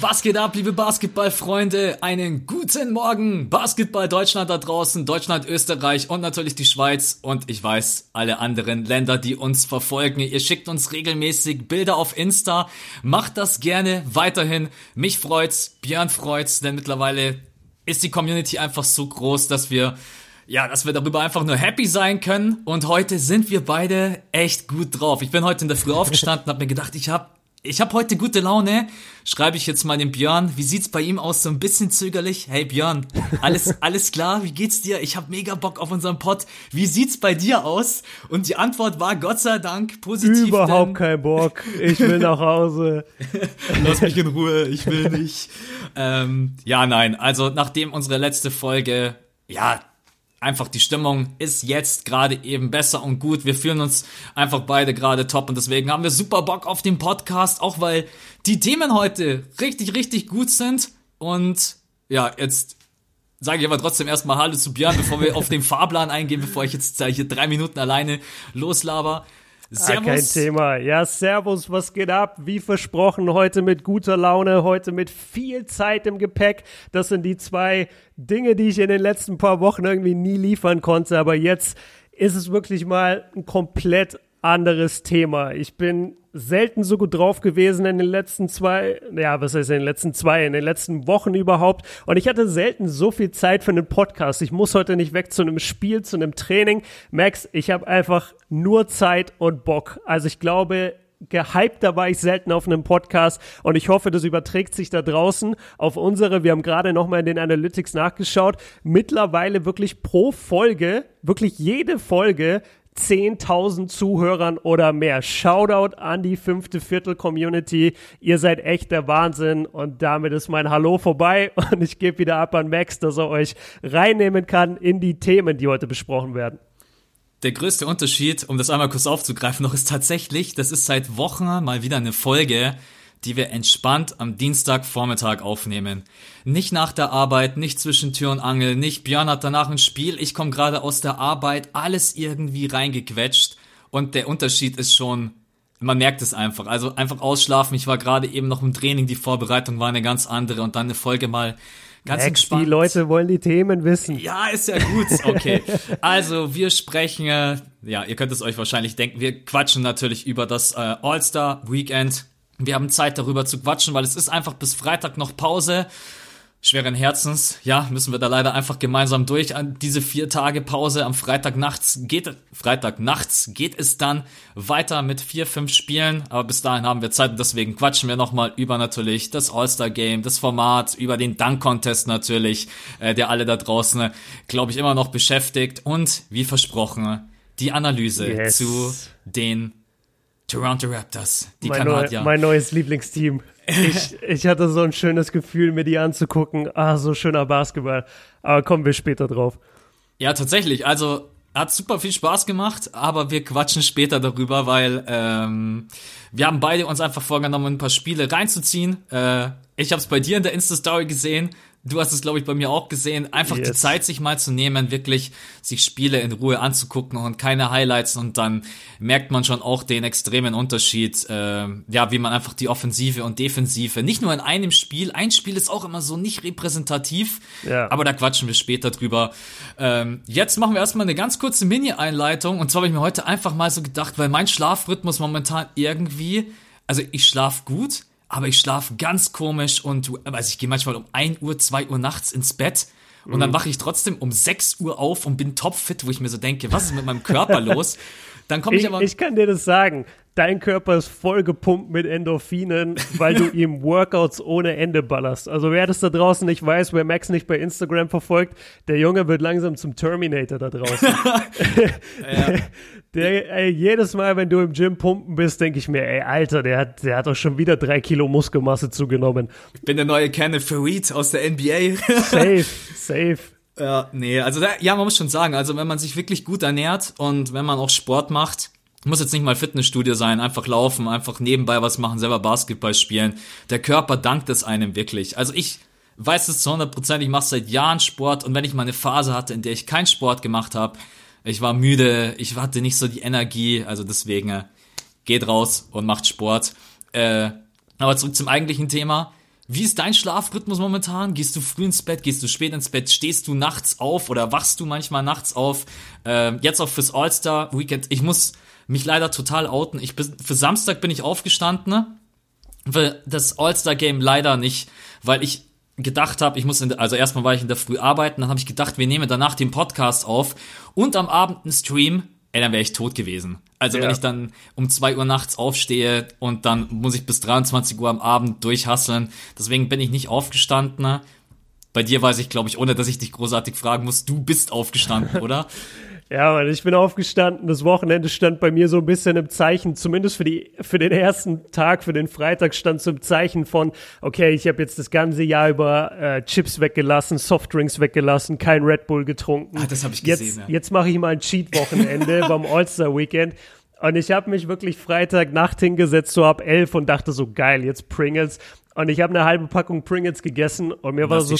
Was geht ab, liebe Basketballfreunde? Einen guten Morgen, Basketball Deutschland da draußen, Deutschland, Österreich und natürlich die Schweiz und ich weiß, alle anderen Länder, die uns verfolgen. Ihr schickt uns regelmäßig Bilder auf Insta. Macht das gerne weiterhin. Mich freut's, Björn freut's, denn mittlerweile ist die Community einfach so groß, dass wir ja, dass wir darüber einfach nur happy sein können. Und heute sind wir beide echt gut drauf. Ich bin heute in der Früh aufgestanden und habe mir gedacht, ich habe ich habe heute gute Laune. Schreibe ich jetzt mal dem Björn. Wie sieht's bei ihm aus? So ein bisschen zögerlich. Hey Björn, alles alles klar? Wie geht's dir? Ich habe mega Bock auf unseren Pod. Wie sieht's bei dir aus? Und die Antwort war Gott sei Dank positiv. Überhaupt kein Bock. Ich will nach Hause. Lass mich in Ruhe. Ich will nicht. ähm, ja, nein. Also nachdem unsere letzte Folge ja einfach die Stimmung ist jetzt gerade eben besser und gut. Wir fühlen uns einfach beide gerade top und deswegen haben wir super Bock auf den Podcast, auch weil die Themen heute richtig, richtig gut sind. Und ja, jetzt sage ich aber trotzdem erstmal Hallo zu Björn, bevor wir auf den Fahrplan eingehen, bevor ich jetzt hier drei Minuten alleine loslaber. Servus. Ah, kein Thema. Ja, Servus, was geht ab? Wie versprochen, heute mit guter Laune, heute mit viel Zeit im Gepäck. Das sind die zwei Dinge, die ich in den letzten paar Wochen irgendwie nie liefern konnte. Aber jetzt ist es wirklich mal ein komplett anderes Thema. Ich bin selten so gut drauf gewesen in den letzten zwei, ja, was heißt in den letzten zwei, in den letzten Wochen überhaupt. Und ich hatte selten so viel Zeit für einen Podcast. Ich muss heute nicht weg zu einem Spiel, zu einem Training. Max, ich habe einfach nur Zeit und Bock. Also ich glaube, gehypter war ich selten auf einem Podcast und ich hoffe, das überträgt sich da draußen auf unsere, wir haben gerade nochmal in den Analytics nachgeschaut, mittlerweile wirklich pro Folge, wirklich jede Folge 10.000 Zuhörern oder mehr. Shoutout an die fünfte Viertel-Community. Ihr seid echt der Wahnsinn und damit ist mein Hallo vorbei und ich gebe wieder ab an Max, dass er euch reinnehmen kann in die Themen, die heute besprochen werden. Der größte Unterschied, um das einmal kurz aufzugreifen, noch ist tatsächlich, das ist seit Wochen mal wieder eine Folge, die wir entspannt am Dienstagvormittag aufnehmen. Nicht nach der Arbeit, nicht zwischen Tür und Angel, nicht Björn hat danach ein Spiel, ich komme gerade aus der Arbeit, alles irgendwie reingequetscht und der Unterschied ist schon, man merkt es einfach. Also einfach ausschlafen, ich war gerade eben noch im Training, die Vorbereitung war eine ganz andere und dann eine Folge mal ganz Max, entspannt. Die Leute wollen die Themen wissen. Ja, ist ja gut. Okay. Also wir sprechen, äh, ja, ihr könnt es euch wahrscheinlich denken, wir quatschen natürlich über das äh, All-Star Weekend wir haben Zeit darüber zu quatschen, weil es ist einfach bis Freitag noch Pause. Schweren Herzens, ja, müssen wir da leider einfach gemeinsam durch. An diese vier Tage Pause am Freitag nachts geht, Freitag nachts geht es dann weiter mit vier, fünf Spielen. Aber bis dahin haben wir Zeit und deswegen quatschen wir nochmal über natürlich das All-Star Game, das Format, über den Dunk Contest natürlich, äh, der alle da draußen, glaube ich, immer noch beschäftigt. Und wie versprochen, die Analyse yes. zu den Toronto Raptors, die mein Kanadier. Neu, mein neues Lieblingsteam. Ich, ich hatte so ein schönes Gefühl, mir die anzugucken. Ah, so schöner Basketball. Aber kommen wir später drauf. Ja, tatsächlich. Also hat super viel Spaß gemacht, aber wir quatschen später darüber, weil ähm, wir haben beide uns einfach vorgenommen, ein paar Spiele reinzuziehen. Äh, ich habe es bei dir in der Insta-Story gesehen. Du hast es, glaube ich, bei mir auch gesehen. Einfach yes. die Zeit, sich mal zu nehmen, wirklich sich Spiele in Ruhe anzugucken und keine Highlights. Und dann merkt man schon auch den extremen Unterschied, äh, ja, wie man einfach die Offensive und Defensive, nicht nur in einem Spiel, ein Spiel ist auch immer so nicht repräsentativ, ja. aber da quatschen wir später drüber. Ähm, jetzt machen wir erstmal eine ganz kurze Mini-Einleitung. Und zwar habe ich mir heute einfach mal so gedacht, weil mein Schlafrhythmus momentan irgendwie, also ich schlaf gut, aber ich schlafe ganz komisch und also ich gehe manchmal um 1 Uhr, 2 Uhr nachts ins Bett und mhm. dann wache ich trotzdem um 6 Uhr auf und bin topfit, wo ich mir so denke, was ist mit meinem Körper los? Dann komme ich, ich aber. Ich kann dir das sagen dein Körper ist voll gepumpt mit Endorphinen, weil du ihm Workouts ohne Ende ballerst. Also wer das da draußen nicht weiß, wer Max nicht bei Instagram verfolgt, der Junge wird langsam zum Terminator da draußen. der, ey, jedes Mal, wenn du im Gym pumpen bist, denke ich mir, ey, Alter, der hat, der hat doch schon wieder drei Kilo Muskelmasse zugenommen. Ich bin der neue Kenneth Farid aus der NBA. safe, safe. Ja, nee, also da, ja, man muss schon sagen, also wenn man sich wirklich gut ernährt und wenn man auch Sport macht, muss jetzt nicht mal Fitnessstudio sein, einfach laufen, einfach nebenbei was machen, selber Basketball spielen. Der Körper dankt es einem wirklich. Also ich weiß es zu 100 Prozent, ich mache seit Jahren Sport und wenn ich mal eine Phase hatte, in der ich keinen Sport gemacht habe, ich war müde, ich hatte nicht so die Energie, also deswegen äh, geht raus und macht Sport. Äh, aber zurück zum eigentlichen Thema. wie ist dein Schlafrhythmus momentan? Gehst du früh ins Bett? Gehst du spät ins Bett? Stehst du nachts auf oder wachst du manchmal nachts auf? Äh, jetzt auch fürs All-Star-Weekend. Ich muss mich leider total outen. Ich bin, für Samstag bin ich aufgestanden. Ne? Für das All-Star-Game leider nicht, weil ich gedacht habe, ich muss in der, also erstmal war ich in der Früh arbeiten, dann habe ich gedacht, wir nehmen danach den Podcast auf und am Abend einen Stream ey, dann wäre ich tot gewesen. Also ja. wenn ich dann um zwei Uhr nachts aufstehe und dann muss ich bis 23 Uhr am Abend durchhasseln. Deswegen bin ich nicht aufgestanden. Bei dir weiß ich, glaube ich, ohne dass ich dich großartig fragen muss, du bist aufgestanden, oder? Ja, Mann, ich bin aufgestanden. Das Wochenende stand bei mir so ein bisschen im Zeichen, zumindest für, die, für den ersten Tag, für den Freitag stand so im Zeichen von, okay, ich habe jetzt das ganze Jahr über äh, Chips weggelassen, Softdrinks weggelassen, kein Red Bull getrunken. Ah, das habe ich gesehen. Jetzt, ja. jetzt mache ich mal ein Cheat-Wochenende beim All-Star-Weekend. Und ich habe mich wirklich Freitag Nacht hingesetzt, so ab elf und dachte so, geil, jetzt Pringles. Und ich habe eine halbe Packung Pringles gegessen und mir war so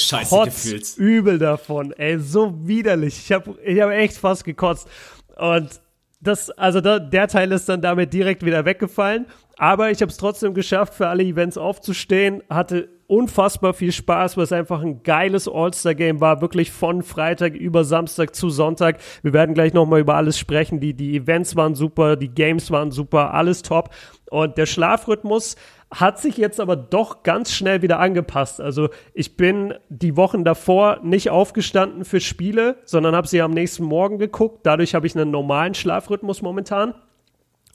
übel davon. Ey, so widerlich. Ich habe ich hab echt fast gekotzt. Und das, also da, der Teil ist dann damit direkt wieder weggefallen. Aber ich habe es trotzdem geschafft, für alle Events aufzustehen. Hatte unfassbar viel Spaß, weil es einfach ein geiles All-Star-Game war. Wirklich von Freitag über Samstag zu Sonntag. Wir werden gleich nochmal über alles sprechen. Die, die Events waren super, die Games waren super, alles top. Und der Schlafrhythmus, hat sich jetzt aber doch ganz schnell wieder angepasst. Also ich bin die Wochen davor nicht aufgestanden für Spiele, sondern habe sie am nächsten Morgen geguckt. Dadurch habe ich einen normalen Schlafrhythmus momentan.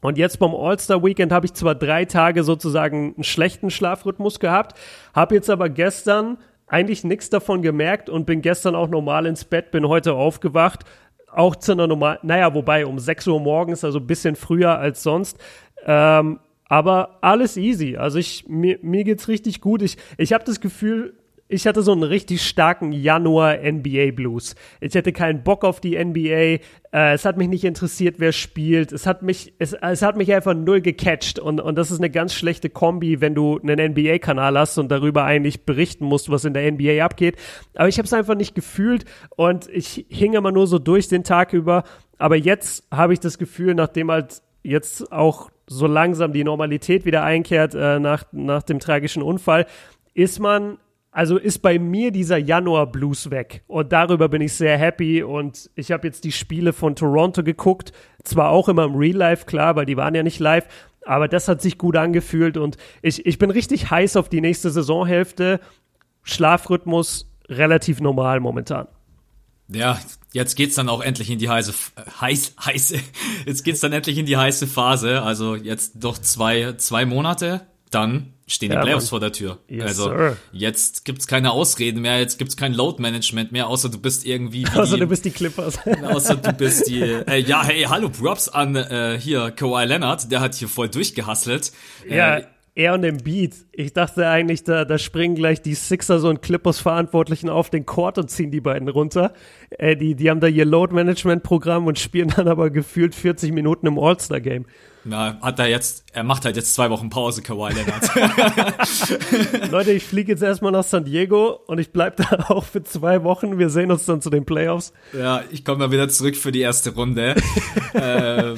Und jetzt beim All-Star-Weekend habe ich zwar drei Tage sozusagen einen schlechten Schlafrhythmus gehabt, habe jetzt aber gestern eigentlich nichts davon gemerkt und bin gestern auch normal ins Bett, bin heute aufgewacht, auch zu einer normalen, naja, wobei um 6 Uhr morgens, also ein bisschen früher als sonst. Ähm, aber alles easy. Also ich, mir, mir geht's richtig gut. Ich, ich habe das Gefühl, ich hatte so einen richtig starken Januar NBA Blues. Ich hätte keinen Bock auf die NBA. Äh, es hat mich nicht interessiert, wer spielt. Es hat mich, es, es hat mich einfach null gecatcht. Und, und das ist eine ganz schlechte Kombi, wenn du einen NBA-Kanal hast und darüber eigentlich berichten musst, was in der NBA abgeht. Aber ich habe es einfach nicht gefühlt und ich hing immer nur so durch den Tag über. Aber jetzt habe ich das Gefühl, nachdem halt jetzt auch so langsam die Normalität wieder einkehrt äh, nach, nach dem tragischen Unfall, ist man, also ist bei mir dieser Januar-Blues weg. Und darüber bin ich sehr happy. Und ich habe jetzt die Spiele von Toronto geguckt. Zwar auch immer im Real Life, klar, weil die waren ja nicht live. Aber das hat sich gut angefühlt. Und ich, ich bin richtig heiß auf die nächste Saisonhälfte. Schlafrhythmus relativ normal momentan. Ja, jetzt geht's dann auch endlich in die heiße, heiß, heiße, jetzt geht's dann endlich in die heiße Phase. Also jetzt doch zwei, zwei Monate, dann stehen die ja, Playoffs Mann. vor der Tür. Yes, also sir. jetzt gibt's keine Ausreden mehr, jetzt gibt's kein Load Management mehr, außer du bist irgendwie. außer du bist die Clippers. außer du bist die. Äh, ja, hey, hallo, Props an äh, hier Kawhi Leonard, der hat hier voll durchgehustelt. Ja. Äh, er und dem Beat. Ich dachte eigentlich, da, da springen gleich die Sixer so ein Clippers-Verantwortlichen auf den Court und ziehen die beiden runter. Äh, die, die haben da ihr Load-Management-Programm und spielen dann aber gefühlt 40 Minuten im All-Star-Game. Na, hat er jetzt, er macht halt jetzt zwei Wochen Pause, Kawhi Leonard. Leute, ich fliege jetzt erstmal nach San Diego und ich bleib da auch für zwei Wochen. Wir sehen uns dann zu den Playoffs. Ja, ich komme dann wieder zurück für die erste Runde. äh,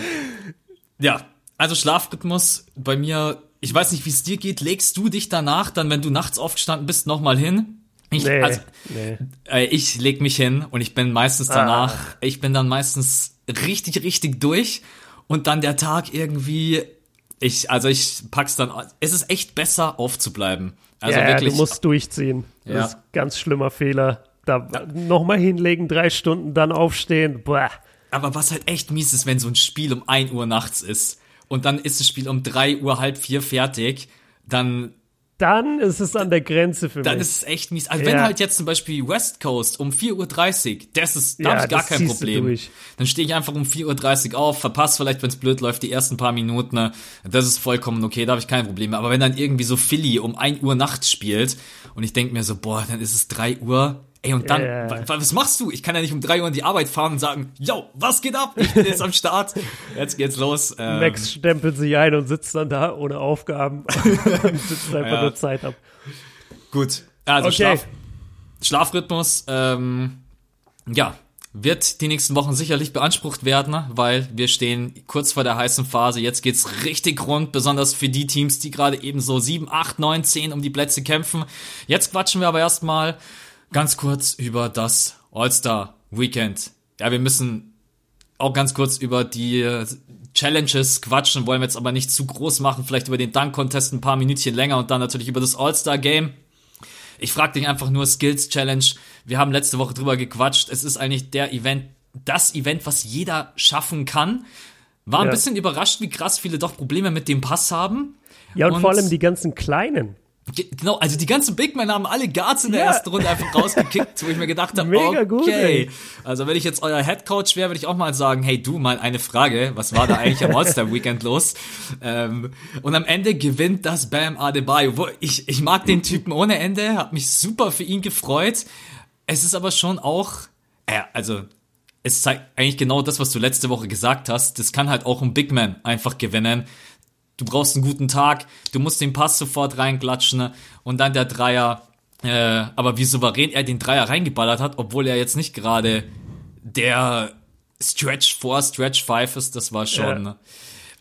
ja, also Schlafrhythmus bei mir ich weiß nicht, wie es dir geht. Legst du dich danach dann, wenn du nachts aufgestanden bist, nochmal hin? Ich, nee, also, nee. Äh, ich leg mich hin und ich bin meistens danach, ah. ich bin dann meistens richtig, richtig durch und dann der Tag irgendwie, ich, also ich pack's dann, es ist echt besser aufzubleiben. Also ja, wirklich. du musst durchziehen. Das ja. ist ein ganz schlimmer Fehler. Da ja. nochmal hinlegen, drei Stunden, dann aufstehen. Boah. Aber was halt echt mies ist, wenn so ein Spiel um ein Uhr nachts ist und dann ist das Spiel um drei Uhr, halb vier fertig, dann dann ist es an der Grenze für dann mich. Dann ist es echt mies. Also ja. wenn halt jetzt zum Beispiel West Coast um 4.30 Uhr, das ist, da ja, habe ich gar kein Problem. Dann stehe ich einfach um 4.30 Uhr auf, verpasse vielleicht, wenn es blöd läuft, die ersten paar Minuten. Ne? Das ist vollkommen okay, da habe ich kein Problem. Aber wenn dann irgendwie so Philly um 1 Uhr nachts spielt und ich denke mir so, boah, dann ist es 3 Uhr, Ey, und dann, yeah. was machst du? Ich kann ja nicht um drei Uhr in die Arbeit fahren und sagen, yo, was geht ab? Ich bin jetzt am Start. Jetzt geht's los. Ähm, Max stempelt sich ein und sitzt dann da ohne Aufgaben und sitzt einfach ja. nur Zeit ab. Gut. Also okay. Schlaf, Schlafrhythmus, ähm, ja, wird die nächsten Wochen sicherlich beansprucht werden, weil wir stehen kurz vor der heißen Phase. Jetzt geht's richtig rund, besonders für die Teams, die gerade eben so 7, 8, 9, 10 um die Plätze kämpfen. Jetzt quatschen wir aber erstmal ganz kurz über das All-Star Weekend. Ja, wir müssen auch ganz kurz über die Challenges quatschen, wollen wir jetzt aber nicht zu groß machen, vielleicht über den Dunk-Contest ein paar Minütchen länger und dann natürlich über das All-Star-Game. Ich frage dich einfach nur Skills Challenge. Wir haben letzte Woche drüber gequatscht. Es ist eigentlich der Event, das Event, was jeder schaffen kann. War ein ja. bisschen überrascht, wie krass viele doch Probleme mit dem Pass haben. Ja, und, und vor allem die ganzen Kleinen. Genau, also die ganzen Big Men haben alle Guards in der ja. ersten Runde einfach rausgekickt, wo ich mir gedacht habe, Mega okay. Gut, ey. also wenn ich jetzt euer Head Coach wäre, würde ich auch mal sagen, hey du, mal eine Frage, was war da eigentlich am All-Star Weekend los? Ähm, und am Ende gewinnt das Bam Adebayo. Wo ich, ich mag den Typen ohne Ende, habe mich super für ihn gefreut. Es ist aber schon auch, äh, also es zeigt eigentlich genau das, was du letzte Woche gesagt hast. Das kann halt auch ein Big Man einfach gewinnen du brauchst einen guten Tag, du musst den Pass sofort reinklatschen ne? und dann der Dreier. Äh, aber wie souverän er den Dreier reingeballert hat, obwohl er jetzt nicht gerade der Stretch 4, Stretch 5 ist, das war schon. Ja. Ne?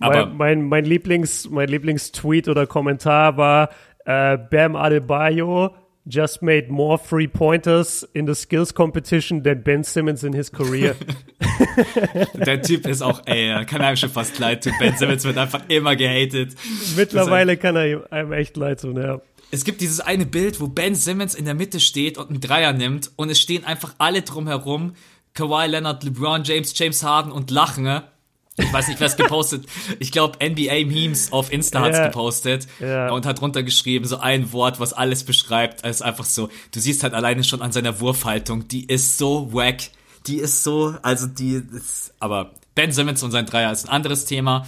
Aber mein, mein, mein, Lieblings, mein Lieblingstweet oder Kommentar war äh, Bam Adebayo just made more three pointers in the skills competition than Ben Simmons in his career. Der Typ ist auch, ey, kann einem schon fast leid tun. Ben Simmons wird einfach immer gehatet. Mittlerweile kann er einem echt leid tun, ja. Es gibt dieses eine Bild, wo Ben Simmons in der Mitte steht und einen Dreier nimmt und es stehen einfach alle drumherum. Kawhi Leonard, LeBron James, James Harden und lachen. Ich weiß nicht, wer es gepostet. Ich glaube, NBA Memes auf Insta hat's yeah. gepostet yeah. und hat runtergeschrieben, so ein Wort, was alles beschreibt. Es ist einfach so, du siehst halt alleine schon an seiner Wurfhaltung, die ist so wack. Die ist so, also die, ist, aber Ben Simmons und sein Dreier ist ein anderes Thema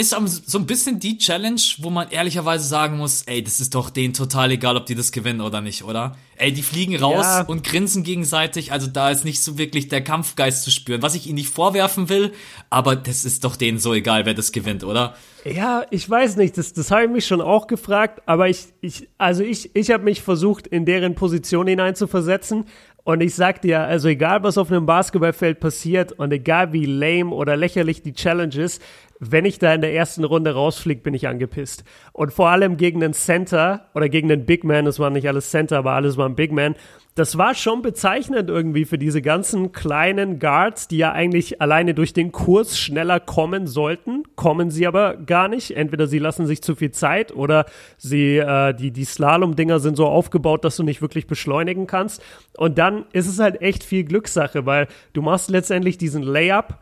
ist so ein bisschen die Challenge, wo man ehrlicherweise sagen muss, ey, das ist doch denen total egal, ob die das gewinnen oder nicht, oder? Ey, die fliegen raus ja. und grinsen gegenseitig, also da ist nicht so wirklich der Kampfgeist zu spüren, was ich ihnen nicht vorwerfen will, aber das ist doch denen so egal, wer das gewinnt, oder? Ja, ich weiß nicht, das, das habe ich mich schon auch gefragt, aber ich, ich also ich, ich habe mich versucht, in deren Position hineinzuversetzen und ich sag dir, also egal was auf einem Basketballfeld passiert und egal wie lame oder lächerlich die Challenge ist, wenn ich da in der ersten Runde rausfliege, bin ich angepisst. Und vor allem gegen einen Center oder gegen einen Big Man, das waren nicht alles Center, aber alles waren Big Man. Das war schon bezeichnend irgendwie für diese ganzen kleinen Guards, die ja eigentlich alleine durch den Kurs schneller kommen sollten, kommen sie aber gar nicht. Entweder sie lassen sich zu viel Zeit oder sie, äh, die, die Slalom-Dinger sind so aufgebaut, dass du nicht wirklich beschleunigen kannst. Und dann ist es halt echt viel Glückssache, weil du machst letztendlich diesen Layup,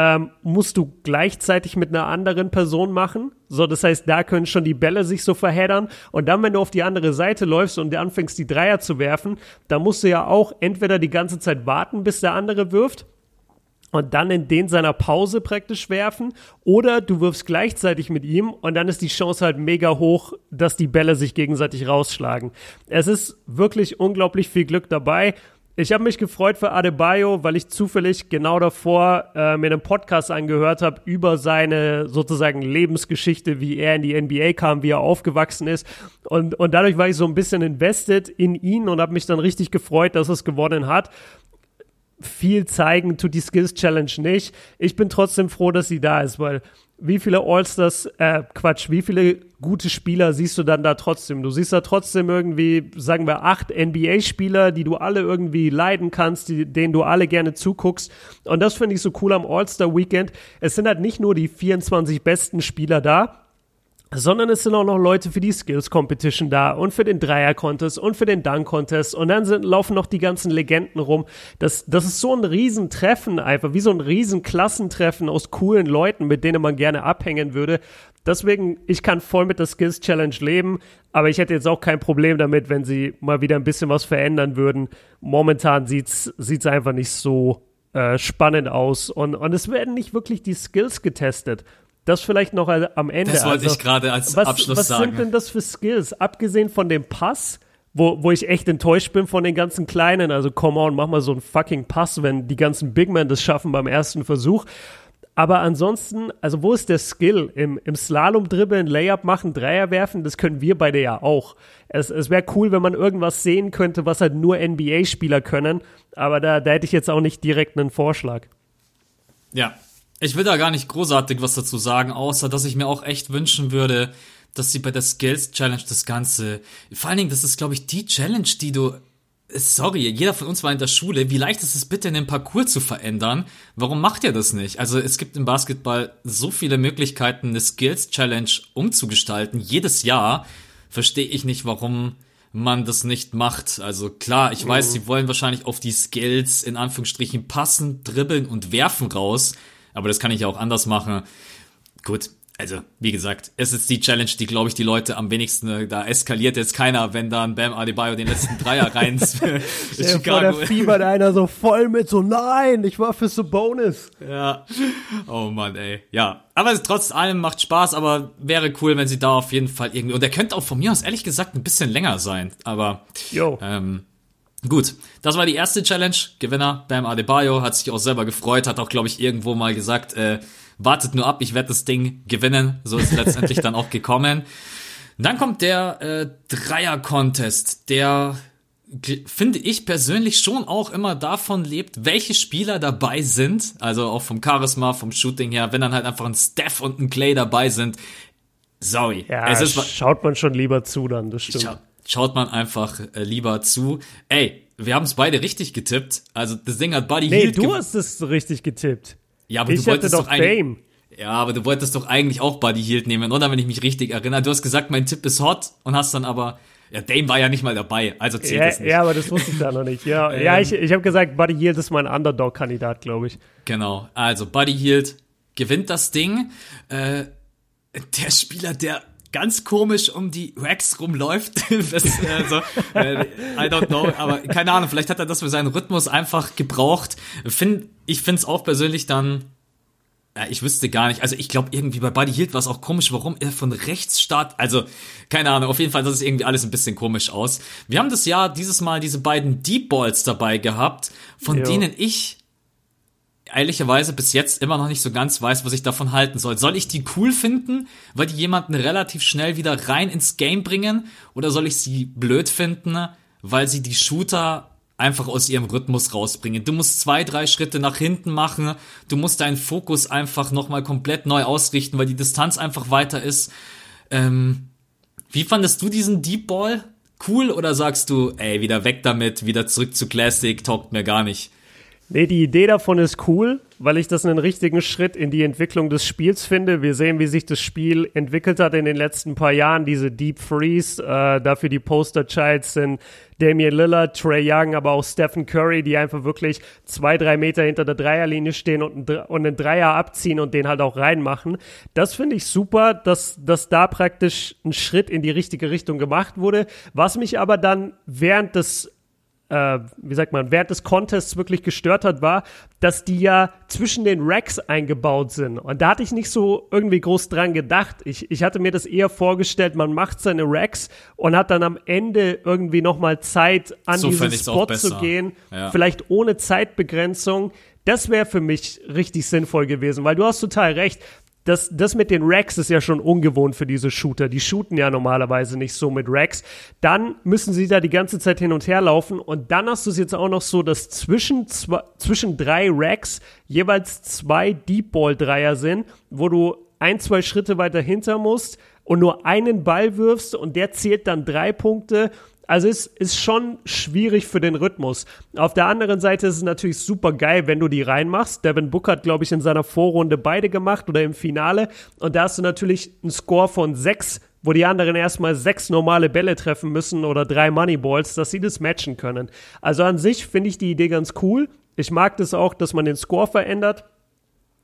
ähm, musst du gleichzeitig mit einer anderen Person machen. So, das heißt, da können schon die Bälle sich so verheddern. Und dann, wenn du auf die andere Seite läufst und anfängst, die Dreier zu werfen, da musst du ja auch entweder die ganze Zeit warten, bis der andere wirft und dann in den seiner Pause praktisch werfen oder du wirfst gleichzeitig mit ihm und dann ist die Chance halt mega hoch, dass die Bälle sich gegenseitig rausschlagen. Es ist wirklich unglaublich viel Glück dabei. Ich habe mich gefreut für Adebayo, weil ich zufällig genau davor äh, mir einen Podcast angehört habe über seine sozusagen Lebensgeschichte, wie er in die NBA kam, wie er aufgewachsen ist. Und, und dadurch war ich so ein bisschen invested in ihn und habe mich dann richtig gefreut, dass es gewonnen hat viel zeigen tut die Skills Challenge nicht. Ich bin trotzdem froh, dass sie da ist, weil wie viele Allstars, äh, Quatsch, wie viele gute Spieler siehst du dann da trotzdem? Du siehst da trotzdem irgendwie, sagen wir, acht NBA-Spieler, die du alle irgendwie leiden kannst, die, denen du alle gerne zuguckst. Und das finde ich so cool am All-Star Weekend. Es sind halt nicht nur die 24 besten Spieler da, sondern es sind auch noch Leute für die Skills Competition da und für den Dreier Contest und für den Dunk Contest und dann sind, laufen noch die ganzen Legenden rum. Das, das ist so ein Riesentreffen einfach, wie so ein Riesenklassentreffen aus coolen Leuten, mit denen man gerne abhängen würde. Deswegen, ich kann voll mit der Skills Challenge leben, aber ich hätte jetzt auch kein Problem damit, wenn sie mal wieder ein bisschen was verändern würden. Momentan sieht's, sieht's einfach nicht so äh, spannend aus und, und es werden nicht wirklich die Skills getestet. Das vielleicht noch am Ende. Das wollte also, ich gerade als was, Abschluss was sagen. Was sind denn das für Skills? Abgesehen von dem Pass, wo, wo ich echt enttäuscht bin von den ganzen Kleinen. Also, come on, mach mal so einen fucking Pass, wenn die ganzen Big Men das schaffen beim ersten Versuch. Aber ansonsten, also wo ist der Skill? Im, im Slalom dribbeln, Layup machen, Dreier werfen, das können wir beide ja auch. Es, es wäre cool, wenn man irgendwas sehen könnte, was halt nur NBA-Spieler können. Aber da, da hätte ich jetzt auch nicht direkt einen Vorschlag. Ja, ich will da gar nicht großartig was dazu sagen, außer dass ich mir auch echt wünschen würde, dass sie bei der Skills Challenge das Ganze, vor allen Dingen, das ist, glaube ich, die Challenge, die du sorry, jeder von uns war in der Schule. Wie leicht ist es bitte, einen Parcours zu verändern? Warum macht ihr das nicht? Also es gibt im Basketball so viele Möglichkeiten, eine Skills Challenge umzugestalten. Jedes Jahr verstehe ich nicht, warum man das nicht macht. Also klar, ich weiß, mhm. sie wollen wahrscheinlich auf die Skills in Anführungsstrichen passen, dribbeln und werfen raus. Aber das kann ich ja auch anders machen. Gut, also, wie gesagt, es ist die Challenge, die, glaube ich, die Leute am wenigsten, äh, da eskaliert jetzt keiner, wenn dann Bam Adebayo den letzten Dreier rein Chicago. Vor der fiebert einer so voll mit so, nein, ich war für so Bonus. Ja. Oh Mann, ey. Ja. Aber es trotz allem macht Spaß, aber wäre cool, wenn sie da auf jeden Fall irgendwie, und der könnte auch von mir aus ehrlich gesagt ein bisschen länger sein, aber, Jo. ähm, Gut, das war die erste Challenge. Gewinner Bam Adebayo hat sich auch selber gefreut, hat auch, glaube ich, irgendwo mal gesagt, äh, wartet nur ab, ich werde das Ding gewinnen. So ist es letztendlich dann auch gekommen. Dann kommt der äh, Dreier-Contest, der finde ich persönlich schon auch immer davon lebt, welche Spieler dabei sind, also auch vom Charisma, vom Shooting her, wenn dann halt einfach ein Steph und ein Clay dabei sind. Sorry. Ja, es ist, schaut man schon lieber zu dann, das stimmt. Scha schaut man einfach äh, lieber zu. Ey, wir haben es beide richtig getippt. Also das Ding hat Buddy nee, Hield. Nee, du hast es richtig getippt. Ja, aber ich du wolltest doch, doch Dame. Ja, aber du wolltest doch eigentlich auch Buddy Hield nehmen, oder? Wenn ich mich richtig erinnere. Du hast gesagt, mein Tipp ist hot und hast dann aber ja, Dame war ja nicht mal dabei, also zählt ja, es nicht. Ja, aber das wusste ich da noch nicht. Ja, ähm, ja ich, ich habe gesagt, Buddy Hield ist mein Underdog-Kandidat, glaube ich. Genau, also Buddy Hield gewinnt das Ding. Äh, der Spieler, der ganz komisch um die Racks rumläuft. das, äh, so, äh, I don't know, aber keine Ahnung, vielleicht hat er das für seinen Rhythmus einfach gebraucht. Find, ich finde es auch persönlich dann ja, ich wüsste gar nicht. Also ich glaube irgendwie bei Buddy Hield war es auch komisch, warum er von rechts startet. Also keine Ahnung. Auf jeden Fall, das ist irgendwie alles ein bisschen komisch aus. Wir haben das Jahr dieses Mal diese beiden Deep Balls dabei gehabt, von jo. denen ich ehrlicherweise bis jetzt immer noch nicht so ganz weiß, was ich davon halten soll. Soll ich die cool finden, weil die jemanden relativ schnell wieder rein ins Game bringen? Oder soll ich sie blöd finden, weil sie die Shooter einfach aus ihrem Rhythmus rausbringen? Du musst zwei, drei Schritte nach hinten machen. Du musst deinen Fokus einfach nochmal komplett neu ausrichten, weil die Distanz einfach weiter ist. Ähm, wie fandest du diesen Deep Ball? Cool oder sagst du, ey, wieder weg damit, wieder zurück zu Classic, taugt mir gar nicht? Nee, die Idee davon ist cool, weil ich das einen richtigen Schritt in die Entwicklung des Spiels finde. Wir sehen, wie sich das Spiel entwickelt hat in den letzten paar Jahren. Diese Deep Freeze, äh, dafür die Poster Childs sind Damian Lillard, Trey Young, aber auch Stephen Curry, die einfach wirklich zwei, drei Meter hinter der Dreierlinie stehen und, und einen Dreier abziehen und den halt auch reinmachen. Das finde ich super, dass, dass da praktisch ein Schritt in die richtige Richtung gemacht wurde. Was mich aber dann während des äh, wie sagt man, während des Contests wirklich gestört hat, war, dass die ja zwischen den Racks eingebaut sind. Und da hatte ich nicht so irgendwie groß dran gedacht. Ich, ich hatte mir das eher vorgestellt, man macht seine Racks und hat dann am Ende irgendwie nochmal Zeit, an so diesen Spot zu gehen. Ja. Vielleicht ohne Zeitbegrenzung. Das wäre für mich richtig sinnvoll gewesen, weil du hast total recht das, das mit den Racks ist ja schon ungewohnt für diese Shooter. Die shooten ja normalerweise nicht so mit Racks. Dann müssen sie da die ganze Zeit hin und her laufen und dann hast du es jetzt auch noch so, dass zwischen, zwei, zwischen drei Racks jeweils zwei Deep Ball Dreier sind, wo du ein, zwei Schritte weiter hinter musst und nur einen Ball wirfst und der zählt dann drei Punkte also es ist schon schwierig für den Rhythmus. Auf der anderen Seite ist es natürlich super geil, wenn du die reinmachst. Devin Booker hat, glaube ich, in seiner Vorrunde beide gemacht oder im Finale. Und da hast du natürlich einen Score von sechs, wo die anderen erstmal sechs normale Bälle treffen müssen oder drei Moneyballs, dass sie das matchen können. Also an sich finde ich die Idee ganz cool. Ich mag das auch, dass man den Score verändert.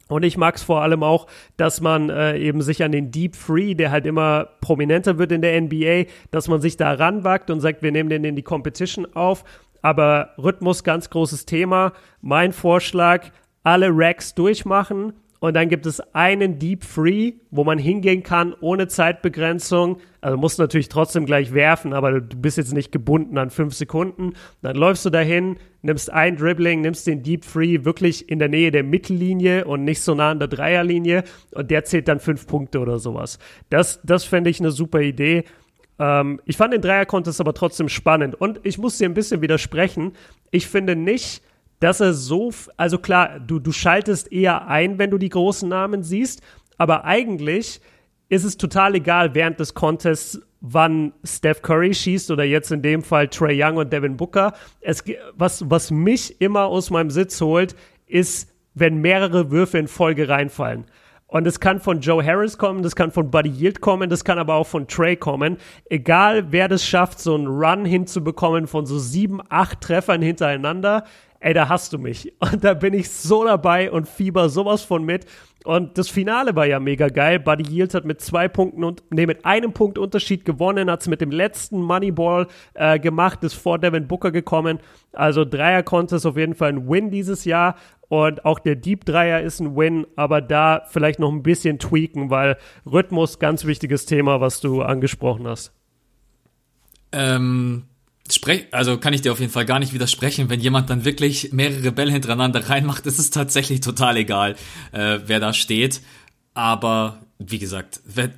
Und ich mag es vor allem auch, dass man äh, eben sich an den Deep Free, der halt immer prominenter wird in der NBA, dass man sich da ranwagt und sagt, wir nehmen den in die Competition auf. Aber Rhythmus, ganz großes Thema. Mein Vorschlag, alle Racks durchmachen Und dann gibt es einen Deep Free, wo man hingehen kann ohne Zeitbegrenzung. Also musst natürlich trotzdem gleich werfen, aber du bist jetzt nicht gebunden an fünf Sekunden. Dann läufst du dahin, nimmst ein Dribbling, nimmst den Deep Free wirklich in der Nähe der Mittellinie und nicht so nah an der Dreierlinie und der zählt dann fünf Punkte oder sowas. Das, das fände ich eine super Idee. Ähm, ich fand den Dreier-Contest aber trotzdem spannend und ich muss dir ein bisschen widersprechen. Ich finde nicht, dass er so, also klar, du, du schaltest eher ein, wenn du die großen Namen siehst, aber eigentlich ist es total egal während des Contests, wann Steph Curry schießt oder jetzt in dem Fall Trey Young und Devin Booker. Es, was, was mich immer aus meinem Sitz holt, ist, wenn mehrere Würfe in Folge reinfallen. Und es kann von Joe Harris kommen, das kann von Buddy Yield kommen, das kann aber auch von Trey kommen. Egal, wer das schafft, so einen Run hinzubekommen von so sieben, acht Treffern hintereinander, ey, da hast du mich. Und da bin ich so dabei und fieber sowas von mit. Und das Finale war ja mega geil. Buddy Yield hat mit zwei Punkten und nee, mit einem Punkt Unterschied gewonnen, hat es mit dem letzten Moneyball äh, gemacht, ist vor Devin Booker gekommen. Also Dreier Contest auf jeden Fall ein Win dieses Jahr. Und auch der Deep Dreier ist ein Win, aber da vielleicht noch ein bisschen tweaken, weil Rhythmus ganz wichtiges Thema, was du angesprochen hast. Ähm, Sprech, also kann ich dir auf jeden Fall gar nicht widersprechen, wenn jemand dann wirklich mehrere Bälle hintereinander reinmacht, ist es tatsächlich total egal, äh, wer da steht. Aber wie gesagt, wer,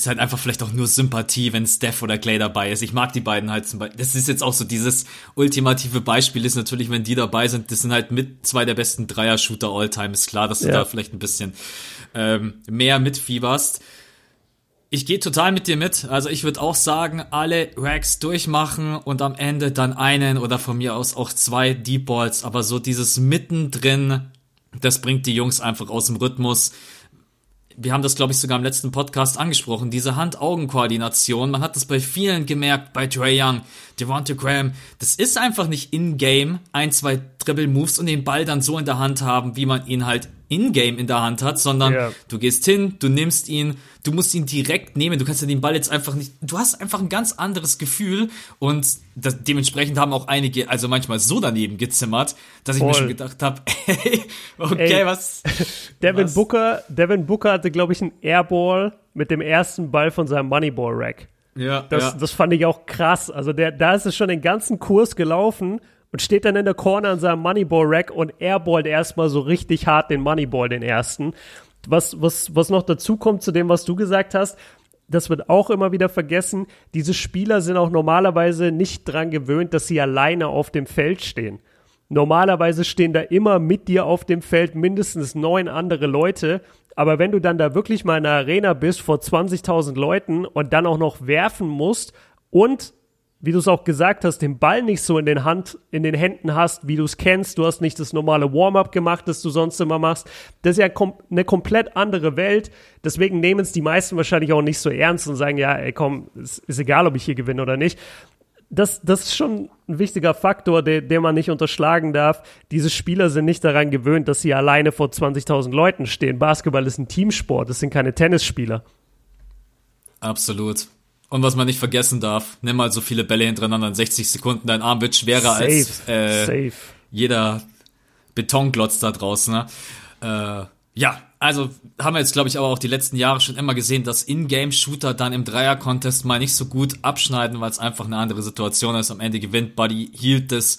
ist halt einfach vielleicht auch nur Sympathie, wenn Steph oder Clay dabei ist. Ich mag die beiden halt zum Beispiel. Das ist jetzt auch so dieses ultimative Beispiel ist natürlich, wenn die dabei sind, das sind halt mit zwei der besten Dreier-Shooter all-time. Ist klar, dass du ja. da vielleicht ein bisschen ähm, mehr mitfieberst. Ich gehe total mit dir mit. Also ich würde auch sagen, alle Racks durchmachen und am Ende dann einen oder von mir aus auch zwei Deep Balls. Aber so dieses mittendrin, das bringt die Jungs einfach aus dem Rhythmus. Wir haben das, glaube ich, sogar im letzten Podcast angesprochen. Diese Hand-Augen-Koordination. Man hat das bei vielen gemerkt, bei Trey Young, Devonta Graham. Das ist einfach nicht in-game ein, zwei Dribble-Moves und den Ball dann so in der Hand haben, wie man ihn halt in-game in der Hand hat, sondern yeah. du gehst hin, du nimmst ihn, du musst ihn direkt nehmen, du kannst ja den Ball jetzt einfach nicht, du hast einfach ein ganz anderes Gefühl und das, dementsprechend haben auch einige, also manchmal so daneben gezimmert, dass ich Voll. mir schon gedacht habe, ey, okay, ey, was? Devin was? Booker, Devin Booker hatte, glaube ich, einen Airball mit dem ersten Ball von seinem Moneyball-Rack. Ja, das, ja. das fand ich auch krass. Also der, da ist es schon den ganzen Kurs gelaufen und steht dann in der Corner an seinem Moneyball-Rack und airballt erstmal so richtig hart den Moneyball, den ersten. Was, was, was noch dazu kommt zu dem, was du gesagt hast, das wird auch immer wieder vergessen, diese Spieler sind auch normalerweise nicht dran gewöhnt, dass sie alleine auf dem Feld stehen. Normalerweise stehen da immer mit dir auf dem Feld mindestens neun andere Leute. Aber wenn du dann da wirklich mal in der Arena bist vor 20.000 Leuten und dann auch noch werfen musst und wie du es auch gesagt hast, den Ball nicht so in den Hand, in den Händen hast, wie du es kennst. Du hast nicht das normale Warm-up gemacht, das du sonst immer machst. Das ist ja kom eine komplett andere Welt. Deswegen nehmen es die meisten wahrscheinlich auch nicht so ernst und sagen, ja, ey, komm, es ist egal, ob ich hier gewinne oder nicht. Das, das ist schon ein wichtiger Faktor, den, den man nicht unterschlagen darf. Diese Spieler sind nicht daran gewöhnt, dass sie alleine vor 20.000 Leuten stehen. Basketball ist ein Teamsport, das sind keine Tennisspieler. Absolut. Und was man nicht vergessen darf, nimm mal so viele Bälle hintereinander in 60 Sekunden, dein Arm wird schwerer Safe. als äh, Safe. jeder Betonglotz da draußen. Ne? Äh, ja, also haben wir jetzt, glaube ich, aber auch die letzten Jahre schon immer gesehen, dass Ingame-Shooter dann im Dreier-Contest mal nicht so gut abschneiden, weil es einfach eine andere Situation ist. Am Ende gewinnt Buddy, hielt es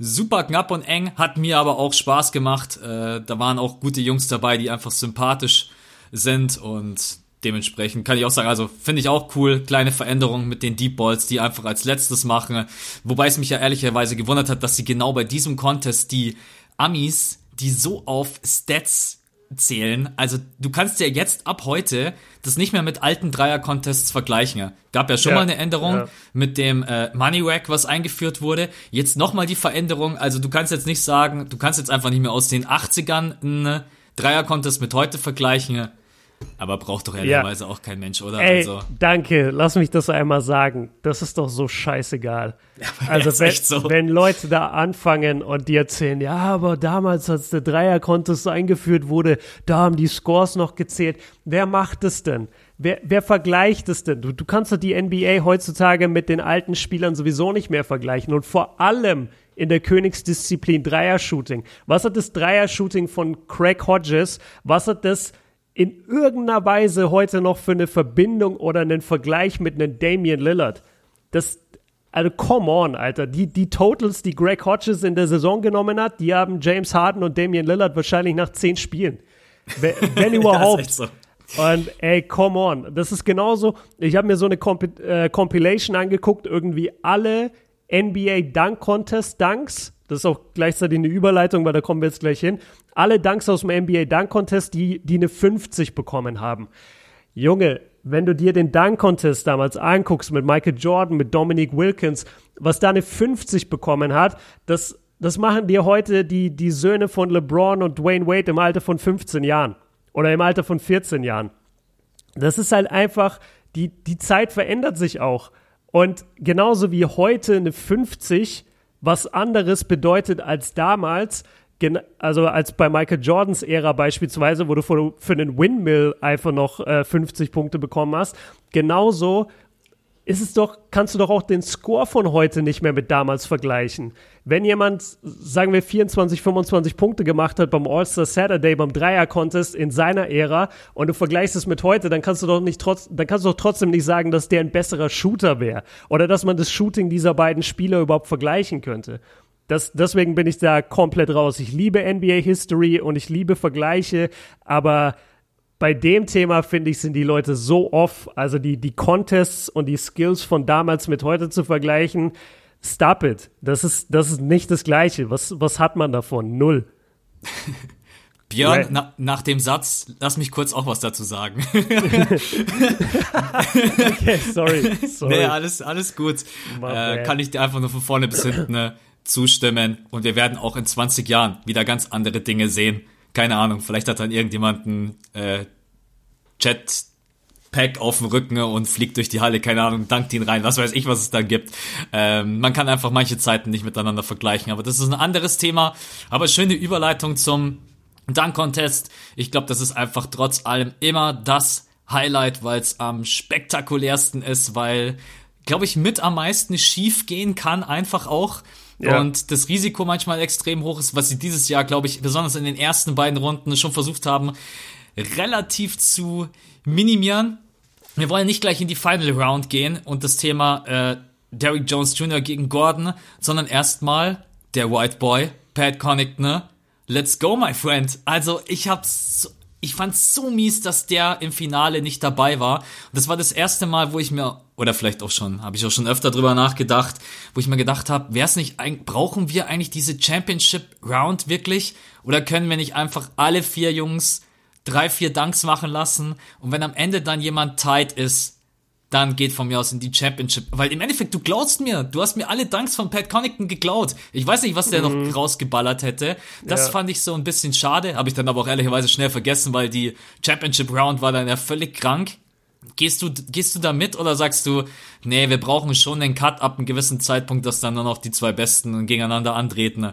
super knapp und eng, hat mir aber auch Spaß gemacht. Äh, da waren auch gute Jungs dabei, die einfach sympathisch sind und dementsprechend kann ich auch sagen, also finde ich auch cool, kleine Veränderungen mit den Deep Balls, die einfach als letztes machen. Wobei es mich ja ehrlicherweise gewundert hat, dass sie genau bei diesem Contest die Amis, die so auf Stats zählen. Also du kannst ja jetzt ab heute das nicht mehr mit alten Dreier-Contests vergleichen. Gab ja schon ja, mal eine Änderung ja. mit dem äh, Money Rack, was eingeführt wurde. Jetzt nochmal die Veränderung. Also du kannst jetzt nicht sagen, du kannst jetzt einfach nicht mehr aus den 80ern einen Dreier-Contest mit heute vergleichen. Aber braucht doch ehrlicherweise ja. auch kein Mensch, oder? Ey, also. danke, lass mich das einmal sagen. Das ist doch so scheißegal. Ja, also wenn, so. wenn Leute da anfangen und dir erzählen, ja, aber damals, als der Dreier-Contest eingeführt wurde, da haben die Scores noch gezählt. Wer macht es denn? Wer, wer vergleicht es denn? Du, du kannst doch die NBA heutzutage mit den alten Spielern sowieso nicht mehr vergleichen. Und vor allem in der Königsdisziplin Dreier-Shooting? Was hat das Dreier-Shooting von Craig Hodges? Was hat das in irgendeiner Weise heute noch für eine Verbindung oder einen Vergleich mit einem Damian Lillard? Das, also come on, Alter. Die, die Totals, die Greg Hodges in der Saison genommen hat, die haben James Harden und Damian Lillard wahrscheinlich nach zehn Spielen. Wenn, wenn überhaupt. so. Und ey, come on. Das ist genauso. Ich habe mir so eine Comp äh, Compilation angeguckt, irgendwie alle NBA Dunk Contest Dunks. Das ist auch gleichzeitig eine Überleitung, weil da kommen wir jetzt gleich hin. Alle Dunks aus dem NBA Dunk Contest, die, die eine 50 bekommen haben. Junge, wenn du dir den Dunk Contest damals anguckst mit Michael Jordan, mit Dominic Wilkins, was da eine 50 bekommen hat, das, das machen dir heute die, die Söhne von LeBron und Dwayne Wade im Alter von 15 Jahren oder im Alter von 14 Jahren. Das ist halt einfach, die, die Zeit verändert sich auch. Und genauso wie heute eine 50 was anderes bedeutet als damals, also als bei Michael Jordans Ära beispielsweise, wo du für, für einen Windmill einfach noch äh, 50 Punkte bekommen hast, genauso ist es doch, kannst du doch auch den Score von heute nicht mehr mit damals vergleichen. Wenn jemand, sagen wir, 24, 25 Punkte gemacht hat beim All-Star Saturday, beim Dreier-Contest in seiner Ära und du vergleichst es mit heute, dann kannst du doch nicht trotz, dann kannst du doch trotzdem nicht sagen, dass der ein besserer Shooter wäre. Oder dass man das Shooting dieser beiden Spieler überhaupt vergleichen könnte. Das, deswegen bin ich da komplett raus. Ich liebe NBA History und ich liebe Vergleiche, aber bei dem Thema, finde ich, sind die Leute so off. Also die, die Contests und die Skills von damals mit heute zu vergleichen, stop it. Das ist, das ist nicht das Gleiche. Was, was hat man davon? Null. Björn, right. na, nach dem Satz, lass mich kurz auch was dazu sagen. okay, sorry. sorry. Nee, alles, alles gut. Äh, kann ich dir einfach nur von vorne bis hinten äh, zustimmen. Und wir werden auch in 20 Jahren wieder ganz andere Dinge sehen keine Ahnung, vielleicht hat dann irgendjemand ein äh, Jetpack auf dem Rücken und fliegt durch die Halle, keine Ahnung, dankt ihn rein, was weiß ich, was es dann gibt. Ähm, man kann einfach manche Zeiten nicht miteinander vergleichen, aber das ist ein anderes Thema. Aber schöne Überleitung zum Dunk Contest. Ich glaube, das ist einfach trotz allem immer das Highlight, weil es am spektakulärsten ist, weil, glaube ich, mit am meisten schief gehen kann, einfach auch ja. Und das Risiko manchmal extrem hoch ist, was sie dieses Jahr, glaube ich, besonders in den ersten beiden Runden schon versucht haben, relativ zu minimieren. Wir wollen nicht gleich in die Final Round gehen und das Thema äh, Derrick Jones Jr. gegen Gordon, sondern erstmal der White Boy, Pat Connaughton. Let's go, my friend. Also ich hab's ich fand's so mies, dass der im Finale nicht dabei war. Und das war das erste Mal, wo ich mir, oder vielleicht auch schon, habe ich auch schon öfter drüber nachgedacht, wo ich mir gedacht habe, wär's nicht, brauchen wir eigentlich diese Championship Round wirklich? Oder können wir nicht einfach alle vier Jungs drei, vier Dunks machen lassen? Und wenn am Ende dann jemand tight ist, dann geht von mir aus in die Championship. Weil im Endeffekt, du glaubst mir, du hast mir alle Danks von Pat Connaughton geklaut. Ich weiß nicht, was der mhm. noch rausgeballert hätte. Das ja. fand ich so ein bisschen schade, habe ich dann aber auch ehrlicherweise schnell vergessen, weil die Championship Round war dann ja völlig krank. Gehst du, gehst du da mit oder sagst du, nee, wir brauchen schon den Cut ab einem gewissen Zeitpunkt, dass dann nur noch die zwei Besten gegeneinander antreten?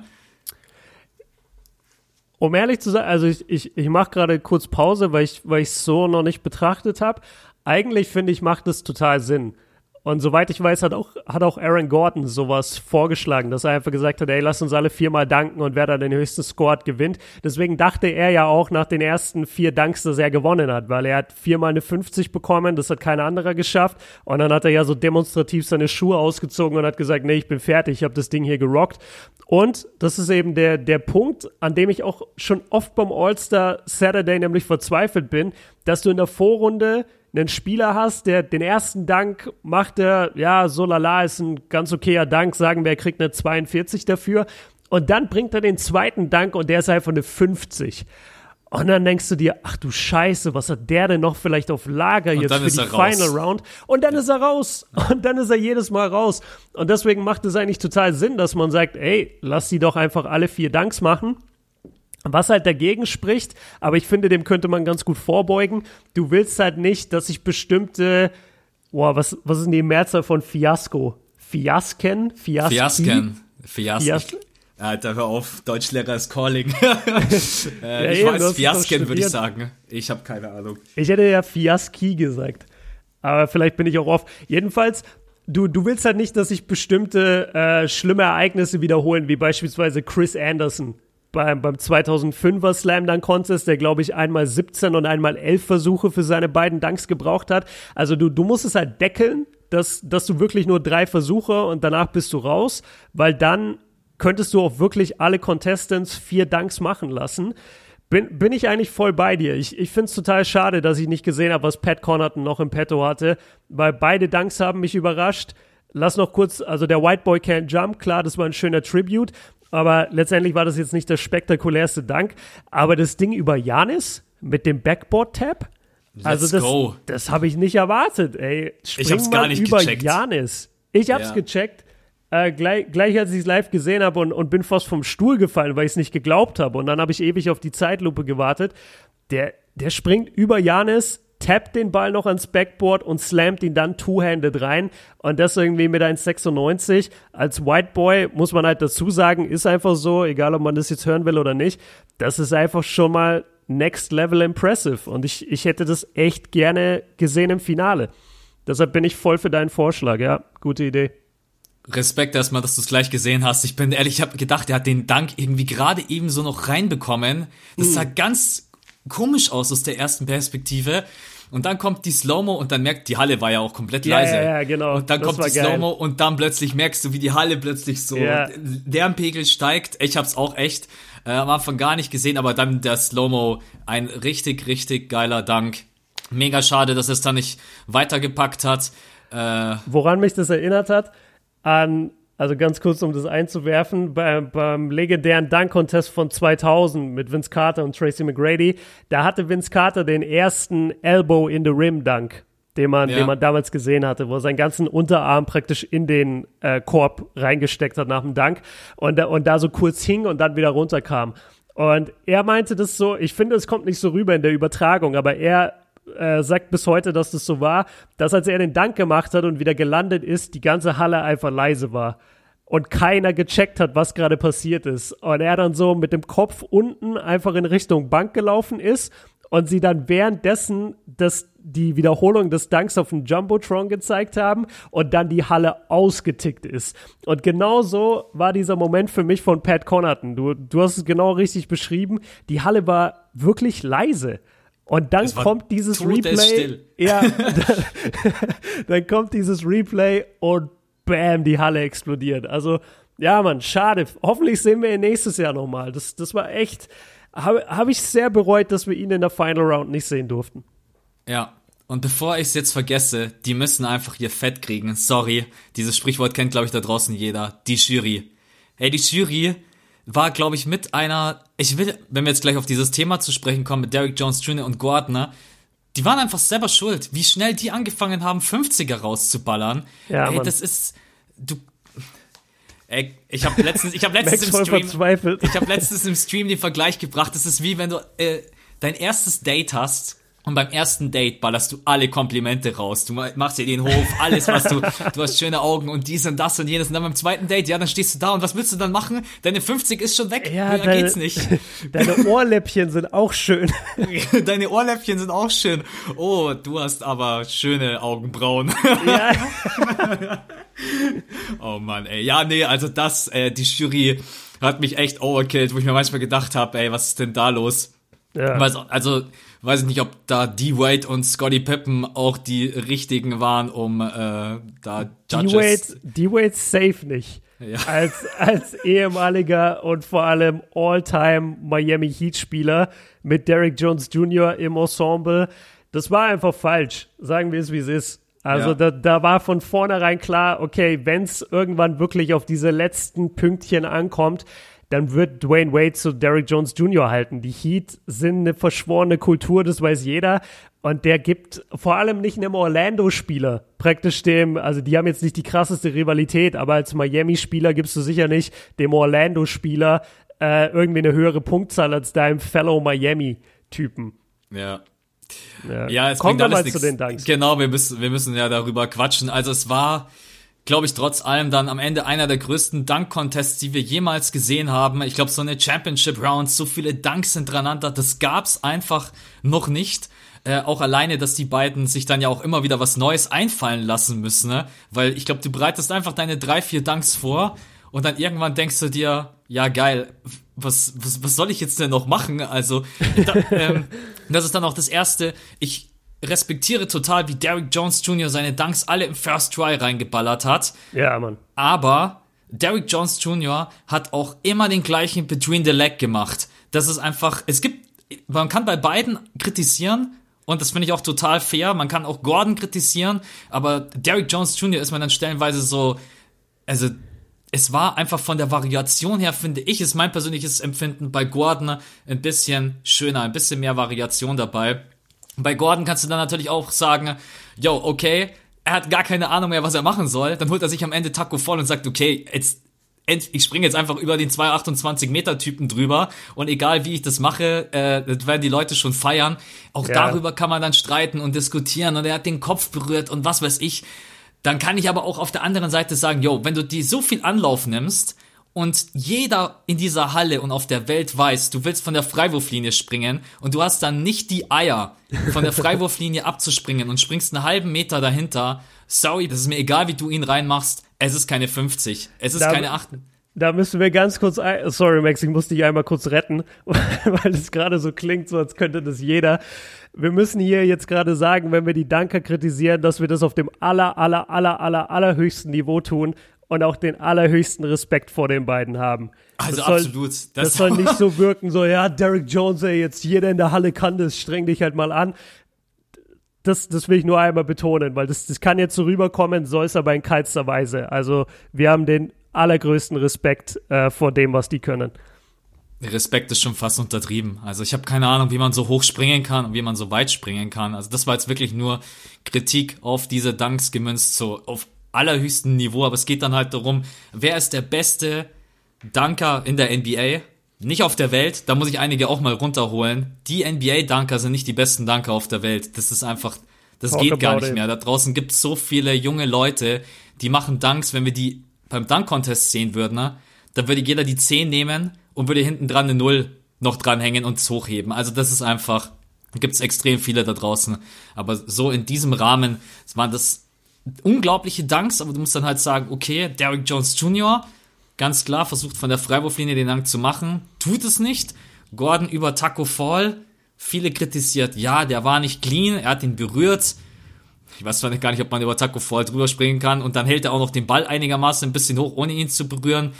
Um ehrlich zu sein, also ich, ich, ich mache gerade kurz Pause, weil ich weil ich so noch nicht betrachtet habe eigentlich finde ich, macht es total Sinn. Und soweit ich weiß, hat auch, hat auch Aaron Gordon sowas vorgeschlagen, dass er einfach gesagt hat, ey, lass uns alle viermal danken und wer da den höchsten Score hat, gewinnt. Deswegen dachte er ja auch nach den ersten vier Danks, dass er gewonnen hat, weil er hat viermal eine 50 bekommen, das hat kein anderer geschafft. Und dann hat er ja so demonstrativ seine Schuhe ausgezogen und hat gesagt, nee, ich bin fertig, ich habe das Ding hier gerockt. Und das ist eben der, der Punkt, an dem ich auch schon oft beim All-Star Saturday nämlich verzweifelt bin, dass du in der Vorrunde einen Spieler hast, der den ersten Dank macht, der, ja, so lala, ist ein ganz okayer Dank, sagen wir, er kriegt eine 42 dafür. Und dann bringt er den zweiten Dank und der ist einfach eine 50. Und dann denkst du dir, ach du Scheiße, was hat der denn noch vielleicht auf Lager jetzt für die Final Round? Und dann ja. ist er raus. Und dann ist er jedes Mal raus. Und deswegen macht es eigentlich total Sinn, dass man sagt, ey, lass sie doch einfach alle vier Danks machen. Was halt dagegen spricht, aber ich finde, dem könnte man ganz gut vorbeugen. Du willst halt nicht, dass sich bestimmte, boah, was, was ist denn die Mehrzahl von Fiasco? Fiasken? Fiaski? Fiasken. Fiasken. Fias Alter, hör auf, Deutschlehrer ist calling. äh, ja, ich eben, weiß, Fiasken würde ich sagen. Ich habe keine Ahnung. Ich hätte ja Fiaski gesagt. Aber vielleicht bin ich auch off. Jedenfalls, du, du willst halt nicht, dass sich bestimmte äh, schlimme Ereignisse wiederholen, wie beispielsweise Chris Anderson beim, beim 2005er Slam Dunk Contest, der glaube ich einmal 17 und einmal 11 Versuche für seine beiden Dunks gebraucht hat. Also du, du musst es halt deckeln, dass, dass du wirklich nur drei Versuche und danach bist du raus, weil dann könntest du auch wirklich alle Contestants vier Dunks machen lassen. Bin, bin ich eigentlich voll bei dir. Ich, ich finde es total schade, dass ich nicht gesehen habe, was Pat Connaughton noch im Petto hatte, weil beide Dunks haben mich überrascht. Lass noch kurz, also der White Boy Can't Jump, klar, das war ein schöner Tribute, aber letztendlich war das jetzt nicht der spektakulärste Dank. Aber das Ding über Janis mit dem Backboard-Tab, also das, go. das habe ich nicht erwartet, ey. Spring ich hab's gar nicht über gecheckt. Janis. Ich hab's ja. gecheckt. Äh, gleich, gleich als ich es live gesehen habe und, und bin fast vom Stuhl gefallen, weil ich es nicht geglaubt habe. Und dann habe ich ewig auf die Zeitlupe gewartet. Der, der springt über Janis, tappt den Ball noch ans Backboard und slammt ihn dann two-handed rein. Und das irgendwie mit 1,96. Als White Boy muss man halt dazu sagen, ist einfach so, egal ob man das jetzt hören will oder nicht. Das ist einfach schon mal next level impressive. Und ich, ich hätte das echt gerne gesehen im Finale. Deshalb bin ich voll für deinen Vorschlag. Ja, gute Idee. Respekt erstmal, dass du es gleich gesehen hast. Ich bin ehrlich, ich habe gedacht, er hat den Dank irgendwie gerade eben so noch reinbekommen. Das hm. sah ganz komisch aus aus der ersten Perspektive. Und dann kommt die Slow-Mo und dann merkt, die Halle war ja auch komplett leise. Ja, ja, genau. Und dann das kommt die Slow-Mo und dann plötzlich merkst du, wie die Halle plötzlich so, ja. Lärmpegel steigt. Ich hab's auch echt äh, am Anfang gar nicht gesehen, aber dann der Slow-Mo, ein richtig, richtig geiler Dank. Mega schade, dass es dann nicht weitergepackt hat. Äh, Woran mich das erinnert hat? An also ganz kurz, um das einzuwerfen, bei, beim legendären Dunk-Contest von 2000 mit Vince Carter und Tracy McGrady, da hatte Vince Carter den ersten Elbow in the Rim Dunk, den man, ja. den man damals gesehen hatte, wo er seinen ganzen Unterarm praktisch in den äh, Korb reingesteckt hat nach dem Dunk und, und da so kurz hing und dann wieder runterkam. Und er meinte das so, ich finde, es kommt nicht so rüber in der Übertragung, aber er äh, sagt bis heute, dass das so war, dass als er den Dank gemacht hat und wieder gelandet ist, die ganze Halle einfach leise war und keiner gecheckt hat, was gerade passiert ist. Und er dann so mit dem Kopf unten einfach in Richtung Bank gelaufen ist und sie dann währenddessen das, die Wiederholung des Danks auf dem Jumbotron gezeigt haben und dann die Halle ausgetickt ist. Und genau so war dieser Moment für mich von Pat Connaughton. Du, du hast es genau richtig beschrieben. Die Halle war wirklich leise. Und dann kommt dieses Replay. Ja, dann, dann kommt dieses Replay und bam, die Halle explodiert. Also, ja, Mann, schade. Hoffentlich sehen wir ihn nächstes Jahr nochmal. Das, das war echt, habe hab ich sehr bereut, dass wir ihn in der Final Round nicht sehen durften. Ja, und bevor ich es jetzt vergesse, die müssen einfach hier Fett kriegen. Sorry, dieses Sprichwort kennt, glaube ich, da draußen jeder. Die Jury. Hey, die Jury war, glaube ich, mit einer, ich will, wenn wir jetzt gleich auf dieses Thema zu sprechen kommen, mit Derrick Jones Jr. und Gardner, die waren einfach selber schuld, wie schnell die angefangen haben, 50er rauszuballern. Ja, ey, Mann. das ist, du, ey, ich habe letztens, ich habe letztens im Stream, ich habe letztens im Stream den Vergleich gebracht, das ist wie wenn du äh, dein erstes Date hast und beim ersten Date ballerst du alle Komplimente raus. Du machst dir den Hof, alles, was du, du hast schöne Augen und dies und das und jenes. Und dann beim zweiten Date, ja, dann stehst du da und was willst du dann machen? Deine 50 ist schon weg. Ja, deine, geht's nicht. Deine Ohrläppchen sind auch schön. deine Ohrläppchen sind auch schön. Oh, du hast aber schöne Augenbrauen. Ja. oh Mann, ey. Ja, nee, also das, äh, die Jury hat mich echt overkillt, wo ich mir manchmal gedacht habe, ey, was ist denn da los? Ja. Also, weiß ich nicht, ob da D-Wade und Scotty Pippen auch die richtigen waren, um äh, da Judges... D-Wade safe nicht. Ja. Als, als ehemaliger und vor allem All-Time Miami Heat-Spieler mit Derrick Jones Jr. im Ensemble. Das war einfach falsch. Sagen wir es, wie es ist. Also ja. da, da war von vornherein klar, okay, wenn es irgendwann wirklich auf diese letzten Pünktchen ankommt, dann wird Dwayne Wade zu Derrick Jones Jr. halten. Die Heat sind eine verschworene Kultur, das weiß jeder. Und der gibt vor allem nicht einem Orlando-Spieler praktisch dem, also die haben jetzt nicht die krasseste Rivalität, aber als Miami-Spieler gibst du sicher nicht dem Orlando-Spieler äh, irgendwie eine höhere Punktzahl als deinem Fellow Miami-Typen. Ja. Ja, ja es mal zu den Danks. Genau, wir müssen, wir müssen ja darüber quatschen. Also es war, glaube ich, trotz allem dann am Ende einer der größten Dunk-Contests, die wir jemals gesehen haben. Ich glaube, so eine Championship Round, so viele Dunks hintereinander, das gab's einfach noch nicht. Äh, auch alleine, dass die beiden sich dann ja auch immer wieder was Neues einfallen lassen müssen, ne? Weil ich glaube, du bereitest einfach deine drei, vier Danks vor und dann irgendwann denkst du dir, ja geil, was, was, was soll ich jetzt denn noch machen? Also, da, ähm, das ist dann auch das Erste. Ich respektiere total, wie Derrick Jones Jr. seine Dunks alle im First Try reingeballert hat. Ja, Mann. Aber Derrick Jones Jr. hat auch immer den gleichen Between the Leg gemacht. Das ist einfach, es gibt, man kann bei beiden kritisieren, und das finde ich auch total fair. Man kann auch Gordon kritisieren, aber Derrick Jones Jr. ist man dann stellenweise so, also es war einfach von der Variation her, finde ich, ist mein persönliches Empfinden bei Gordon ein bisschen schöner, ein bisschen mehr Variation dabei. Bei Gordon kannst du dann natürlich auch sagen, yo, okay, er hat gar keine Ahnung mehr, was er machen soll. Dann holt er sich am Ende Taco voll und sagt, okay, jetzt ich springe jetzt einfach über den 228 Meter Typen drüber und egal wie ich das mache, äh, das werden die Leute schon feiern. Auch ja. darüber kann man dann streiten und diskutieren und er hat den Kopf berührt und was weiß ich. Dann kann ich aber auch auf der anderen Seite sagen, yo, wenn du die so viel Anlauf nimmst und jeder in dieser Halle und auf der Welt weiß, du willst von der Freiwurflinie springen und du hast dann nicht die Eier, von der Freiwurflinie abzuspringen und springst einen halben Meter dahinter, sorry, das ist mir egal, wie du ihn reinmachst, es ist keine 50, es ist da, keine 8. Da müssen wir ganz kurz, sorry Max, ich muss dich einmal kurz retten, weil es gerade so klingt, so als könnte das jeder. Wir müssen hier jetzt gerade sagen, wenn wir die Danker kritisieren, dass wir das auf dem aller, aller, aller, aller, allerhöchsten Niveau tun und auch den allerhöchsten Respekt vor den beiden haben. Also das soll, absolut. Das, das soll nicht so wirken, so, ja, Derek Jones, ey, jetzt jeder in der Halle kann das, streng dich halt mal an. Das, das will ich nur einmal betonen, weil das, das kann jetzt so rüberkommen, soll es aber in keinster Weise. Also, wir haben den allergrößten Respekt äh, vor dem, was die können. Respekt ist schon fast untertrieben. Also ich habe keine Ahnung, wie man so hoch springen kann und wie man so weit springen kann. Also das war jetzt wirklich nur Kritik auf diese Dunks gemünzt, so auf allerhöchstem Niveau. Aber es geht dann halt darum, wer ist der beste Dunker in der NBA? Nicht auf der Welt, da muss ich einige auch mal runterholen. Die NBA-Dunker sind nicht die besten Dunker auf der Welt. Das ist einfach, das Talk geht gar nicht it. mehr. Da draußen gibt es so viele junge Leute, die machen Dunks, wenn wir die beim Dunk-Contest sehen würden, ne, dann würde jeder die 10 nehmen und würde hinten dran eine 0 noch dranhängen und es hochheben. Also das ist einfach, gibt es extrem viele da draußen. Aber so in diesem Rahmen waren das unglaubliche Dunks, aber du musst dann halt sagen, okay, Derrick Jones Jr., ganz klar, versucht von der Freiwurflinie den Dank zu machen, tut es nicht. Gordon über Taco Fall, viele kritisiert, ja, der war nicht clean, er hat ihn berührt. Ich weiß zwar gar nicht, ob man über Taco Fall drüber springen kann und dann hält er auch noch den Ball einigermaßen ein bisschen hoch, ohne ihn zu berühren.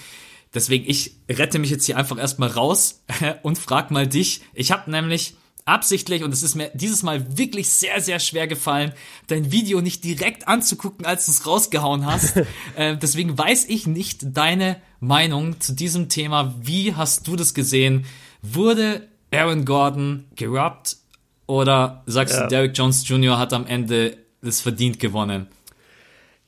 Deswegen, ich rette mich jetzt hier einfach erstmal raus und frag mal dich. Ich habe nämlich absichtlich, und es ist mir dieses Mal wirklich sehr, sehr schwer gefallen, dein Video nicht direkt anzugucken, als du es rausgehauen hast. äh, deswegen weiß ich nicht deine Meinung zu diesem Thema. Wie hast du das gesehen? Wurde Aaron Gordon gerubbt oder sagst ja. du, Derrick Jones Jr. hat am Ende das verdient gewonnen?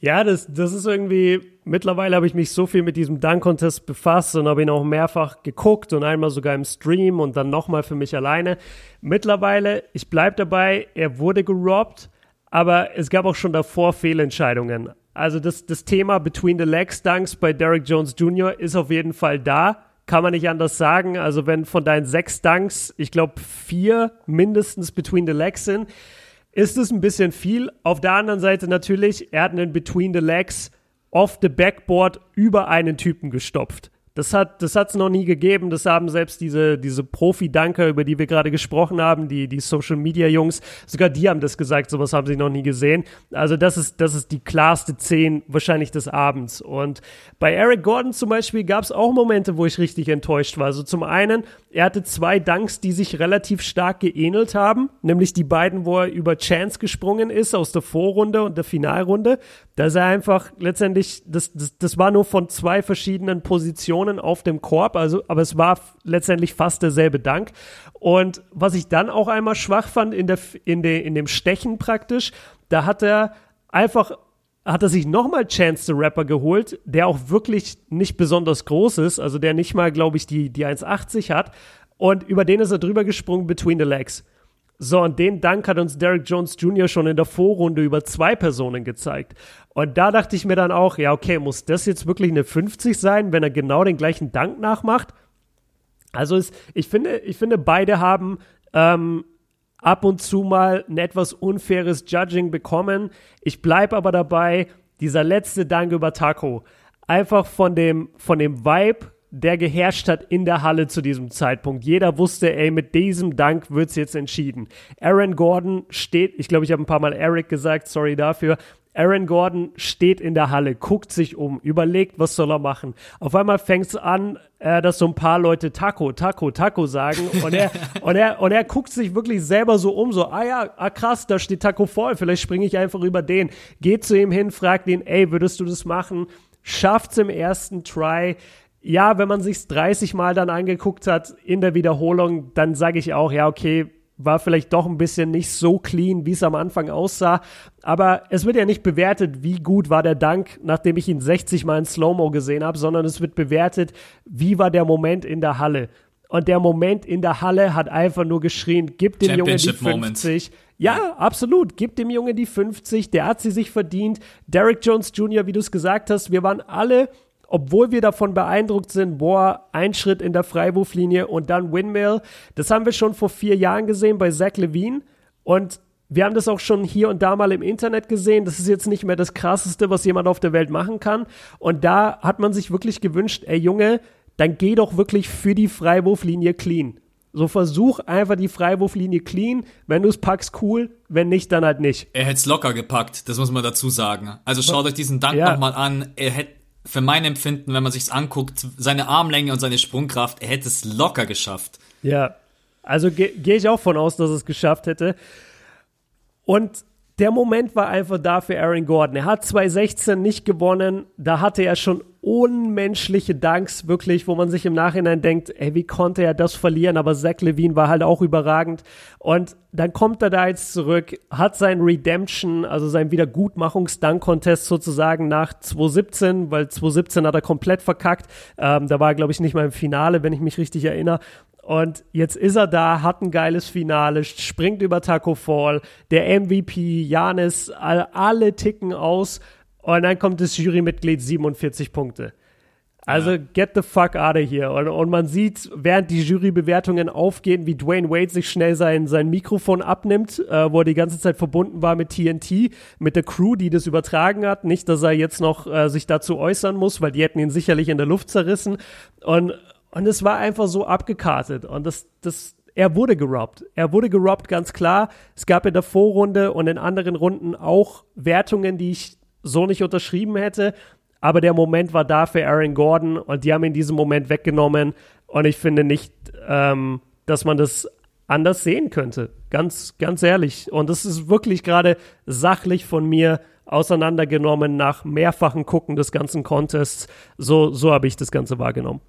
Ja, das, das ist irgendwie, mittlerweile habe ich mich so viel mit diesem Dunk-Contest befasst und habe ihn auch mehrfach geguckt und einmal sogar im Stream und dann nochmal für mich alleine. Mittlerweile, ich bleibe dabei, er wurde gerobbt, aber es gab auch schon davor Fehlentscheidungen. Also das, das Thema Between the Legs Dunks bei Derek Jones Jr. ist auf jeden Fall da. Kann man nicht anders sagen. Also wenn von deinen sechs Dunks, ich glaube vier mindestens Between the Legs sind, ist es ein bisschen viel. Auf der anderen Seite natürlich, er hat einen Between the Legs off the Backboard über einen Typen gestopft. Das hat das noch nie gegeben. Das haben selbst diese diese Profi-Danker, über die wir gerade gesprochen haben, die die Social Media Jungs, sogar die haben das gesagt. Sowas haben sie noch nie gesehen. Also das ist das ist die klarste 10 wahrscheinlich des Abends. Und bei Eric Gordon zum Beispiel gab es auch Momente, wo ich richtig enttäuscht war. Also zum einen, er hatte zwei Dunks, die sich relativ stark geähnelt haben, nämlich die beiden, wo er über Chance gesprungen ist aus der Vorrunde und der Finalrunde. Da ist er einfach letztendlich, das, das, das war nur von zwei verschiedenen Positionen auf dem Korb, also, aber es war letztendlich fast derselbe Dank. Und was ich dann auch einmal schwach fand in, der, in, de, in dem Stechen praktisch, da hat er einfach hat er sich nochmal Chance the Rapper geholt, der auch wirklich nicht besonders groß ist, also der nicht mal, glaube ich, die, die 1,80 hat. Und über den ist er drüber gesprungen between the legs. So, und den Dank hat uns Derek Jones Jr. schon in der Vorrunde über zwei Personen gezeigt. Und da dachte ich mir dann auch, ja, okay, muss das jetzt wirklich eine 50 sein, wenn er genau den gleichen Dank nachmacht? Also es, ich finde, ich finde, beide haben ähm, ab und zu mal ein etwas unfaires Judging bekommen. Ich bleibe aber dabei, dieser letzte Dank über Taco, einfach von dem, von dem Vibe, der geherrscht hat in der Halle zu diesem Zeitpunkt. Jeder wusste, ey, mit diesem Dank wird es jetzt entschieden. Aaron Gordon steht, ich glaube, ich habe ein paar Mal Eric gesagt, sorry dafür, Aaron Gordon steht in der Halle, guckt sich um, überlegt, was soll er machen. Auf einmal fängt es an, äh, dass so ein paar Leute Taco, Taco, Taco sagen und er, und er, und er guckt sich wirklich selber so um, so, ah ja, ah krass, da steht Taco voll, vielleicht springe ich einfach über den. Geht zu ihm hin, fragt ihn, ey, würdest du das machen? Schafft's im ersten Try. Ja, wenn man sich's 30 Mal dann angeguckt hat in der Wiederholung, dann sage ich auch, ja, okay, war vielleicht doch ein bisschen nicht so clean, wie es am Anfang aussah. Aber es wird ja nicht bewertet, wie gut war der Dank, nachdem ich ihn 60 Mal in Slow-Mo gesehen habe, sondern es wird bewertet, wie war der Moment in der Halle. Und der Moment in der Halle hat einfach nur geschrien, gib dem Jungen die 50. Moment. Ja, absolut. Gib dem Jungen die 50. Der hat sie sich verdient. Derek Jones Jr., wie du es gesagt hast, wir waren alle obwohl wir davon beeindruckt sind, boah, ein Schritt in der Freiwurflinie und dann Windmill. Das haben wir schon vor vier Jahren gesehen bei Zach Levine und wir haben das auch schon hier und da mal im Internet gesehen. Das ist jetzt nicht mehr das Krasseste, was jemand auf der Welt machen kann. Und da hat man sich wirklich gewünscht, ey Junge, dann geh doch wirklich für die Freiwurflinie clean. So versuch einfach die Freiwurflinie clean. Wenn du es packst, cool. Wenn nicht, dann halt nicht. Er hätte es locker gepackt, das muss man dazu sagen. Also schaut euch diesen Dank ja. nochmal an. Er hätte für mein Empfinden, wenn man sich's anguckt, seine Armlänge und seine Sprungkraft, er hätte es locker geschafft. Ja, also gehe geh ich auch von aus, dass es geschafft hätte. Und der Moment war einfach da für Aaron Gordon. Er hat 2016 nicht gewonnen. Da hatte er schon unmenschliche Danks, wirklich, wo man sich im Nachhinein denkt, ey, wie konnte er das verlieren? Aber Zach Levine war halt auch überragend. Und dann kommt er da jetzt zurück, hat sein Redemption, also sein Wiedergutmachungsdank-Contest sozusagen nach 2017, weil 2017 hat er komplett verkackt. Ähm, da war er, glaube ich, nicht mal im Finale, wenn ich mich richtig erinnere. Und jetzt ist er da, hat ein geiles Finale, springt über Taco Fall, der MVP, Janis, alle ticken aus. Und dann kommt das Jurymitglied 47 Punkte. Also ja. get the fuck out of here. Und, und man sieht, während die Jurybewertungen aufgehen, wie Dwayne Wade sich schnell sein, sein Mikrofon abnimmt, äh, wo er die ganze Zeit verbunden war mit TNT, mit der Crew, die das übertragen hat. Nicht, dass er jetzt noch äh, sich dazu äußern muss, weil die hätten ihn sicherlich in der Luft zerrissen. Und und es war einfach so abgekartet. Und das, das, er wurde gerobbt. Er wurde gerobbt, ganz klar. Es gab in der Vorrunde und in anderen Runden auch Wertungen, die ich so nicht unterschrieben hätte. Aber der Moment war da für Aaron Gordon und die haben in diesem Moment weggenommen. Und ich finde nicht, ähm, dass man das anders sehen könnte. Ganz, ganz ehrlich. Und das ist wirklich gerade sachlich von mir auseinandergenommen nach mehrfachen Gucken des ganzen Contests. So, so habe ich das Ganze wahrgenommen.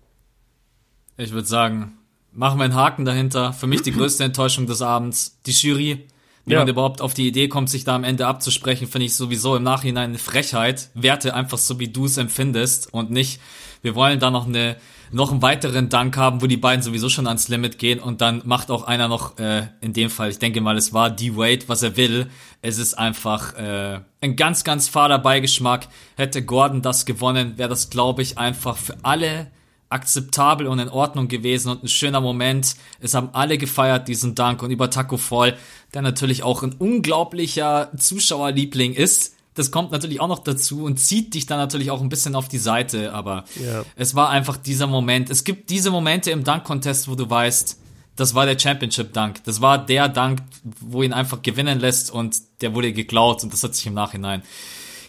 Ich würde sagen, machen wir einen Haken dahinter. Für mich die größte Enttäuschung des Abends. Die Jury. Wie ja. man überhaupt auf die Idee kommt, sich da am Ende abzusprechen, finde ich sowieso im Nachhinein eine Frechheit. Werte einfach so, wie du es empfindest und nicht, wir wollen da noch eine, noch einen weiteren Dank haben, wo die beiden sowieso schon ans Limit gehen und dann macht auch einer noch, äh, in dem Fall, ich denke mal, es war D-Wade, was er will. Es ist einfach äh, ein ganz, ganz fader Beigeschmack. Hätte Gordon das gewonnen, wäre das, glaube ich, einfach für alle akzeptabel und in Ordnung gewesen und ein schöner Moment. Es haben alle gefeiert, diesen Dank und über Taco Fall, der natürlich auch ein unglaublicher Zuschauerliebling ist. Das kommt natürlich auch noch dazu und zieht dich dann natürlich auch ein bisschen auf die Seite, aber ja. es war einfach dieser Moment. Es gibt diese Momente im Dank-Contest, wo du weißt, das war der Championship-Dank. Das war der Dank, wo ihn einfach gewinnen lässt und der wurde geklaut und das hat sich im Nachhinein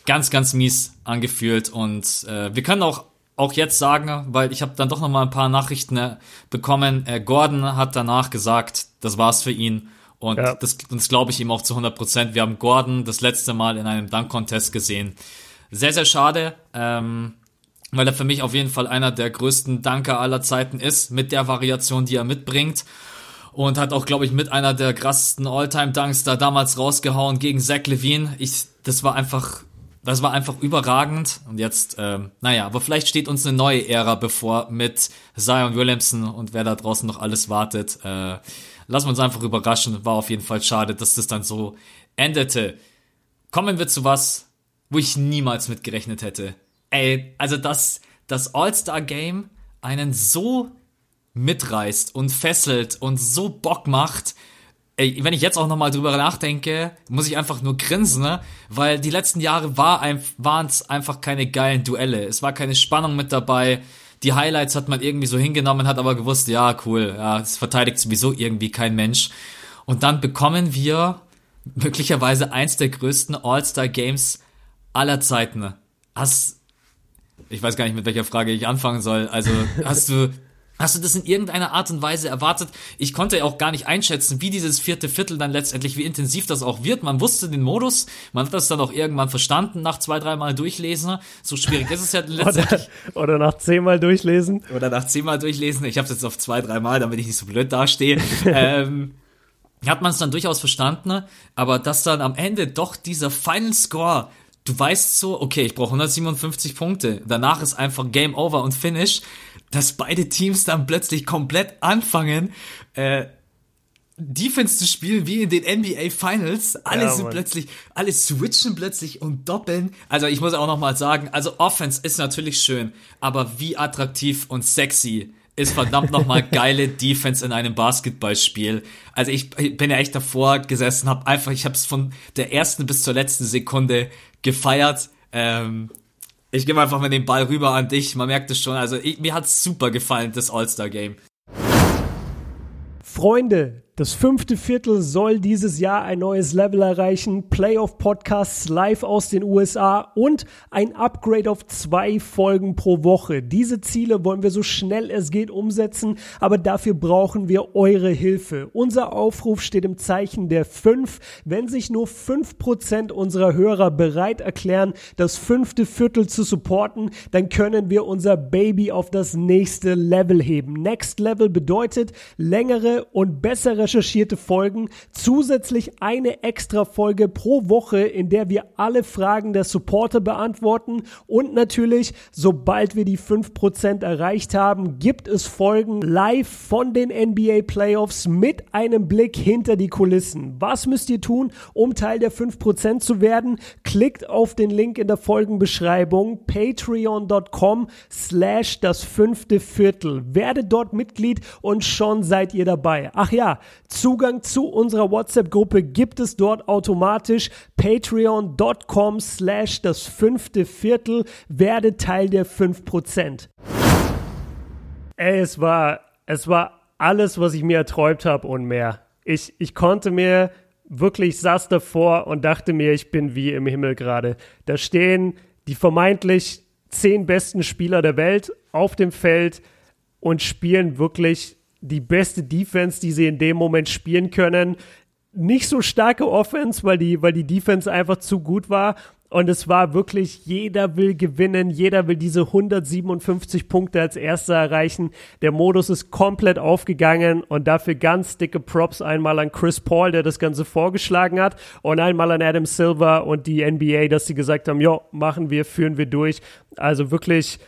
ganz, ganz mies angefühlt und äh, wir können auch auch jetzt sagen, weil ich habe dann doch noch mal ein paar Nachrichten äh, bekommen. Äh, Gordon hat danach gesagt, das war's für ihn. Und ja. das, das glaube ich ihm auch zu 100 Prozent. Wir haben Gordon das letzte Mal in einem Dunk-Contest gesehen. Sehr, sehr schade, ähm, weil er für mich auf jeden Fall einer der größten Danker aller Zeiten ist, mit der Variation, die er mitbringt. Und hat auch, glaube ich, mit einer der krassesten All-Time-Dunks da damals rausgehauen gegen Zach Levine. Ich, das war einfach das war einfach überragend. Und jetzt, ähm, naja, aber vielleicht steht uns eine neue Ära bevor mit Zion Williamson und wer da draußen noch alles wartet. Äh, lassen wir uns einfach überraschen. War auf jeden Fall schade, dass das dann so endete. Kommen wir zu was, wo ich niemals mitgerechnet hätte. Ey, also dass das All-Star-Game einen so mitreißt und fesselt und so Bock macht, ey, wenn ich jetzt auch nochmal drüber nachdenke, muss ich einfach nur grinsen, ne? Weil die letzten Jahre war ein, waren es einfach keine geilen Duelle. Es war keine Spannung mit dabei. Die Highlights hat man irgendwie so hingenommen, hat aber gewusst, ja, cool, ja, es verteidigt sowieso irgendwie kein Mensch. Und dann bekommen wir möglicherweise eins der größten All-Star-Games aller Zeiten. Hast, ich weiß gar nicht, mit welcher Frage ich anfangen soll. Also, hast du Hast du das in irgendeiner Art und Weise erwartet? Ich konnte ja auch gar nicht einschätzen, wie dieses vierte Viertel dann letztendlich, wie intensiv das auch wird. Man wusste den Modus, man hat das dann auch irgendwann verstanden, nach zwei, dreimal durchlesen. So schwierig ist es ja letztendlich. Oder, oder nach zehnmal durchlesen. Oder nach zehnmal durchlesen. Ich habe es jetzt auf zwei, dreimal, damit ich nicht so blöd dastehe. ähm, hat man es dann durchaus verstanden, aber dass dann am Ende doch dieser Final Score du weißt so, okay, ich brauche 157 Punkte. Danach ist einfach Game Over und Finish dass beide Teams dann plötzlich komplett anfangen, äh, Defense zu spielen wie in den NBA Finals. Alle ja, sind plötzlich, alle switchen plötzlich und doppeln. Also ich muss auch noch mal sagen, also Offense ist natürlich schön, aber wie attraktiv und sexy ist verdammt noch mal geile Defense in einem Basketballspiel. Also ich, ich bin ja echt davor gesessen, habe einfach, ich habe es von der ersten bis zur letzten Sekunde gefeiert. Ähm, ich gebe einfach mal den Ball rüber an dich. Man merkt es schon. Also ich, mir hat's super gefallen, das All-Star-Game. Freunde, das fünfte Viertel soll dieses Jahr ein neues Level erreichen, Playoff-Podcasts live aus den USA und ein Upgrade auf zwei Folgen pro Woche. Diese Ziele wollen wir so schnell es geht umsetzen, aber dafür brauchen wir eure Hilfe. Unser Aufruf steht im Zeichen der fünf. Wenn sich nur fünf Prozent unserer Hörer bereit erklären, das fünfte Viertel zu supporten, dann können wir unser Baby auf das nächste Level heben. Next Level bedeutet längere und bessere recherchierte Folgen, zusätzlich eine extra Folge pro Woche, in der wir alle Fragen der Supporter beantworten und natürlich, sobald wir die 5% erreicht haben, gibt es Folgen live von den NBA Playoffs mit einem Blick hinter die Kulissen. Was müsst ihr tun, um Teil der 5% zu werden? Klickt auf den Link in der Folgenbeschreibung patreon.com slash das fünfte Viertel. Werdet dort Mitglied und schon seid ihr dabei. Ach ja, Zugang zu unserer WhatsApp-Gruppe gibt es dort automatisch. Patreon.com slash das fünfte Viertel. Werde Teil der 5%. Ey, es war, es war alles, was ich mir erträumt habe und mehr. Ich, ich konnte mir wirklich, saß davor und dachte mir, ich bin wie im Himmel gerade. Da stehen die vermeintlich zehn besten Spieler der Welt auf dem Feld und spielen wirklich die beste Defense, die sie in dem Moment spielen können. Nicht so starke Offense, weil die, weil die Defense einfach zu gut war. Und es war wirklich, jeder will gewinnen, jeder will diese 157 Punkte als erster erreichen. Der Modus ist komplett aufgegangen und dafür ganz dicke Props einmal an Chris Paul, der das Ganze vorgeschlagen hat und einmal an Adam Silver und die NBA, dass sie gesagt haben, ja, machen wir, führen wir durch. Also wirklich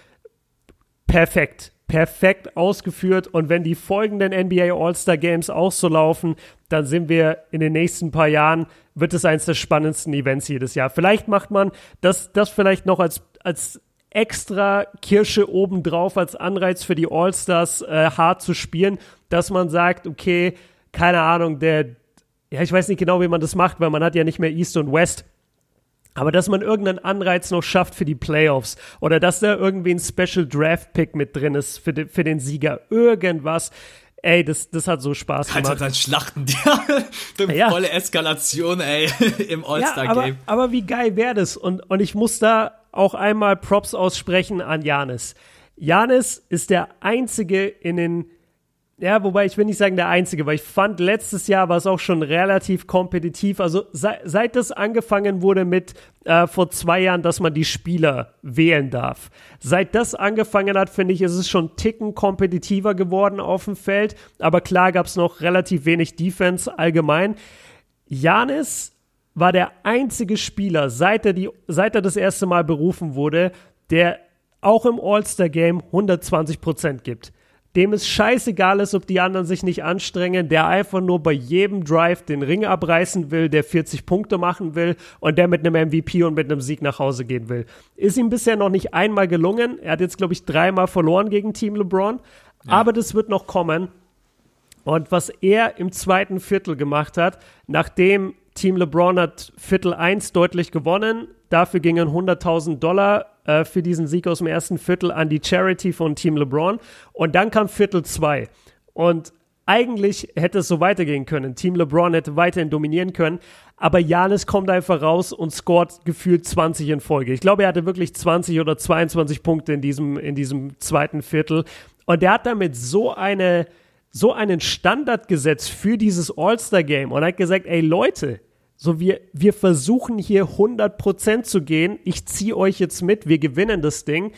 perfekt perfekt ausgeführt. Und wenn die folgenden NBA All-Star Games auch so laufen, dann sind wir in den nächsten paar Jahren, wird es eines der spannendsten Events jedes Jahr. Vielleicht macht man das, das vielleicht noch als, als extra Kirsche obendrauf, als Anreiz für die All-Stars äh, hart zu spielen, dass man sagt, okay, keine Ahnung, der, ja, ich weiß nicht genau, wie man das macht, weil man hat ja nicht mehr East und West aber dass man irgendeinen Anreiz noch schafft für die Playoffs oder dass da irgendwie ein Special Draft Pick mit drin ist für, de, für den Sieger, irgendwas. Ey, das, das hat so Spaß gemacht. Alter, dann schlachten die ja. volle Eskalation, ey, im All-Star-Game. Ja, aber, aber, wie geil wäre das? Und, und ich muss da auch einmal Props aussprechen an Janis. Janis ist der Einzige in den ja, wobei ich will nicht sagen der Einzige, weil ich fand, letztes Jahr war es auch schon relativ kompetitiv. Also se seit das angefangen wurde mit äh, vor zwei Jahren, dass man die Spieler wählen darf. Seit das angefangen hat, finde ich, ist es schon ticken kompetitiver geworden auf dem Feld. Aber klar gab es noch relativ wenig Defense allgemein. Janis war der einzige Spieler, seit er, die, seit er das erste Mal berufen wurde, der auch im All-Star-Game 120 Prozent gibt dem es scheißegal ist, ob die anderen sich nicht anstrengen, der einfach nur bei jedem Drive den Ring abreißen will, der 40 Punkte machen will und der mit einem MVP und mit einem Sieg nach Hause gehen will. Ist ihm bisher noch nicht einmal gelungen. Er hat jetzt, glaube ich, dreimal verloren gegen Team LeBron, ja. aber das wird noch kommen. Und was er im zweiten Viertel gemacht hat, nachdem Team LeBron hat Viertel 1 deutlich gewonnen, dafür gingen 100.000 Dollar äh, für diesen Sieg aus dem ersten Viertel an die Charity von Team LeBron. Und dann kam Viertel 2. Und eigentlich hätte es so weitergehen können. Team LeBron hätte weiterhin dominieren können. Aber Janis kommt einfach raus und scoret gefühlt 20 in Folge. Ich glaube, er hatte wirklich 20 oder 22 Punkte in diesem, in diesem zweiten Viertel. Und er hat damit so eine, so einen Standard gesetzt für dieses All-Star-Game und hat gesagt, ey Leute, so wir, wir versuchen hier 100% zu gehen. Ich ziehe euch jetzt mit. Wir gewinnen das Ding.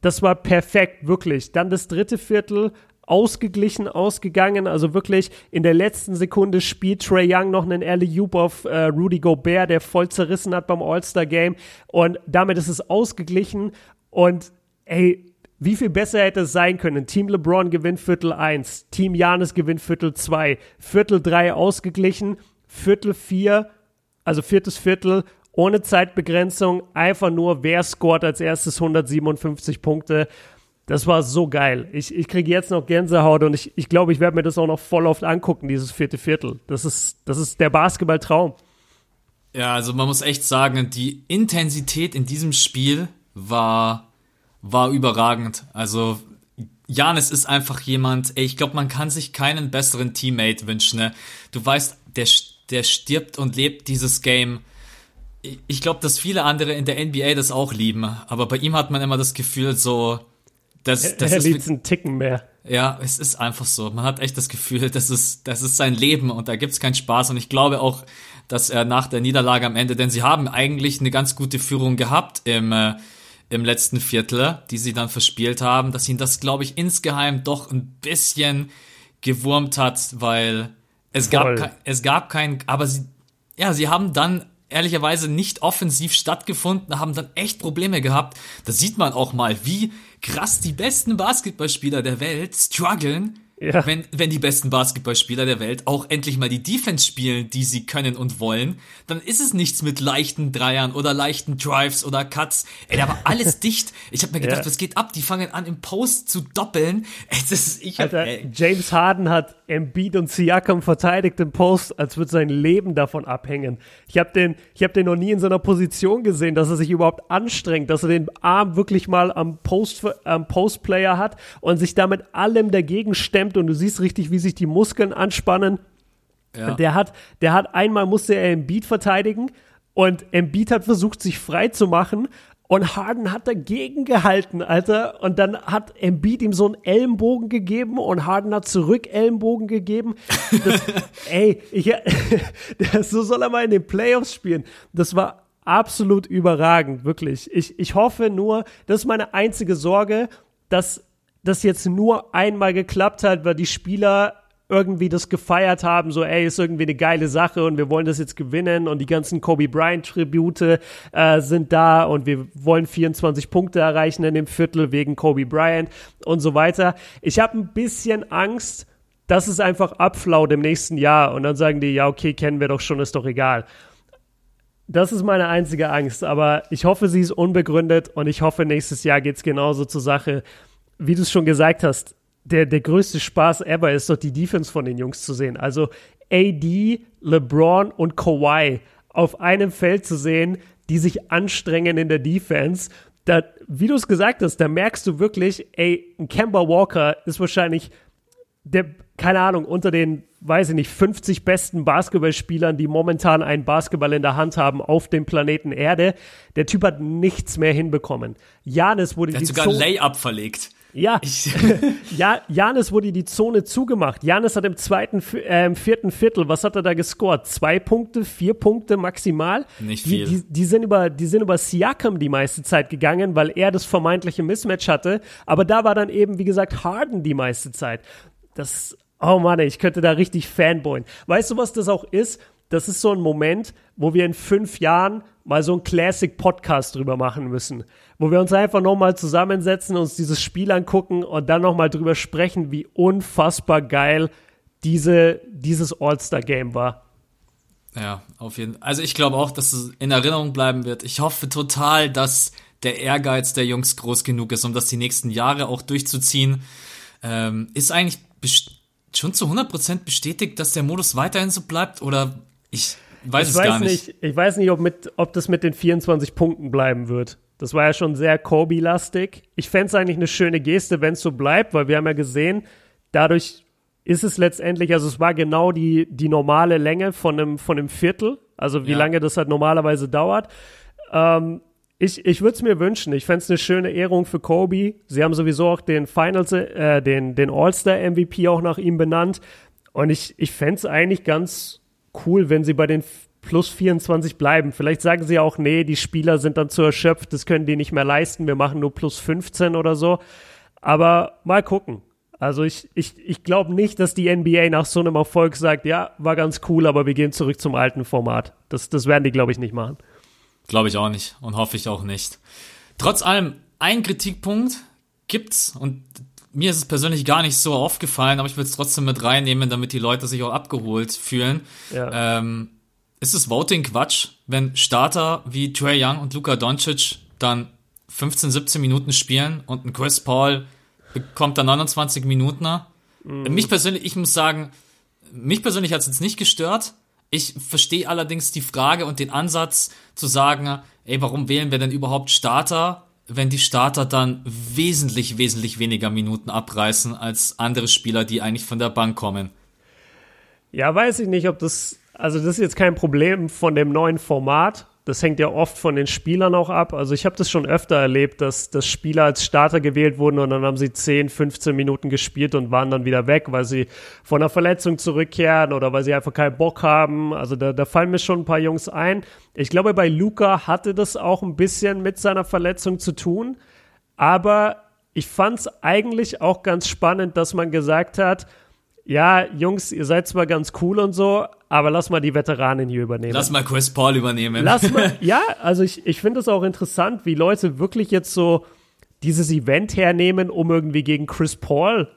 Das war perfekt, wirklich. Dann das dritte Viertel ausgeglichen ausgegangen. Also wirklich in der letzten Sekunde spielt Trey Young noch einen Alley Oop auf äh, Rudy Gobert, der voll zerrissen hat beim All-Star Game. Und damit ist es ausgeglichen. Und ey, wie viel besser hätte es sein können? Team LeBron gewinnt Viertel 1, Team Janis gewinnt Viertel 2, Viertel 3 ausgeglichen, Viertel 4, also viertes Viertel ohne Zeitbegrenzung, einfach nur, wer scoret als erstes 157 Punkte. Das war so geil. Ich, ich kriege jetzt noch Gänsehaut und ich, ich glaube, ich werde mir das auch noch voll oft angucken, dieses vierte Viertel. Das ist, das ist der Basketballtraum. Ja, also man muss echt sagen, die Intensität in diesem Spiel war, war überragend. Also Janis ist einfach jemand, ey, ich glaube, man kann sich keinen besseren Teammate wünschen. Ne? Du weißt, der, der stirbt und lebt dieses Game. Ich glaube, dass viele andere in der NBA das auch lieben, aber bei ihm hat man immer das Gefühl, so, das, das er liebt einen Ticken mehr. Ja, es ist einfach so. Man hat echt das Gefühl, das ist, das ist sein Leben und da gibt's keinen Spaß. Und ich glaube auch, dass er nach der Niederlage am Ende, denn sie haben eigentlich eine ganz gute Führung gehabt im, äh, im letzten Viertel, die sie dann verspielt haben, dass ihn das, glaube ich, insgeheim doch ein bisschen gewurmt hat, weil es gab, es gab kein, aber sie, ja, sie haben dann ehrlicherweise nicht offensiv stattgefunden, haben dann echt Probleme gehabt. Da sieht man auch mal, wie krass die besten Basketballspieler der Welt strugglen ja. wenn, wenn die besten Basketballspieler der Welt auch endlich mal die Defense spielen, die sie können und wollen, dann ist es nichts mit leichten Dreiern oder leichten Drives oder Cuts. Ey, da war alles dicht. Ich habe mir gedacht, ja. was geht ab? Die fangen an im Post zu doppeln. Das ist, ich hab, Alter, James Harden hat Embiid und Siakam verteidigt im Post, als würde sein Leben davon abhängen. Ich habe den, ich habe den noch nie in so einer Position gesehen, dass er sich überhaupt anstrengt, dass er den Arm wirklich mal am Post, am Postplayer hat und sich damit allem dagegen stemmt Hemd und du siehst richtig, wie sich die Muskeln anspannen. Ja. Der hat, der hat einmal musste er Embiid verteidigen und Embiid hat versucht, sich frei zu machen und Harden hat dagegen gehalten, Alter. Und dann hat Embiid ihm so einen Ellenbogen gegeben und Harden hat zurück Ellenbogen gegeben. Das, ey, ich, so soll er mal in den Playoffs spielen. Das war absolut überragend, wirklich. Ich, ich hoffe nur, das ist meine einzige Sorge, dass das jetzt nur einmal geklappt hat, weil die Spieler irgendwie das gefeiert haben, so ey, ist irgendwie eine geile Sache und wir wollen das jetzt gewinnen und die ganzen Kobe Bryant Tribute äh, sind da und wir wollen 24 Punkte erreichen in dem Viertel wegen Kobe Bryant und so weiter. Ich habe ein bisschen Angst, dass es einfach abflaut im nächsten Jahr und dann sagen die, ja okay, kennen wir doch schon, ist doch egal. Das ist meine einzige Angst, aber ich hoffe, sie ist unbegründet und ich hoffe, nächstes Jahr geht's genauso zur Sache wie du es schon gesagt hast, der, der größte Spaß ever ist doch die Defense von den Jungs zu sehen. Also AD, LeBron und Kawhi auf einem Feld zu sehen, die sich anstrengen in der Defense. Da, wie du es gesagt hast, da merkst du wirklich, ey, ein Kemba Walker ist wahrscheinlich der, keine Ahnung, unter den, weiß ich nicht, 50 besten Basketballspielern, die momentan einen Basketball in der Hand haben auf dem Planeten Erde. Der Typ hat nichts mehr hinbekommen. Janis wurde der hat sogar ein Layup verlegt. Ja, ja, Janis wurde die Zone zugemacht. Janis hat im zweiten, äh, im vierten Viertel, was hat er da gescored? Zwei Punkte, vier Punkte maximal. Nicht viel. Die, die, die, sind über, die sind über Siakam die meiste Zeit gegangen, weil er das vermeintliche Mismatch hatte. Aber da war dann eben, wie gesagt, Harden die meiste Zeit. Das, oh Mann, ich könnte da richtig fanboyen. Weißt du, was das auch ist? Das ist so ein Moment, wo wir in fünf Jahren mal so einen Classic-Podcast drüber machen müssen wo wir uns einfach nochmal zusammensetzen, uns dieses Spiel angucken und dann nochmal drüber sprechen, wie unfassbar geil diese, dieses All-Star-Game war. Ja, auf jeden Fall. Also ich glaube auch, dass es in Erinnerung bleiben wird. Ich hoffe total, dass der Ehrgeiz der Jungs groß genug ist, um das die nächsten Jahre auch durchzuziehen. Ähm, ist eigentlich schon zu 100% bestätigt, dass der Modus weiterhin so bleibt? Oder ich weiß ich es weiß gar nicht. nicht. Ich weiß nicht, ob, mit, ob das mit den 24 Punkten bleiben wird. Das war ja schon sehr Kobe-lastig. Ich fände es eigentlich eine schöne Geste, wenn es so bleibt, weil wir haben ja gesehen, dadurch ist es letztendlich, also es war genau die, die normale Länge von einem, von einem Viertel, also wie Ja. lange das halt normalerweise dauert. Ähm, ich ich würde es mir wünschen. Ich fände es eine schöne Ehrung für Kobe. Sie haben sowieso auch den Finals, äh, den, den All-Star-MVP auch nach ihm benannt. Und ich, ich fände es eigentlich ganz cool, wenn sie bei den plus 24 bleiben. Vielleicht sagen sie auch, nee, die Spieler sind dann zu erschöpft, das können die nicht mehr leisten, wir machen nur plus 15 oder so. Aber mal gucken. Also ich, ich, ich glaube nicht, dass die NBA nach so einem Erfolg sagt, ja, war ganz cool, aber wir gehen zurück zum alten Format. Das, das werden die, glaube ich, nicht machen. Glaube ich auch nicht und hoffe ich auch nicht. Trotz allem, ein Kritikpunkt gibt's und mir ist es persönlich gar nicht so aufgefallen, aber ich will es trotzdem mit reinnehmen, damit die Leute sich auch abgeholt fühlen. Ja. Ähm, ist es Voting Quatsch, wenn Starter wie Trey Young und Luka Doncic dann 15, 17 Minuten spielen und ein Chris Paul bekommt dann 29 Minuten? Mich persönlich, ich muss sagen, mich persönlich hat es jetzt nicht gestört. Ich verstehe allerdings die Frage und den Ansatz zu sagen, ey, warum wählen wir denn überhaupt Starter, wenn die Starter dann wesentlich, wesentlich weniger Minuten abreißen als andere Spieler, die eigentlich von der Bank kommen. Ja, weiß ich nicht, ob das, also das ist jetzt kein Problem von dem neuen Format. Das hängt ja oft von den Spielern auch ab. Also ich habe das schon öfter erlebt, dass, dass Spieler als Starter gewählt wurden und dann haben sie 10, 15 Minuten gespielt und waren dann wieder weg, weil sie von einer Verletzung zurückkehren oder weil sie einfach keinen Bock haben. Also da, da fallen mir schon ein paar Jungs ein. Ich glaube, bei Luca hatte das auch ein bisschen mit seiner Verletzung zu tun. Aber ich fand es eigentlich auch ganz spannend, dass man gesagt hat, ja, Jungs, ihr seid zwar ganz cool und so, aber lass mal die Veteranen hier übernehmen. Lass mal Chris Paul übernehmen. Lass mal, ja, also ich, ich finde es auch interessant, wie Leute wirklich jetzt so dieses Event hernehmen, um irgendwie gegen Chris Paul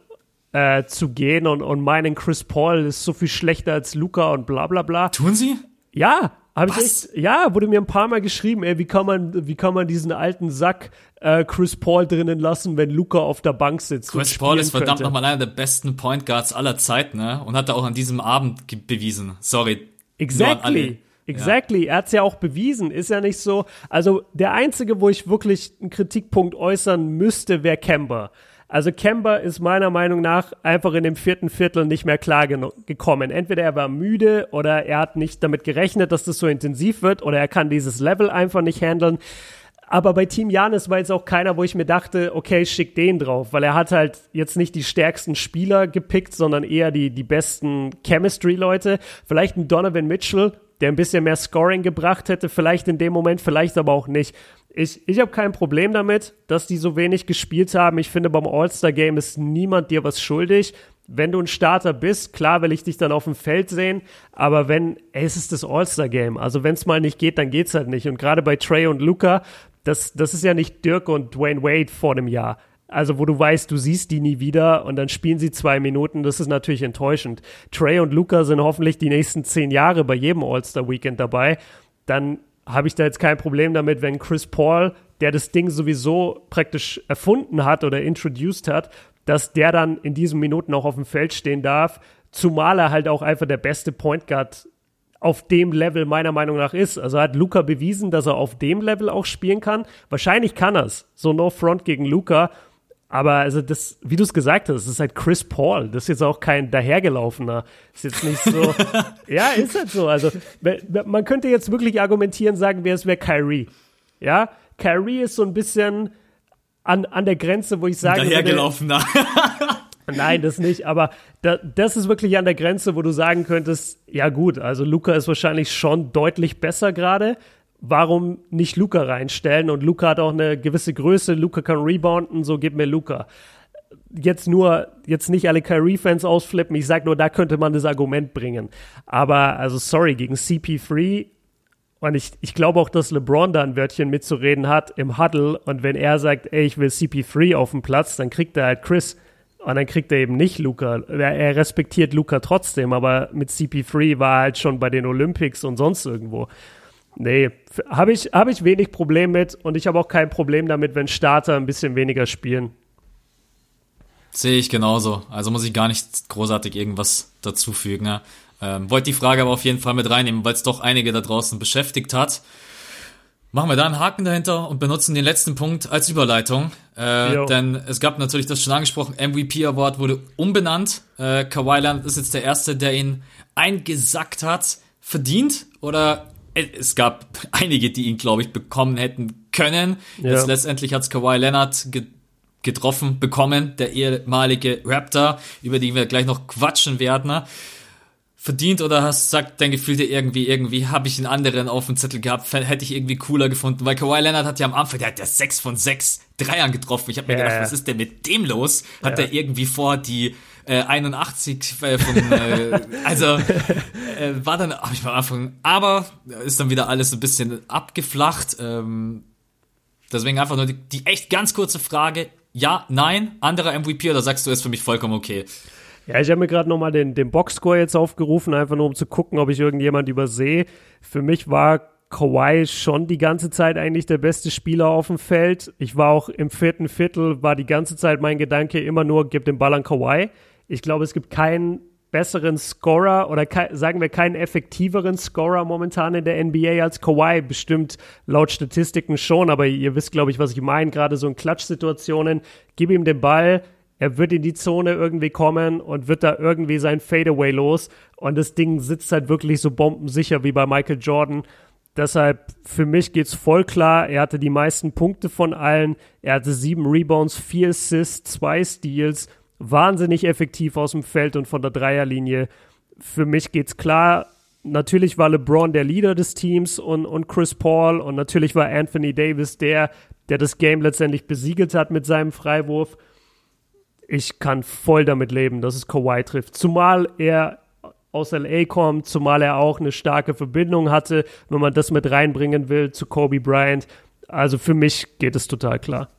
äh, zu gehen und, und meinen, Chris Paul ist so viel schlechter als Luca und bla bla bla. Tun sie? Ja, habe ich echt, ja, wurde mir ein paar Mal geschrieben, ey, wie kann man, wie kann man diesen alten Sack äh, Chris Paul drinnen lassen, wenn Luca auf der Bank sitzt? Chris Paul ist verdammt nochmal einer der besten Point Guards aller Zeiten, ne? Und hat er auch an diesem Abend bewiesen. Sorry. Exactly. Exactly. Er hat es ja auch bewiesen. Ist ja nicht so. Also der einzige, wo ich wirklich einen Kritikpunkt äußern müsste, wäre Kemba. Also Kemba ist meiner Meinung nach einfach in dem vierten Viertel nicht mehr klar gekommen. Entweder er war müde oder er hat nicht damit gerechnet, dass das so intensiv wird oder er kann dieses Level einfach nicht handeln. Aber bei Team Janis war jetzt auch keiner, wo ich mir dachte, okay, schick den drauf, weil er hat halt jetzt nicht die stärksten Spieler gepickt, sondern eher die, die besten Chemistry-Leute. Vielleicht ein Donovan Mitchell, der ein bisschen mehr Scoring gebracht hätte, vielleicht in dem Moment, vielleicht aber auch nicht. Ich, ich habe kein Problem damit, dass die so wenig gespielt haben. Ich finde, beim All-Star-Game ist niemand dir was schuldig. Wenn du ein Starter bist, klar will ich dich dann auf dem Feld sehen, aber wenn, ey, es ist das All-Star-Game. Also wenn es mal nicht geht, dann geht's halt nicht. Und gerade bei Trey und Luca, das, das ist ja nicht Dirk und Dwayne Wade vor dem Jahr. Also wo du weißt, du siehst die nie wieder und dann spielen sie zwei Minuten, das ist natürlich enttäuschend. Trey und Luca sind hoffentlich die nächsten zehn Jahre bei jedem All-Star-Weekend dabei. Dann habe ich da jetzt kein Problem damit, wenn Chris Paul, der das Ding sowieso praktisch erfunden hat oder introduced hat, dass der dann in diesen Minuten auch auf dem Feld stehen darf, zumal er halt auch einfach der beste Point Guard auf dem Level meiner Meinung nach ist. Also hat Luca bewiesen, dass er auf dem Level auch spielen kann. Wahrscheinlich kann er es. So No Front gegen Luca. Aber also das, wie du es gesagt hast, das ist halt Chris Paul. Das ist jetzt auch kein dahergelaufener. Ist jetzt nicht so. ja, ist halt so. Also man könnte jetzt wirklich argumentieren, sagen wir, es wäre Kyrie. Ja, Kyrie ist so ein bisschen an, an der Grenze, wo ich sage, Dahergelaufener. Nein, das nicht, aber da, das ist wirklich an der Grenze, wo du sagen könntest, ja gut, also Luca ist wahrscheinlich schon deutlich besser gerade. Warum nicht Luca reinstellen? Und Luca hat auch eine gewisse Größe, Luca kann rebounden, so gib mir Luca. Jetzt nur, jetzt nicht alle Kyrie-Fans ausflippen, ich sag nur, da könnte man das Argument bringen. Aber, also sorry, gegen CP3 und ich, ich glaube auch, dass LeBron da ein Wörtchen mitzureden hat im Huddle. Und wenn er sagt, ey, ich will CP3 auf dem Platz, dann kriegt er halt Chris. Und dann kriegt er eben nicht Luca. Er, er respektiert Luca trotzdem, aber mit CP3 war er halt schon bei den Olympics und sonst irgendwo. Nee, habe ich, hab ich wenig Problem mit und ich habe auch kein Problem damit, wenn Starter ein bisschen weniger spielen. Sehe ich genauso. Also muss ich gar nicht großartig irgendwas dazufügen. Ja. Ähm, wollte die Frage aber auf jeden Fall mit reinnehmen, weil es doch einige da draußen beschäftigt hat. Machen wir da einen Haken dahinter und benutzen den letzten Punkt als Überleitung. Äh, denn es gab natürlich das schon angesprochen, MVP Award wurde umbenannt. Äh, Kawhi Leonard ist jetzt der Erste, der ihn eingesackt hat. Verdient oder es gab einige, die ihn, glaube ich, bekommen hätten können. Ja. Jetzt letztendlich hat's Kawhi Leonard getroffen bekommen, der ehemalige Raptor, über den wir gleich noch quatschen werden. Verdient oder hast sagt dein Gefühl dir irgendwie irgendwie habe ich einen anderen auf dem Zettel gehabt hätte ich irgendwie cooler gefunden weil Kawhi Leonard hat ja am Anfang der hat ja sechs von sechs Dreiern getroffen ich habe mir ja, gedacht was ist denn mit dem los hat ja. er irgendwie vor die äh, 81 äh, von äh, also äh, war dann habe ich mal am Anfang aber ist dann wieder alles ein bisschen abgeflacht ähm, deswegen einfach nur die, die echt ganz kurze Frage ja nein anderer MVP oder sagst du ist für mich vollkommen okay ja, ich habe mir gerade nochmal den, den Boxscore jetzt aufgerufen, einfach nur um zu gucken, ob ich irgendjemand übersehe. Für mich war Kawhi schon die ganze Zeit eigentlich der beste Spieler auf dem Feld. Ich war auch im vierten Viertel, war die ganze Zeit mein Gedanke immer nur, gib den Ball an Kawhi. Ich glaube, es gibt keinen besseren Scorer oder sagen wir keinen effektiveren Scorer momentan in der NBA als Kawhi. Bestimmt laut Statistiken schon, aber ihr wisst, glaube ich, was ich meine. Gerade so in Klatschsituationen, gib ihm den Ball, er wird in die Zone irgendwie kommen und wird da irgendwie sein Fadeaway los. Und das Ding sitzt halt wirklich so bombensicher wie bei Michael Jordan. Deshalb für mich geht's voll klar. Er hatte die meisten Punkte von allen. Er hatte sieben Rebounds, vier Assists, zwei Steals. Wahnsinnig effektiv aus dem Feld und von der Dreierlinie. Für mich geht's klar. Natürlich war LeBron der Leader des Teams und, und Chris Paul und natürlich war Anthony Davis der, der das Game letztendlich besiegelt hat mit seinem Freiwurf ich kann voll damit leben, dass es Kawhi trifft. Zumal er aus LA kommt, zumal er auch eine starke Verbindung hatte, wenn man das mit reinbringen will zu Kobe Bryant. Also für mich geht es total klar.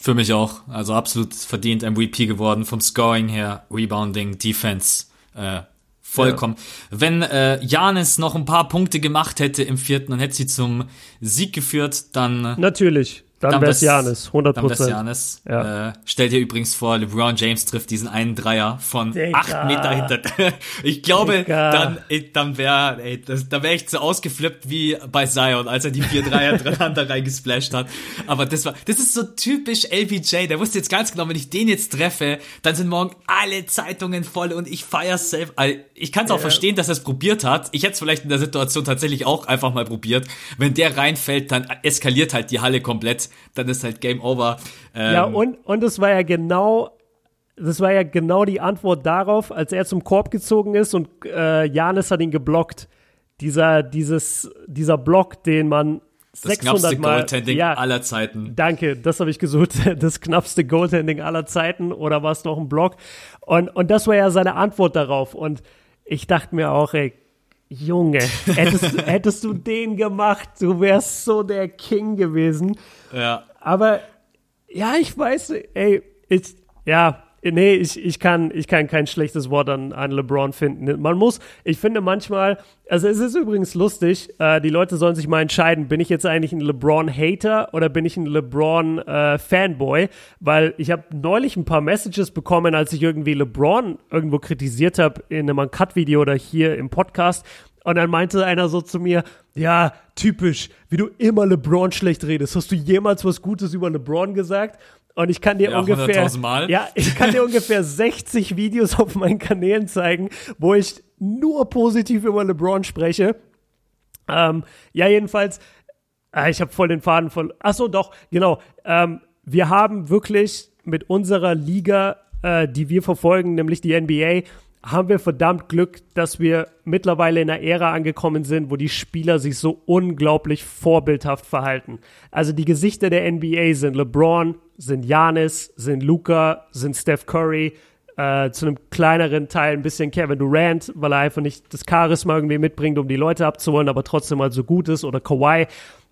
Für mich auch. Also absolut verdient MVP geworden vom Scoring her, Rebounding, Defense. Äh, vollkommen. Ja. Wenn äh, Janis noch ein paar Punkte gemacht hätte im vierten und hätte sie zum Sieg geführt, dann natürlich dann, es Janis, 100 Prozent. Dann Janis. Ja. Äh, stell dir übrigens vor, LeBron James trifft diesen einen Dreier von Digga. acht Meter hinter. ich glaube, Digga. dann, dann wäre, da wäre ich so ausgeflippt wie bei Zion, als er die vier Dreier hintereinander reingesplasht hat. Aber das war, das ist so typisch LBJ. Der wusste jetzt ganz genau, wenn ich den jetzt treffe, dann sind morgen alle Zeitungen voll und ich feier safe. Ich kann es auch ja. verstehen, dass er es probiert hat. Ich hätte es vielleicht in der Situation tatsächlich auch einfach mal probiert. Wenn der reinfällt, dann eskaliert halt die Halle komplett dann ist halt Game Over. Ähm, ja, und, und es war ja genau das war ja genau die Antwort darauf, als er zum Korb gezogen ist und äh, Janis hat ihn geblockt. Dieser, dieses, dieser Block, den man das 600 Mal. Goaltending ja, aller Zeiten. Danke, das habe ich gesucht. Das knappste Goaltending aller Zeiten oder war es noch ein Block? Und, und das war ja seine Antwort darauf. Und ich dachte mir auch, ey, Junge, hättest, hättest du den gemacht, du wärst so der King gewesen. Ja. Aber ja, ich weiß, ey, ich, ja, nee, ich, ich, kann, ich kann kein schlechtes Wort an, an LeBron finden. Man muss, ich finde manchmal, also es ist übrigens lustig, äh, die Leute sollen sich mal entscheiden, bin ich jetzt eigentlich ein LeBron-Hater oder bin ich ein LeBron-Fanboy? Äh, Weil ich habe neulich ein paar Messages bekommen, als ich irgendwie LeBron irgendwo kritisiert habe in einem Cut-Video oder hier im Podcast. Und dann meinte einer so zu mir, ja, typisch, wie du immer LeBron schlecht redest. Hast du jemals was Gutes über LeBron gesagt? Und ich kann dir ja, ungefähr, ja, ich kann dir ungefähr 60 Videos auf meinen Kanälen zeigen, wo ich nur positiv über LeBron spreche. Ähm, ja, jedenfalls, äh, ich habe voll den Faden voll. Ach so, doch, genau. Ähm, wir haben wirklich mit unserer Liga, äh, die wir verfolgen, nämlich die NBA, haben wir verdammt Glück, dass wir mittlerweile in einer Ära angekommen sind, wo die Spieler sich so unglaublich vorbildhaft verhalten. Also die Gesichter der NBA sind LeBron, sind Janis, sind Luca, sind Steph Curry, äh, zu einem kleineren Teil ein bisschen Kevin Durant, weil er einfach nicht das Charisma irgendwie mitbringt, um die Leute abzuholen, aber trotzdem mal so gut ist, oder Kawhi.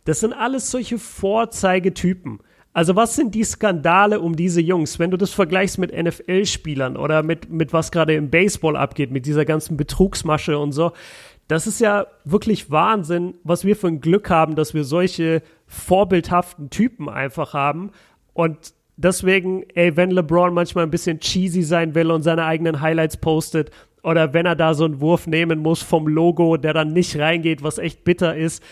Das sind alles solche Vorzeigetypen. Also was sind die Skandale um diese Jungs, wenn du das vergleichst mit NFL-Spielern oder mit, mit was gerade im Baseball abgeht, mit dieser ganzen Betrugsmasche und so. Das ist ja wirklich Wahnsinn, was wir für ein Glück haben, dass wir solche vorbildhaften Typen einfach haben. Und deswegen, ey, wenn LeBron manchmal ein bisschen cheesy sein will und seine eigenen Highlights postet, oder wenn er da so einen Wurf nehmen muss vom Logo, der dann nicht reingeht, was echt bitter ist,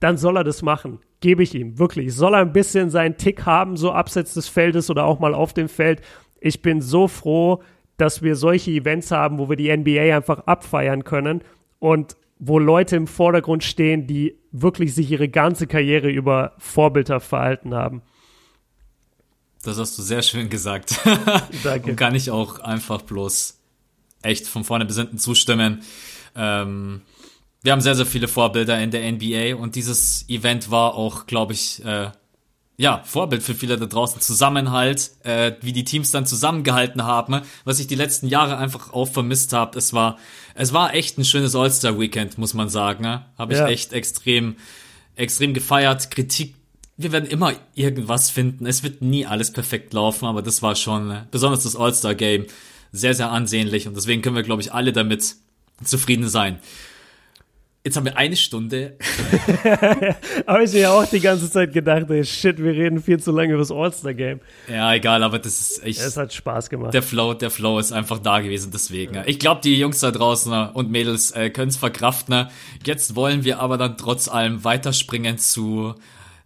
dann soll er das machen. Gebe ich ihm, wirklich. Soll er ein bisschen seinen Tick haben, so abseits des Feldes oder auch mal auf dem Feld. Ich bin so froh, dass wir solche Events haben, wo wir die NBA einfach abfeiern können und wo Leute im Vordergrund stehen, die wirklich sich ihre ganze Karriere über Vorbilder verhalten haben. Das hast du sehr schön gesagt. Danke. Und kann ich auch einfach bloß echt von vorne bis hinten zustimmen. Ähm, wir haben sehr, sehr viele Vorbilder in der NBA und dieses Event war auch, glaube ich, äh, ja, Vorbild für viele da draußen. Zusammenhalt, äh, wie die Teams dann zusammengehalten haben, was ich die letzten Jahre einfach auch vermisst habe. Es war, es war echt ein schönes All-Star-Weekend, muss man sagen. Ne? Habe ich ja. echt extrem, extrem gefeiert. Kritik, wir werden immer irgendwas finden. Es wird nie alles perfekt laufen, aber das war schon, äh, besonders das All-Star-Game, sehr, sehr ansehnlich und deswegen können wir, glaube ich, alle damit zufrieden sein. Jetzt haben wir eine Stunde. Habe ich mir auch die ganze Zeit gedacht, ey, shit, wir reden viel zu lange über das All-Star-Game. Ja, egal, aber das ist echt. Es hat Spaß gemacht. Der Flow, der Flow ist einfach da gewesen, deswegen. Ja. Ich glaube, die Jungs da draußen und Mädels äh, können es verkraften. Jetzt wollen wir aber dann trotz allem weiterspringen zu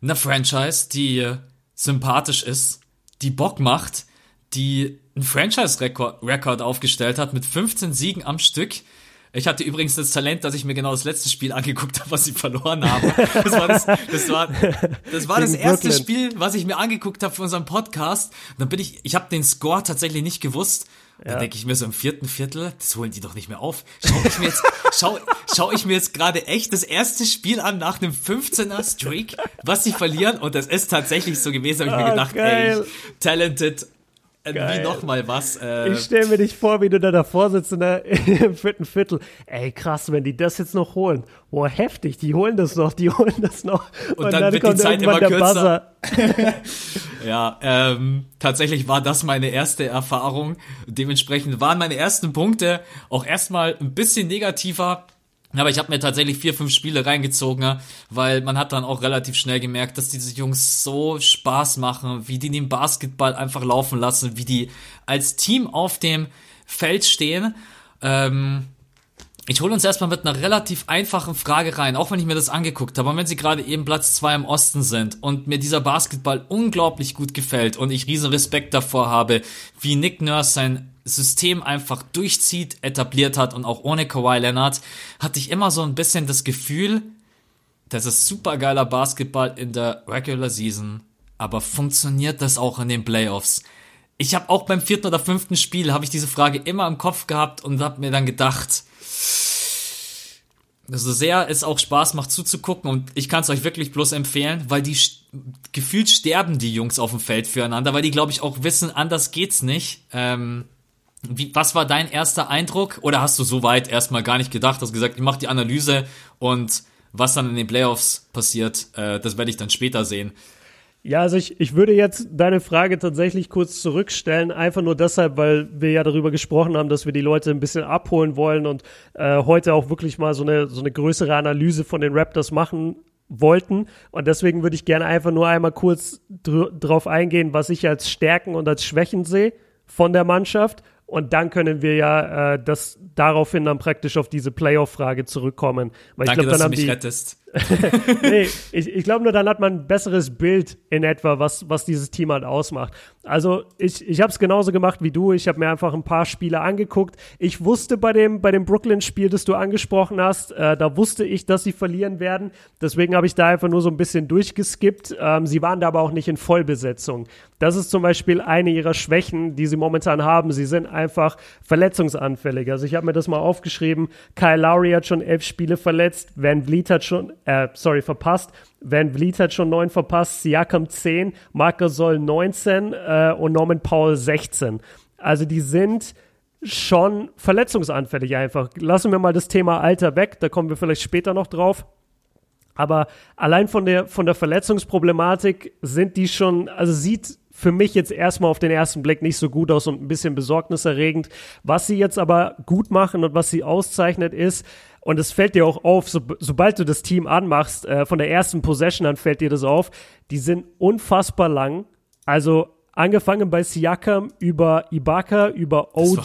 einer Franchise, die sympathisch ist, die Bock macht, die einen Franchise-Rekord aufgestellt hat mit 15 Siegen am Stück ich hatte übrigens das Talent, dass ich mir genau das letzte Spiel angeguckt habe, was sie verloren haben. Das war das, das, war, das, war das erste. Spiel, was ich mir angeguckt habe für unseren Podcast. Und dann bin ich, ich habe den Score tatsächlich nicht gewusst. Ja. Dann denke ich mir so im vierten Viertel, das holen die doch nicht mehr auf. Schau ich mir jetzt, schau, schau ich mir jetzt gerade echt das erste Spiel an nach einem 15er Streak, was sie verlieren. Und das ist tatsächlich so gewesen, habe ich mir ah, gedacht, geil. ey, talented Geil. Wie nochmal was. Äh, ich stelle mir dich vor, wie du da davor sitzt in der, im vierten Viertel. Ey, krass, wenn die das jetzt noch holen. Boah, heftig, die holen das noch, die holen das noch. Und, Und dann, dann, wird die Zeit immer kürzer. ja, ähm, tatsächlich war das meine erste Erfahrung. Dementsprechend waren meine ersten Punkte auch erstmal ein bisschen negativer aber ich habe mir tatsächlich vier, fünf Spiele reingezogen, weil man hat dann auch relativ schnell gemerkt, dass diese Jungs so Spaß machen, wie die den Basketball einfach laufen lassen, wie die als Team auf dem Feld stehen. Ähm, ich hole uns erstmal mit einer relativ einfachen Frage rein, auch wenn ich mir das angeguckt habe. Und wenn sie gerade eben Platz zwei im Osten sind und mir dieser Basketball unglaublich gut gefällt und ich riesen Respekt davor habe, wie Nick Nurse sein System einfach durchzieht, etabliert hat und auch ohne Kawhi Leonard, hatte ich immer so ein bisschen das Gefühl, das ist super geiler Basketball in der Regular Season, aber funktioniert das auch in den Playoffs? Ich habe auch beim vierten oder fünften Spiel habe ich diese Frage immer im Kopf gehabt und habe mir dann gedacht, so sehr es auch Spaß macht zuzugucken und ich kann es euch wirklich bloß empfehlen, weil die gefühlt sterben die Jungs auf dem Feld füreinander, weil die glaube ich auch wissen, anders geht's nicht. Ähm, wie, was war dein erster Eindruck? Oder hast du so weit erstmal gar nicht gedacht, hast gesagt, ich mache die Analyse und was dann in den Playoffs passiert, äh, das werde ich dann später sehen. Ja, also ich, ich würde jetzt deine Frage tatsächlich kurz zurückstellen, einfach nur deshalb, weil wir ja darüber gesprochen haben, dass wir die Leute ein bisschen abholen wollen und äh, heute auch wirklich mal so eine, so eine größere Analyse von den Raptors machen wollten. Und deswegen würde ich gerne einfach nur einmal kurz dr drauf eingehen, was ich als Stärken und als Schwächen sehe von der Mannschaft und dann können wir ja äh, das daraufhin dann praktisch auf diese Playoff-Frage zurückkommen. Weil Danke, ich glaub, dann dass du mich die, rettest. nee, ich, ich glaube nur, dann hat man ein besseres Bild in etwa, was, was dieses Team halt ausmacht. Also ich, ich habe es genauso gemacht wie du. Ich habe mir einfach ein paar Spiele angeguckt. Ich wusste bei dem, bei dem Brooklyn-Spiel, das du angesprochen hast, äh, da wusste ich, dass sie verlieren werden. Deswegen habe ich da einfach nur so ein bisschen durchgeskippt. Ähm, sie waren da aber auch nicht in Vollbesetzung. Das ist zum Beispiel eine ihrer Schwächen, die sie momentan haben. Sie sind einfach verletzungsanfällig. Also ich habe mir das mal aufgeschrieben. Kyle Lowry hat schon elf Spiele verletzt. Van Vliet hat schon äh, sorry, verpasst. Van Vliet hat schon neun verpasst, Siakam 10, Marc Gasol 19 äh, und Norman Powell 16. Also die sind schon verletzungsanfällig einfach. Lassen wir mal das Thema Alter weg, da kommen wir vielleicht später noch drauf. Aber allein von der, von der Verletzungsproblematik sind die schon, also sieht für mich jetzt erstmal auf den ersten Blick nicht so gut aus und ein bisschen besorgniserregend. Was sie jetzt aber gut machen und was sie auszeichnet ist, und es fällt dir auch auf, so, sobald du das Team anmachst, äh, von der ersten Possession an fällt dir das auf, die sind unfassbar lang. Also angefangen bei Siakam über Ibaka, über OG.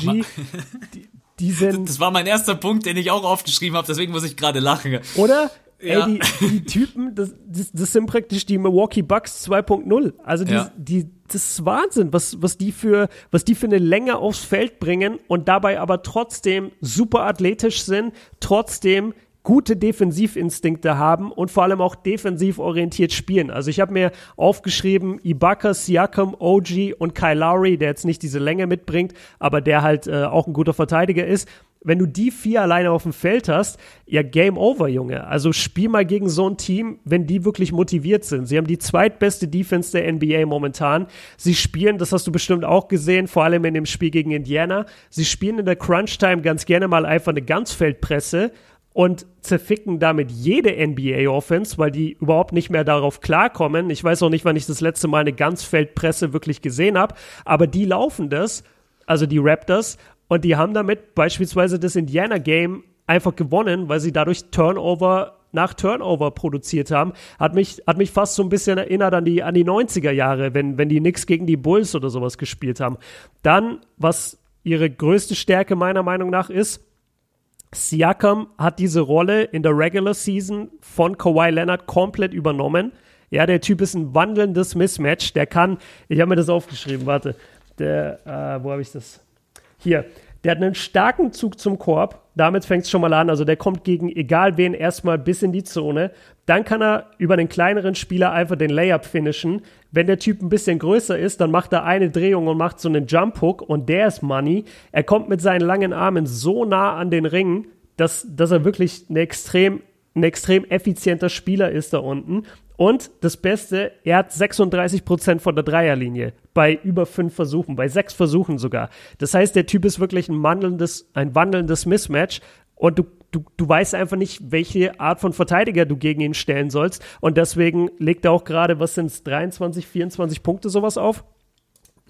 die, die sind. Das war mein erster Punkt, den ich auch aufgeschrieben habe, deswegen muss ich gerade lachen. Oder? Ja. Ey, die, die Typen, das, das, das, sind praktisch die Milwaukee Bucks 2.0. Also die, ja. die, das ist Wahnsinn, was, was die für, was die für eine Länge aufs Feld bringen und dabei aber trotzdem super athletisch sind, trotzdem gute Defensivinstinkte haben und vor allem auch defensiv orientiert spielen. Also ich habe mir aufgeschrieben, Ibaka, Siakam, OG und Kyle Lowry, der jetzt nicht diese Länge mitbringt, aber der halt äh, auch ein guter Verteidiger ist wenn du die vier alleine auf dem Feld hast, ja, Game Over, Junge. Also spiel mal gegen so ein Team, wenn die wirklich motiviert sind. Sie haben die zweitbeste Defense der NBA momentan. Sie spielen, das hast du bestimmt auch gesehen, vor allem in dem Spiel gegen Indiana. Sie spielen in der Crunch-Time ganz gerne mal einfach eine Ganzfeldpresse und zerficken damit jede NBA-Offense, weil die überhaupt nicht mehr darauf klarkommen. Ich weiß auch nicht, wann ich das letzte Mal eine Ganzfeldpresse wirklich gesehen habe, aber die laufen das, also die Raptors, und die haben damit beispielsweise das Indiana-Game einfach gewonnen, weil sie dadurch Turnover nach Turnover produziert haben, hat mich, hat mich fast so ein bisschen erinnert an die, an die 90er Jahre, wenn, wenn die Knicks gegen die Bulls oder sowas gespielt haben. Dann, was ihre größte Stärke meiner Meinung nach ist, Siakam hat diese Rolle in der Regular Season von Kawhi Leonard komplett übernommen. Ja, der Typ ist ein wandelndes Mismatch. Der kann, ich habe mir das aufgeschrieben, warte, der, äh, wo habe ich das? Hier, der hat einen starken Zug zum Korb. Damit fängt es schon mal an. Also der kommt gegen egal wen erstmal bis in die Zone. Dann kann er über den kleineren Spieler einfach den Layup finishen. Wenn der Typ ein bisschen größer ist, dann macht er eine Drehung und macht so einen Jump Hook und der ist Money. Er kommt mit seinen langen Armen so nah an den Ring, dass, dass er wirklich eine extrem ein extrem effizienter Spieler ist da unten. Und das Beste, er hat 36 Prozent von der Dreierlinie bei über fünf Versuchen, bei sechs Versuchen sogar. Das heißt, der Typ ist wirklich ein wandelndes, ein wandelndes Mismatch und du, du, du weißt einfach nicht, welche Art von Verteidiger du gegen ihn stellen sollst. Und deswegen legt er auch gerade, was sind es, 23, 24 Punkte sowas auf?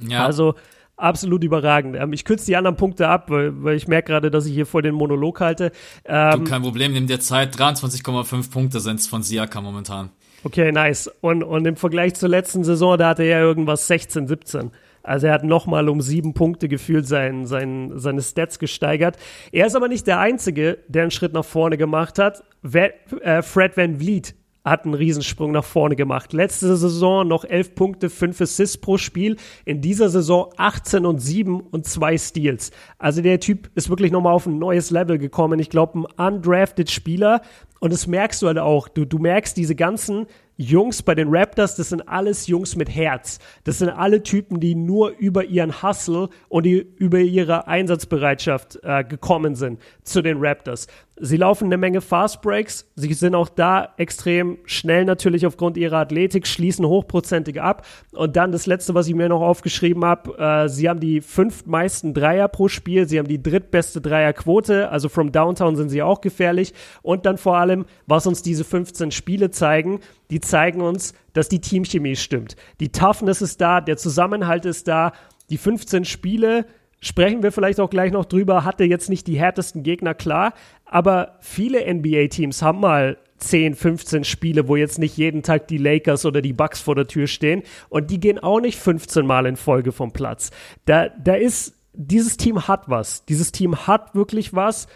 Ja. Also absolut überragend. Ähm, ich kürze die anderen Punkte ab, weil, weil ich merke gerade, dass ich hier vor den Monolog halte. Ähm, du, kein Problem, nimm dir Zeit. 23,5 Punkte sind es von Siaka momentan. Okay, nice. Und, und im Vergleich zur letzten Saison, da hatte er irgendwas 16, 17. Also er hat nochmal um sieben Punkte gefühlt sein, sein, seine Stats gesteigert. Er ist aber nicht der Einzige, der einen Schritt nach vorne gemacht hat. Äh, Fred Van Vliet hat einen Riesensprung nach vorne gemacht. Letzte Saison noch 11 Punkte, 5 Assists pro Spiel. In dieser Saison 18 und 7 und 2 Steals. Also der Typ ist wirklich nochmal auf ein neues Level gekommen. Ich glaube, ein undrafted Spieler. Und das merkst du halt auch. Du, du merkst diese ganzen Jungs bei den Raptors, das sind alles Jungs mit Herz. Das sind alle Typen, die nur über ihren Hustle und die, über ihre Einsatzbereitschaft äh, gekommen sind zu den Raptors. Sie laufen eine Menge Fast Breaks. Sie sind auch da extrem schnell natürlich aufgrund ihrer Athletik, schließen hochprozentig ab. Und dann das letzte, was ich mir noch aufgeschrieben habe, äh, sie haben die fünf meisten Dreier pro Spiel. Sie haben die drittbeste Dreierquote. Also from Downtown sind sie auch gefährlich. Und dann vor allem, was uns diese 15 Spiele zeigen, die zeigen uns, dass die Teamchemie stimmt. Die Toughness ist da, der Zusammenhalt ist da. Die 15 Spiele sprechen wir vielleicht auch gleich noch drüber, hatte jetzt nicht die härtesten Gegner, klar, aber viele NBA-Teams haben mal 10, 15 Spiele, wo jetzt nicht jeden Tag die Lakers oder die Bucks vor der Tür stehen und die gehen auch nicht 15 Mal in Folge vom Platz. Da, da ist, dieses Team hat was. Dieses Team hat wirklich was.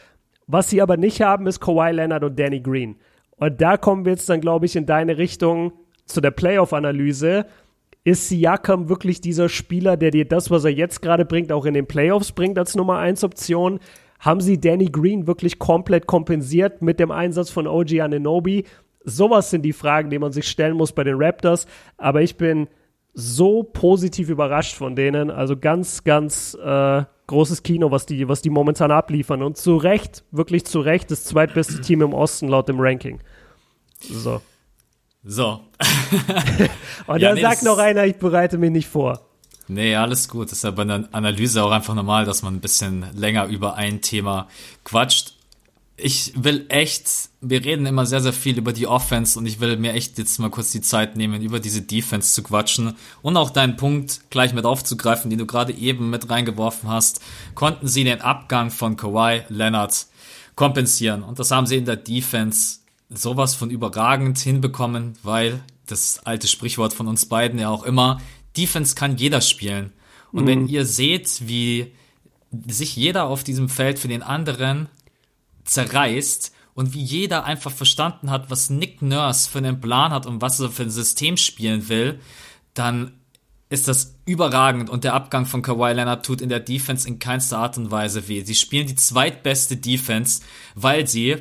Was sie aber nicht haben, ist Kawhi Leonard und Danny Green. Und da kommen wir jetzt dann, glaube ich, in deine Richtung zu der Playoff-Analyse. Ist Siakam wirklich dieser Spieler, der dir das, was er jetzt gerade bringt, auch in den Playoffs bringt als Nummer 1 Option? Haben sie Danny Green wirklich komplett kompensiert mit dem Einsatz von OG Ananobi? Sowas sind die Fragen, die man sich stellen muss bei den Raptors. Aber ich bin so positiv überrascht von denen. Also ganz, ganz äh, großes Kino, was die, was die momentan abliefern. Und zu Recht, wirklich zu Recht, das zweitbeste Team im Osten laut dem Ranking. So. So. Und ja, dann nee, sagt noch einer, ich bereite mich nicht vor. Nee, alles gut. Das ist ja bei einer Analyse auch einfach normal, dass man ein bisschen länger über ein Thema quatscht. Ich will echt, wir reden immer sehr, sehr viel über die Offense und ich will mir echt jetzt mal kurz die Zeit nehmen, über diese Defense zu quatschen und auch deinen Punkt gleich mit aufzugreifen, den du gerade eben mit reingeworfen hast. Konnten sie den Abgang von Kawhi Leonard kompensieren und das haben sie in der Defense sowas von überragend hinbekommen, weil das alte Sprichwort von uns beiden ja auch immer, Defense kann jeder spielen. Und mhm. wenn ihr seht, wie sich jeder auf diesem Feld für den anderen zerreißt und wie jeder einfach verstanden hat, was Nick Nurse für einen Plan hat und was er für ein System spielen will, dann ist das überragend und der Abgang von Kawhi Leonard tut in der Defense in keinster Art und Weise weh. Sie spielen die zweitbeste Defense, weil sie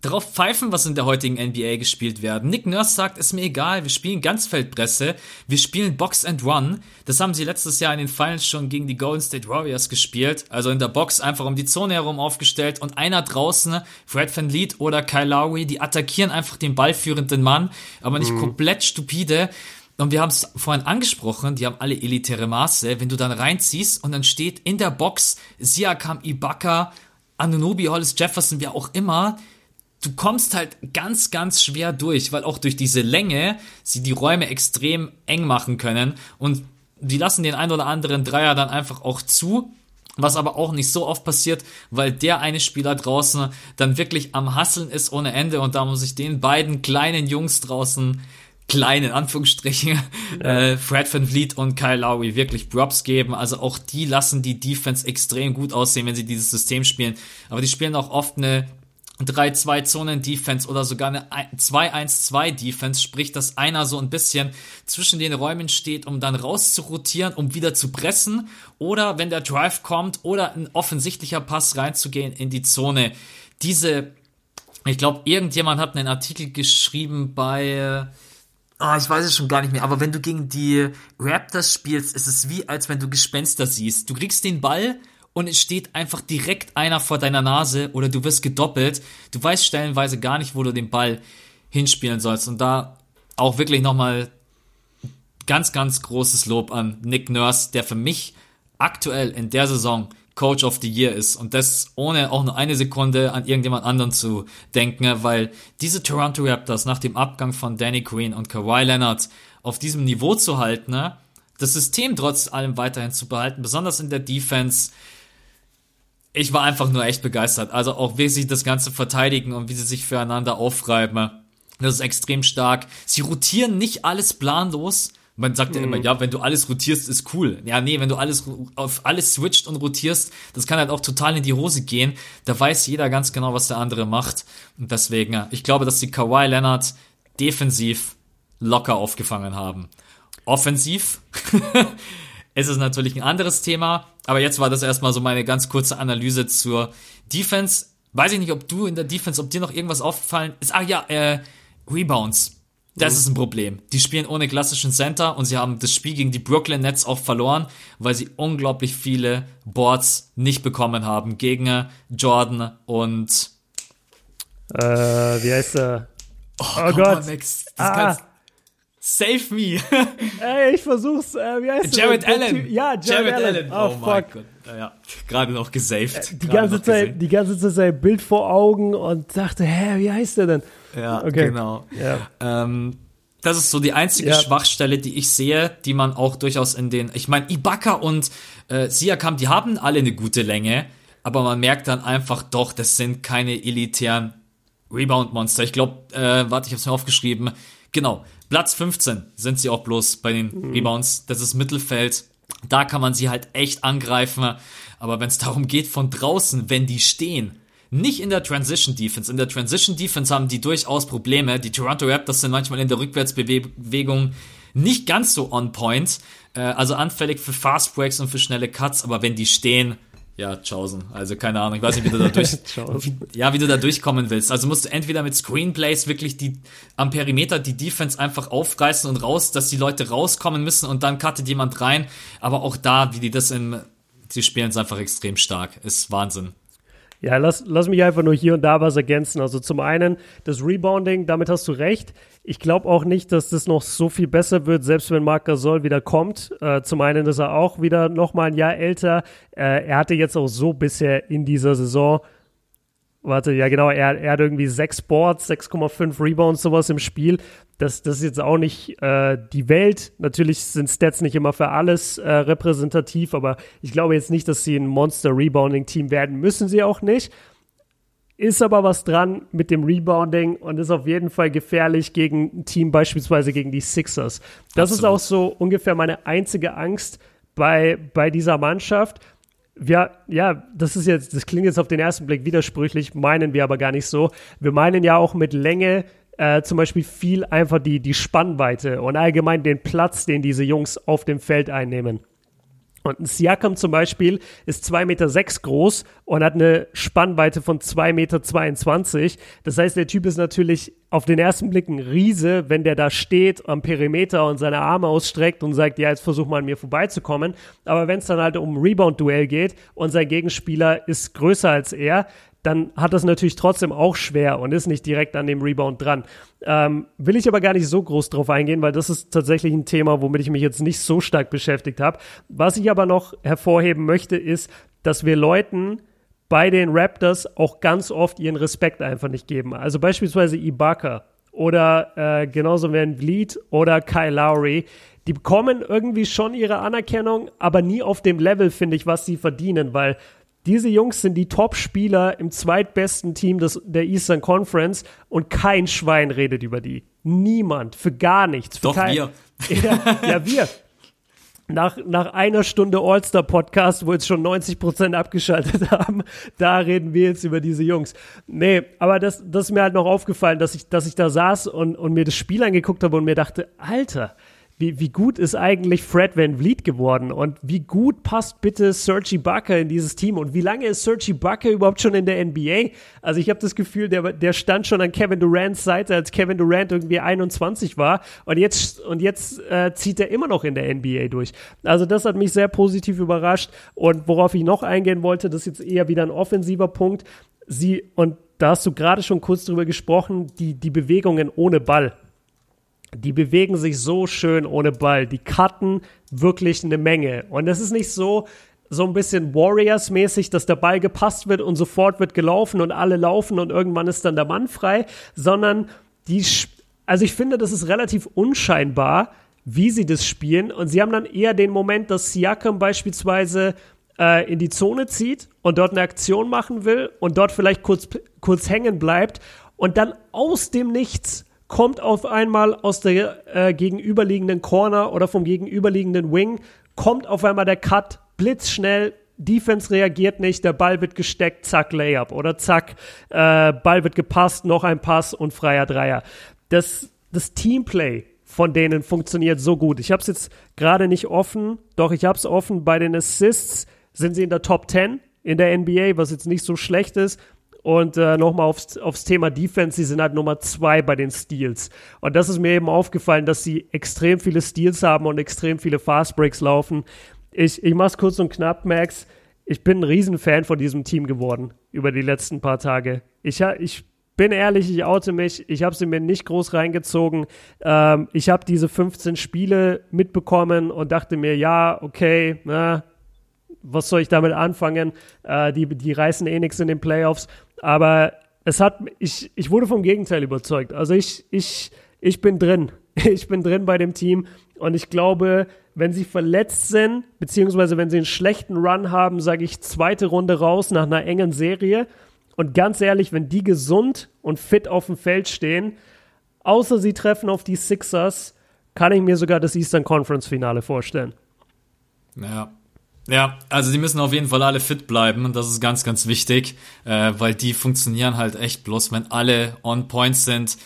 darauf pfeifen, was in der heutigen NBA gespielt werden. Nick Nurse sagt, ist mir egal, wir spielen Ganzfeldpresse, wir spielen Box and Run. Das haben sie letztes Jahr in den Finals schon gegen die Golden State Warriors gespielt. Also in der Box einfach um die Zone herum aufgestellt und einer draußen, Fred Van Leet oder Kyle Lowry, die attackieren einfach den ballführenden Mann, aber nicht mhm. komplett stupide. Und wir haben es vorhin angesprochen, die haben alle elitäre Maße. Wenn du dann reinziehst und dann steht in der Box Siakam Ibaka, Anunobi, Hollis Jefferson, wer auch immer, du kommst halt ganz, ganz schwer durch, weil auch durch diese Länge sie die Räume extrem eng machen können und die lassen den ein oder anderen Dreier dann einfach auch zu, was aber auch nicht so oft passiert, weil der eine Spieler draußen dann wirklich am Hasseln ist ohne Ende und da muss ich den beiden kleinen Jungs draußen klein in Anführungsstrichen, ja. äh, Fred Van Vliet und Kyle Lowry wirklich Props geben. Also auch die lassen die Defense extrem gut aussehen, wenn sie dieses System spielen. Aber die spielen auch oft eine 3-2-Zonen-Defense oder sogar eine 2-1-2-Defense, sprich, dass einer so ein bisschen zwischen den Räumen steht, um dann rauszurotieren, um wieder zu pressen oder wenn der Drive kommt oder ein offensichtlicher Pass reinzugehen in die Zone. Diese, ich glaube, irgendjemand hat einen Artikel geschrieben bei, oh, ich weiß es schon gar nicht mehr, aber wenn du gegen die Raptors spielst, ist es wie, als wenn du Gespenster siehst. Du kriegst den Ball und es steht einfach direkt einer vor deiner Nase oder du wirst gedoppelt. Du weißt stellenweise gar nicht, wo du den Ball hinspielen sollst. Und da auch wirklich nochmal ganz, ganz großes Lob an Nick Nurse, der für mich aktuell in der Saison Coach of the Year ist. Und das ohne auch nur eine Sekunde an irgendjemand anderen zu denken, weil diese Toronto Raptors nach dem Abgang von Danny Green und Kawhi Leonard auf diesem Niveau zu halten, ne, das System trotz allem weiterhin zu behalten, besonders in der Defense, ich war einfach nur echt begeistert. Also auch wie sie das Ganze verteidigen und wie sie sich füreinander aufreiben. Das ist extrem stark. Sie rotieren nicht alles planlos. Man sagt ja immer, mhm. ja, wenn du alles rotierst, ist cool. Ja, nee, wenn du alles auf alles switcht und rotierst, das kann halt auch total in die Hose gehen. Da weiß jeder ganz genau, was der andere macht. Und deswegen, ich glaube, dass die Kawhi Leonard defensiv locker aufgefangen haben. Offensiv ist es natürlich ein anderes Thema. Aber jetzt war das erstmal so meine ganz kurze Analyse zur Defense. Weiß ich nicht, ob du in der Defense, ob dir noch irgendwas aufgefallen ist. Ah ja, äh, Rebounds. Das mhm. ist ein Problem. Die spielen ohne klassischen Center und sie haben das Spiel gegen die Brooklyn Nets auch verloren, weil sie unglaublich viele Boards nicht bekommen haben gegen Jordan und äh, wie heißt er? Oh, oh Gott. On, Max. Das ah. kannst, Save me. Ey, ich versuch's. Äh, wie heißt Jared der? Allen. Ja, Jared, Jared Allen. Allen. Oh, oh mein Gott. Ja, gerade noch gesaved. Äh, die ganze Zeit, die ganze Zeit sein Bild vor Augen und dachte, hä, wie heißt der denn? Ja, okay. genau. Ja. Ähm, das ist so die einzige ja. Schwachstelle, die ich sehe, die man auch durchaus in den, ich meine, Ibaka und äh, Siakam, die haben alle eine gute Länge, aber man merkt dann einfach doch, das sind keine elitären Rebound-Monster. Ich glaube, äh, warte, ich habe es mir aufgeschrieben. Genau, Platz 15 sind sie auch bloß bei den mhm. Rebounds. Das ist Mittelfeld. Da kann man sie halt echt angreifen. Aber wenn es darum geht, von draußen, wenn die stehen, nicht in der Transition Defense. In der Transition Defense haben die durchaus Probleme. Die Toronto Raptors sind manchmal in der Rückwärtsbewegung nicht ganz so on point. Äh, also anfällig für Fast Breaks und für schnelle Cuts. Aber wenn die stehen, ja, Chausen. Also keine Ahnung, ich weiß nicht, wie du da durch, ja, wie du da durchkommen willst. Also musst du entweder mit Screenplays wirklich die am Perimeter die Defense einfach aufreißen und raus, dass die Leute rauskommen müssen und dann cuttet jemand rein. Aber auch da, wie die das im, sie spielen es einfach extrem stark. Ist Wahnsinn. Ja, lass, lass mich einfach nur hier und da was ergänzen. Also zum einen das Rebounding, damit hast du recht. Ich glaube auch nicht, dass das noch so viel besser wird, selbst wenn Marc Gasol wieder kommt. Äh, zum einen ist er auch wieder noch mal ein Jahr älter. Äh, er hatte jetzt auch so bisher in dieser Saison Warte, ja genau, er, er hat irgendwie sechs Boards, 6,5 Rebounds, sowas im Spiel. Das, das ist jetzt auch nicht äh, die Welt. Natürlich sind Stats nicht immer für alles äh, repräsentativ, aber ich glaube jetzt nicht, dass sie ein Monster-Rebounding-Team werden. Müssen sie auch nicht. ist aber was dran mit dem Rebounding und ist auf jeden Fall gefährlich gegen ein Team, beispielsweise gegen die Sixers. Das Absolut. ist auch so ungefähr meine einzige Angst bei, bei dieser Mannschaft. Wir, ja, das ist jetzt, das klingt jetzt auf den ersten Blick widersprüchlich, meinen wir aber gar nicht so. Wir meinen ja auch mit Länge äh, zum Beispiel viel einfach die, die Spannweite und allgemein den Platz, den diese Jungs auf dem Feld einnehmen. Und ein Siakam zum Beispiel ist 2,6 Meter sechs groß und hat eine Spannweite von 2,22 Meter. Das heißt, der Typ ist natürlich auf den ersten Blick ein Riese, wenn der da steht am Perimeter und seine Arme ausstreckt und sagt, ja, jetzt versuch mal an mir vorbeizukommen. Aber wenn es dann halt um Rebound-Duell geht und sein Gegenspieler ist größer als er, dann hat das natürlich trotzdem auch schwer und ist nicht direkt an dem Rebound dran. Ähm, will ich aber gar nicht so groß drauf eingehen, weil das ist tatsächlich ein Thema, womit ich mich jetzt nicht so stark beschäftigt habe. Was ich aber noch hervorheben möchte, ist, dass wir Leuten bei den Raptors auch ganz oft ihren Respekt einfach nicht geben. Also beispielsweise Ibaka oder äh, genauso Van Vliet oder Kyle Lowry. Die bekommen irgendwie schon ihre Anerkennung, aber nie auf dem Level, finde ich, was sie verdienen, weil diese Jungs sind die Top-Spieler im zweitbesten Team des, der Eastern Conference und kein Schwein redet über die. Niemand, für gar nichts. Für Doch, kein, wir. Ja, ja, wir. Nach, nach einer Stunde All-Star-Podcast, wo jetzt schon 90% abgeschaltet haben, da reden wir jetzt über diese Jungs. Nee, aber das, das ist mir halt noch aufgefallen, dass ich, dass ich da saß und, und mir das Spiel angeguckt habe und mir dachte, Alter, wie, wie gut ist eigentlich Fred Van Vliet geworden und wie gut passt bitte Sergi Bucker in dieses Team und wie lange ist Sergi Bucker überhaupt schon in der NBA? Also ich habe das Gefühl, der, der stand schon an Kevin Durants Seite, als Kevin Durant irgendwie 21 war und jetzt, und jetzt äh, zieht er immer noch in der NBA durch. Also das hat mich sehr positiv überrascht und worauf ich noch eingehen wollte, das ist jetzt eher wieder ein offensiver Punkt. Sie, und da hast du gerade schon kurz drüber gesprochen, die, die Bewegungen ohne Ball die bewegen sich so schön ohne Ball. Die cutten wirklich eine Menge. Und es ist nicht so, so ein bisschen Warriors-mäßig, dass der Ball gepasst wird und sofort wird gelaufen und alle laufen und irgendwann ist dann der Mann frei, sondern die, also ich finde, das ist relativ unscheinbar, wie sie das spielen. Und sie haben dann eher den Moment, dass Siakam beispielsweise äh, in die Zone zieht und dort eine Aktion machen will und dort vielleicht kurz, kurz hängen bleibt und dann aus dem Nichts kommt auf einmal aus der äh, gegenüberliegenden Corner oder vom gegenüberliegenden Wing, kommt auf einmal der Cut blitzschnell. Defense reagiert nicht, der Ball wird gesteckt, zack, Layup oder zack, äh, Ball wird gepasst, noch ein Pass und freier Dreier. Das, das Teamplay von denen funktioniert so gut. Ich habe es jetzt gerade nicht offen, doch ich habe es offen. Bei den Assists sind sie in der Top 10 in der NBA, was jetzt nicht so schlecht ist. Und äh, nochmal aufs, aufs Thema Defense, sie sind halt Nummer zwei bei den Steals. Und das ist mir eben aufgefallen, dass sie extrem viele Steals haben und extrem viele Fast Breaks laufen. Ich, ich mach's kurz und knapp, Max. Ich bin ein Riesenfan von diesem Team geworden über die letzten paar Tage. Ich, ich bin ehrlich, ich oute mich. Ich habe sie mir nicht groß reingezogen. Ähm, ich habe diese 15 Spiele mitbekommen und dachte mir, ja, okay, na, was soll ich damit anfangen? Äh, die, die reißen eh nichts in den Playoffs. Aber es hat, ich, ich wurde vom Gegenteil überzeugt. Also ich, ich, ich bin drin. Ich bin drin bei dem Team und ich glaube, wenn sie verletzt sind, beziehungsweise wenn sie einen schlechten Run haben, sage ich zweite Runde raus nach einer engen Serie. Und ganz ehrlich, wenn die gesund und fit auf dem Feld stehen, außer sie treffen auf die Sixers, kann ich mir sogar das Eastern Conference Finale vorstellen. Ja, ja, also die müssen auf jeden Fall alle fit bleiben und das ist ganz, ganz wichtig, äh, weil die funktionieren halt echt bloß, wenn alle on point sind.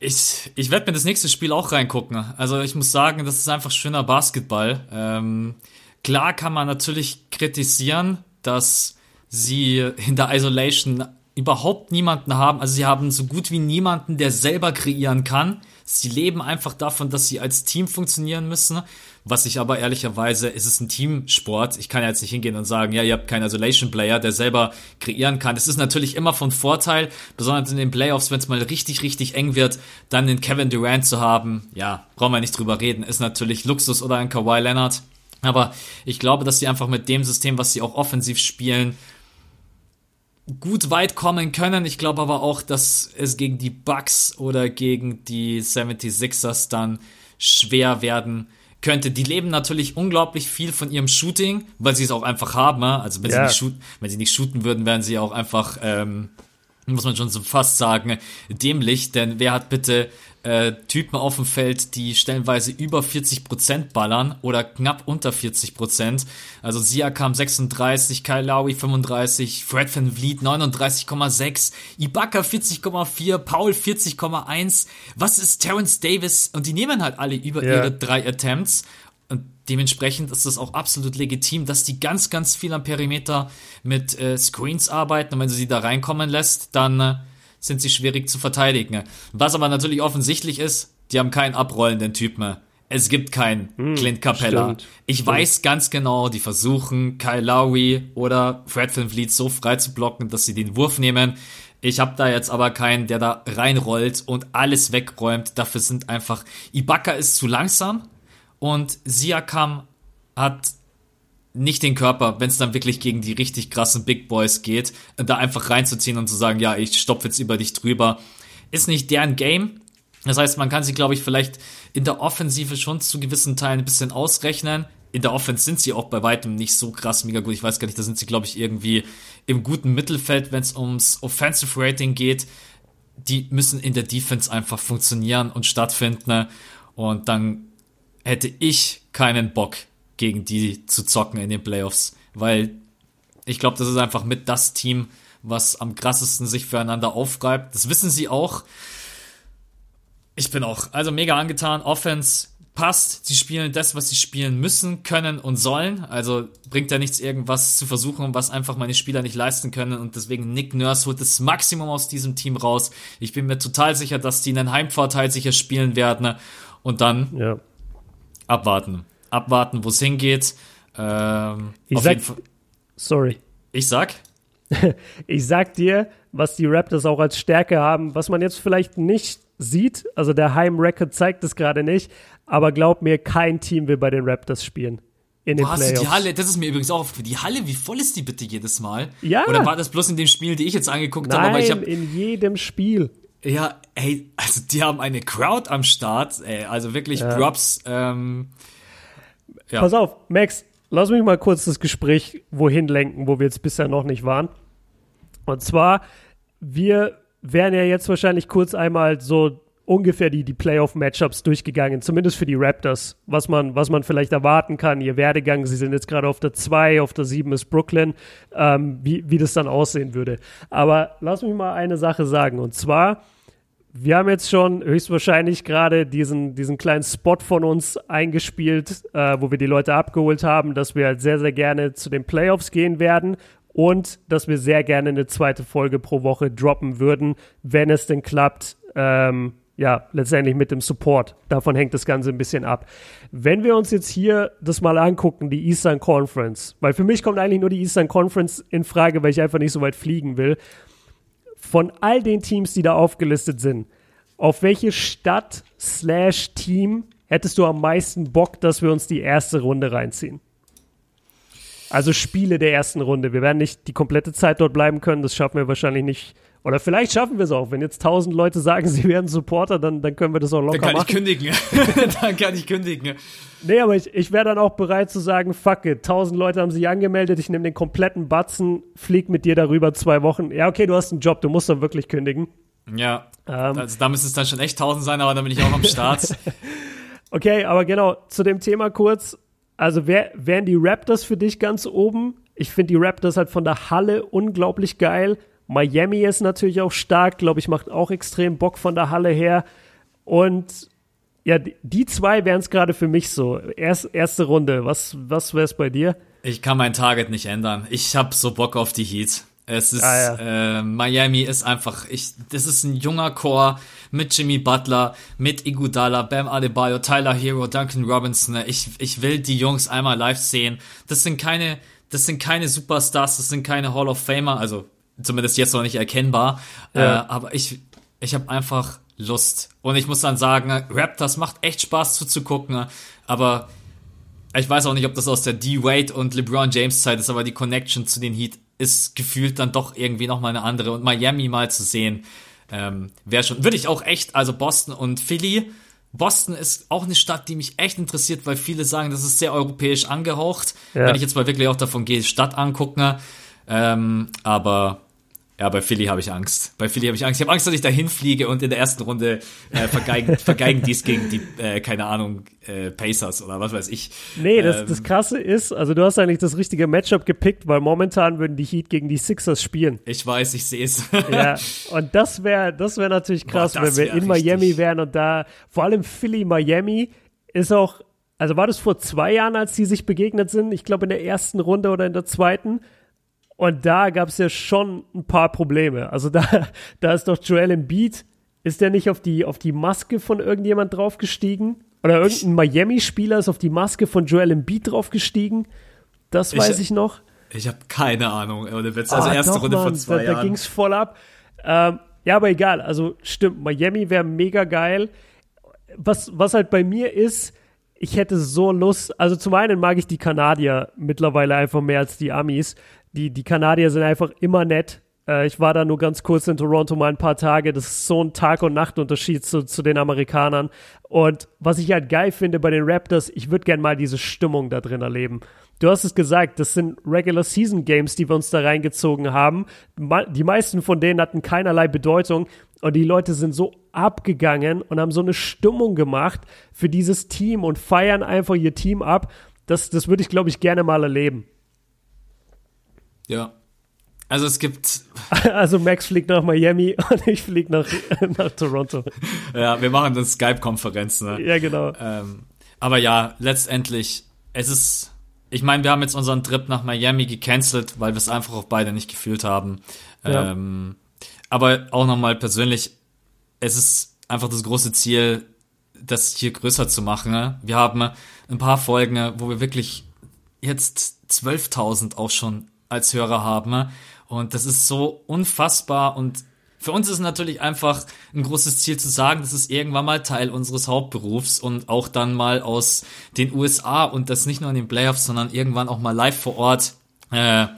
Ich, ich werde mir das nächste Spiel auch reingucken. Also ich muss sagen, das ist einfach schöner Basketball. Ähm, klar kann man natürlich kritisieren, dass sie in der Isolation überhaupt niemanden haben. Also sie haben so gut wie niemanden, der selber kreieren kann. Sie leben einfach davon, dass sie als Team funktionieren müssen. Was ich aber ehrlicherweise, ist es ein Teamsport. Ich kann ja jetzt nicht hingehen und sagen, ja, ihr habt keinen Isolation Player, der selber kreieren kann. Es ist natürlich immer von Vorteil, besonders in den Playoffs, wenn es mal richtig, richtig eng wird, dann den Kevin Durant zu haben. Ja, brauchen wir nicht drüber reden. Ist natürlich Luxus oder ein Kawhi Leonard. Aber ich glaube, dass sie einfach mit dem System, was sie auch offensiv spielen, gut weit kommen können. Ich glaube aber auch, dass es gegen die Bucks oder gegen die 76ers dann schwer werden könnte, die leben natürlich unglaublich viel von ihrem Shooting, weil sie es auch einfach haben. Ne? Also wenn, ja. sie nicht shoot, wenn sie nicht shooten würden, wären sie auch einfach, ähm, muss man schon so fast sagen, dämlich. Denn wer hat bitte äh, Typen auf dem Feld, die stellenweise über 40% ballern oder knapp unter 40%. Also Siakam 36, Kyle Lowry 35, Fred Van Vliet 39,6, Ibaka 40,4, Paul 40,1. Was ist Terence Davis? Und die nehmen halt alle über yeah. ihre drei Attempts. Und dementsprechend ist es auch absolut legitim, dass die ganz, ganz viel am Perimeter mit äh, Screens arbeiten. Und wenn du sie da reinkommen lässt, dann äh, sind sie schwierig zu verteidigen. Was aber natürlich offensichtlich ist, die haben keinen abrollenden Typ mehr. Es gibt keinen hm, Clint Capella. Stimmt, ich stimmt. weiß ganz genau, die versuchen, Kyle Lowry oder Fred Van Vliet so frei zu blocken, dass sie den Wurf nehmen. Ich habe da jetzt aber keinen, der da reinrollt und alles wegräumt. Dafür sind einfach Ibaka ist zu langsam und Siakam hat nicht den Körper, wenn es dann wirklich gegen die richtig krassen Big Boys geht, da einfach reinzuziehen und zu sagen, ja, ich stopfe jetzt über dich drüber, ist nicht deren Game. Das heißt, man kann sie, glaube ich, vielleicht in der Offensive schon zu gewissen Teilen ein bisschen ausrechnen. In der Offense sind sie auch bei weitem nicht so krass mega gut. Ich weiß gar nicht, da sind sie, glaube ich, irgendwie im guten Mittelfeld, wenn es ums Offensive Rating geht. Die müssen in der Defense einfach funktionieren und stattfinden. Und dann hätte ich keinen Bock, gegen die zu zocken in den Playoffs, weil ich glaube, das ist einfach mit das Team, was am krassesten sich füreinander aufreibt. Das wissen sie auch. Ich bin auch also mega angetan. Offense passt. Sie spielen das, was sie spielen müssen, können und sollen. Also bringt ja nichts, irgendwas zu versuchen, was einfach meine Spieler nicht leisten können. Und deswegen Nick Nurse holt das Maximum aus diesem Team raus. Ich bin mir total sicher, dass die einen Heimvorteil sicher spielen werden. Und dann ja. abwarten abwarten, wo es hingeht. Ähm, ich sag, sorry. Ich sag? ich sag dir, was die Raptors auch als Stärke haben, was man jetzt vielleicht nicht sieht. Also der Heim-Record zeigt es gerade nicht. Aber glaub mir, kein Team will bei den Raptors spielen. In den Boah, Playoffs. die Halle, das ist mir übrigens auch für die Halle, wie voll ist die bitte jedes Mal? Ja. Oder war das bloß in dem Spiel, die ich jetzt angeguckt Nein, habe? Aber ich hab, in jedem Spiel. Ja, ey, also die haben eine Crowd am Start, ey, also wirklich ja. Props. Ähm, ja. Pass auf, Max, lass mich mal kurz das Gespräch wohin lenken, wo wir jetzt bisher noch nicht waren. Und zwar, wir wären ja jetzt wahrscheinlich kurz einmal so ungefähr die, die Playoff-Matchups durchgegangen, zumindest für die Raptors, was man, was man vielleicht erwarten kann, ihr Werdegang, sie sind jetzt gerade auf der 2, auf der 7 ist Brooklyn, ähm, wie, wie das dann aussehen würde. Aber lass mich mal eine Sache sagen, und zwar, wir haben jetzt schon höchstwahrscheinlich gerade diesen, diesen kleinen Spot von uns eingespielt, äh, wo wir die Leute abgeholt haben, dass wir halt sehr, sehr gerne zu den Playoffs gehen werden und dass wir sehr gerne eine zweite Folge pro Woche droppen würden, wenn es denn klappt. Ähm, ja, letztendlich mit dem Support. Davon hängt das Ganze ein bisschen ab. Wenn wir uns jetzt hier das mal angucken, die Eastern Conference, weil für mich kommt eigentlich nur die Eastern Conference in Frage, weil ich einfach nicht so weit fliegen will von all den Teams, die da aufgelistet sind, auf welche Stadt slash Team hättest du am meisten Bock, dass wir uns die erste Runde reinziehen? Also Spiele der ersten Runde. Wir werden nicht die komplette Zeit dort bleiben können. Das schaffen wir wahrscheinlich nicht. Oder vielleicht schaffen wir es auch. Wenn jetzt tausend Leute sagen, sie werden Supporter, dann, dann können wir das auch locker machen. Dann kann machen. ich kündigen. dann kann ich kündigen. Nee, aber ich, ich wäre dann auch bereit zu sagen, fuck it, tausend Leute haben sich angemeldet, ich nehme den kompletten Batzen, flieg mit dir darüber zwei Wochen. Ja, okay, du hast einen Job, du musst dann wirklich kündigen. Ja, ähm, also da müsste es dann schon echt tausend sein, aber dann bin ich auch am Start. okay, aber genau, zu dem Thema kurz. Also wär, wären die Raptors für dich ganz oben? Ich finde die Raptors halt von der Halle unglaublich geil. Miami ist natürlich auch stark, glaube ich, macht auch extrem Bock von der Halle her. Und ja, die zwei wären es gerade für mich so. Erst, erste Runde. Was, was wäre es bei dir? Ich kann mein Target nicht ändern. Ich habe so Bock auf die Heat. Es ist ah, ja. äh, Miami ist einfach ich das ist ein junger Chor mit Jimmy Butler, mit Iguodala, Bam Adebayo, Tyler Hero, Duncan Robinson. Ich ich will die Jungs einmal live sehen. Das sind keine das sind keine Superstars, das sind keine Hall of Famer, also zumindest jetzt noch nicht erkennbar, ja. äh, aber ich ich habe einfach Lust. Und ich muss dann sagen, Raptors macht echt Spaß zuzugucken, aber ich weiß auch nicht, ob das aus der D-Wade und LeBron James Zeit ist, aber die Connection zu den Heat ist gefühlt dann doch irgendwie nochmal eine andere. Und Miami mal zu sehen, ähm, wäre schon, würde ich auch echt, also Boston und Philly Boston ist auch eine Stadt, die mich echt interessiert, weil viele sagen, das ist sehr europäisch angehaucht. Ja. Wenn ich jetzt mal wirklich auch davon gehe, Stadt angucken. Ähm, aber ja, bei Philly habe ich Angst. Bei Philly habe ich Angst. Ich habe Angst, dass ich da hinfliege und in der ersten Runde äh, vergeigen, vergeigen dies gegen die, äh, keine Ahnung, äh, Pacers oder was weiß ich. Nee, das, ähm, das Krasse ist, also du hast eigentlich das richtige Matchup gepickt, weil momentan würden die Heat gegen die Sixers spielen. Ich weiß, ich sehe es. ja, und das wäre das wäre natürlich krass, Boah, wenn wir in richtig. Miami wären und da, vor allem Philly, Miami ist auch, also war das vor zwei Jahren, als die sich begegnet sind? Ich glaube in der ersten Runde oder in der zweiten und da gab es ja schon ein paar Probleme. Also da, da ist doch Joel Embiid, ist der nicht auf die, auf die Maske von irgendjemand draufgestiegen? Oder irgendein Miami-Spieler ist auf die Maske von Joel Embiid draufgestiegen? Das weiß ich, ich noch. Ich habe keine Ahnung. Also ah, erste doch, Runde Mann, von zwei da, Jahren. Da ging es voll ab. Ähm, ja, aber egal. Also stimmt, Miami wäre mega geil. Was, was halt bei mir ist, ich hätte so Lust. Also zum einen mag ich die Kanadier mittlerweile einfach mehr als die Amis die, die Kanadier sind einfach immer nett. Äh, ich war da nur ganz kurz in Toronto mal ein paar Tage. Das ist so ein Tag- und Nachtunterschied zu, zu den Amerikanern. Und was ich halt geil finde bei den Raptors, ich würde gern mal diese Stimmung da drin erleben. Du hast es gesagt, das sind Regular Season Games, die wir uns da reingezogen haben. Die meisten von denen hatten keinerlei Bedeutung und die Leute sind so abgegangen und haben so eine Stimmung gemacht für dieses Team und feiern einfach ihr Team ab. Das, das würde ich, glaube ich, gerne mal erleben. Ja. Also es gibt. Also Max fliegt nach Miami und ich fliege nach, nach Toronto. Ja, wir machen dann Skype-Konferenzen. Ne? Ja, genau. Ähm, aber ja, letztendlich, es ist. Ich meine, wir haben jetzt unseren Trip nach Miami gecancelt, weil wir es einfach auch beide nicht gefühlt haben. Ja. Ähm, aber auch nochmal persönlich, es ist einfach das große Ziel, das hier größer zu machen. Ne? Wir haben ein paar Folgen, wo wir wirklich jetzt 12.000 auch schon als Hörer haben. Und das ist so unfassbar und für uns ist natürlich einfach ein großes Ziel zu sagen, das ist irgendwann mal Teil unseres Hauptberufs und auch dann mal aus den USA und das nicht nur in den Playoffs, sondern irgendwann auch mal live vor Ort äh,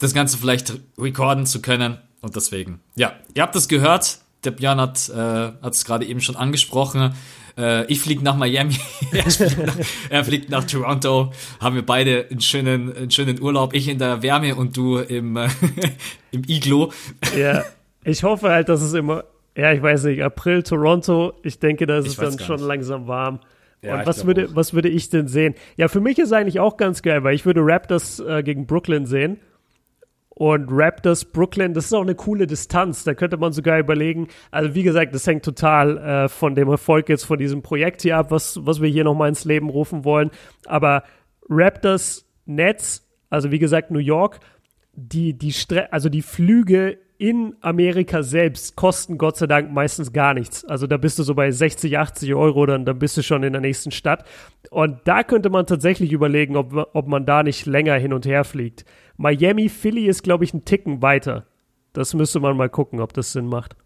das Ganze vielleicht recorden zu können. Und deswegen, ja, ihr habt es gehört. Der Björn hat äh, es gerade eben schon angesprochen. Äh, ich fliege nach Miami, er, fliegt nach, er, fliegt nach, Toronto. Haben wir beide einen schönen, einen schönen Urlaub. Ich in der Wärme und du im, äh, im Iglo. Ja, ich hoffe halt, dass es immer, ja, ich weiß nicht, April, Toronto, ich denke, da ist es dann schon nicht. langsam warm. Ja, und was würde, was würde ich denn sehen? Ja, für mich ist eigentlich auch ganz geil, weil ich würde Raptors äh, gegen Brooklyn sehen. Und Raptors Brooklyn, das ist auch eine coole Distanz. Da könnte man sogar überlegen. Also wie gesagt, das hängt total äh, von dem Erfolg jetzt von diesem Projekt hier ab, was, was wir hier nochmal ins Leben rufen wollen. Aber Raptors Nets, also wie gesagt New York, die, die, Stre also die Flüge in Amerika selbst kosten Gott sei Dank meistens gar nichts. Also da bist du so bei 60, 80 Euro, dann, dann bist du schon in der nächsten Stadt. Und da könnte man tatsächlich überlegen, ob, ob man da nicht länger hin und her fliegt. Miami, Philly ist, glaube ich, ein Ticken weiter. Das müsste man mal gucken, ob das Sinn macht.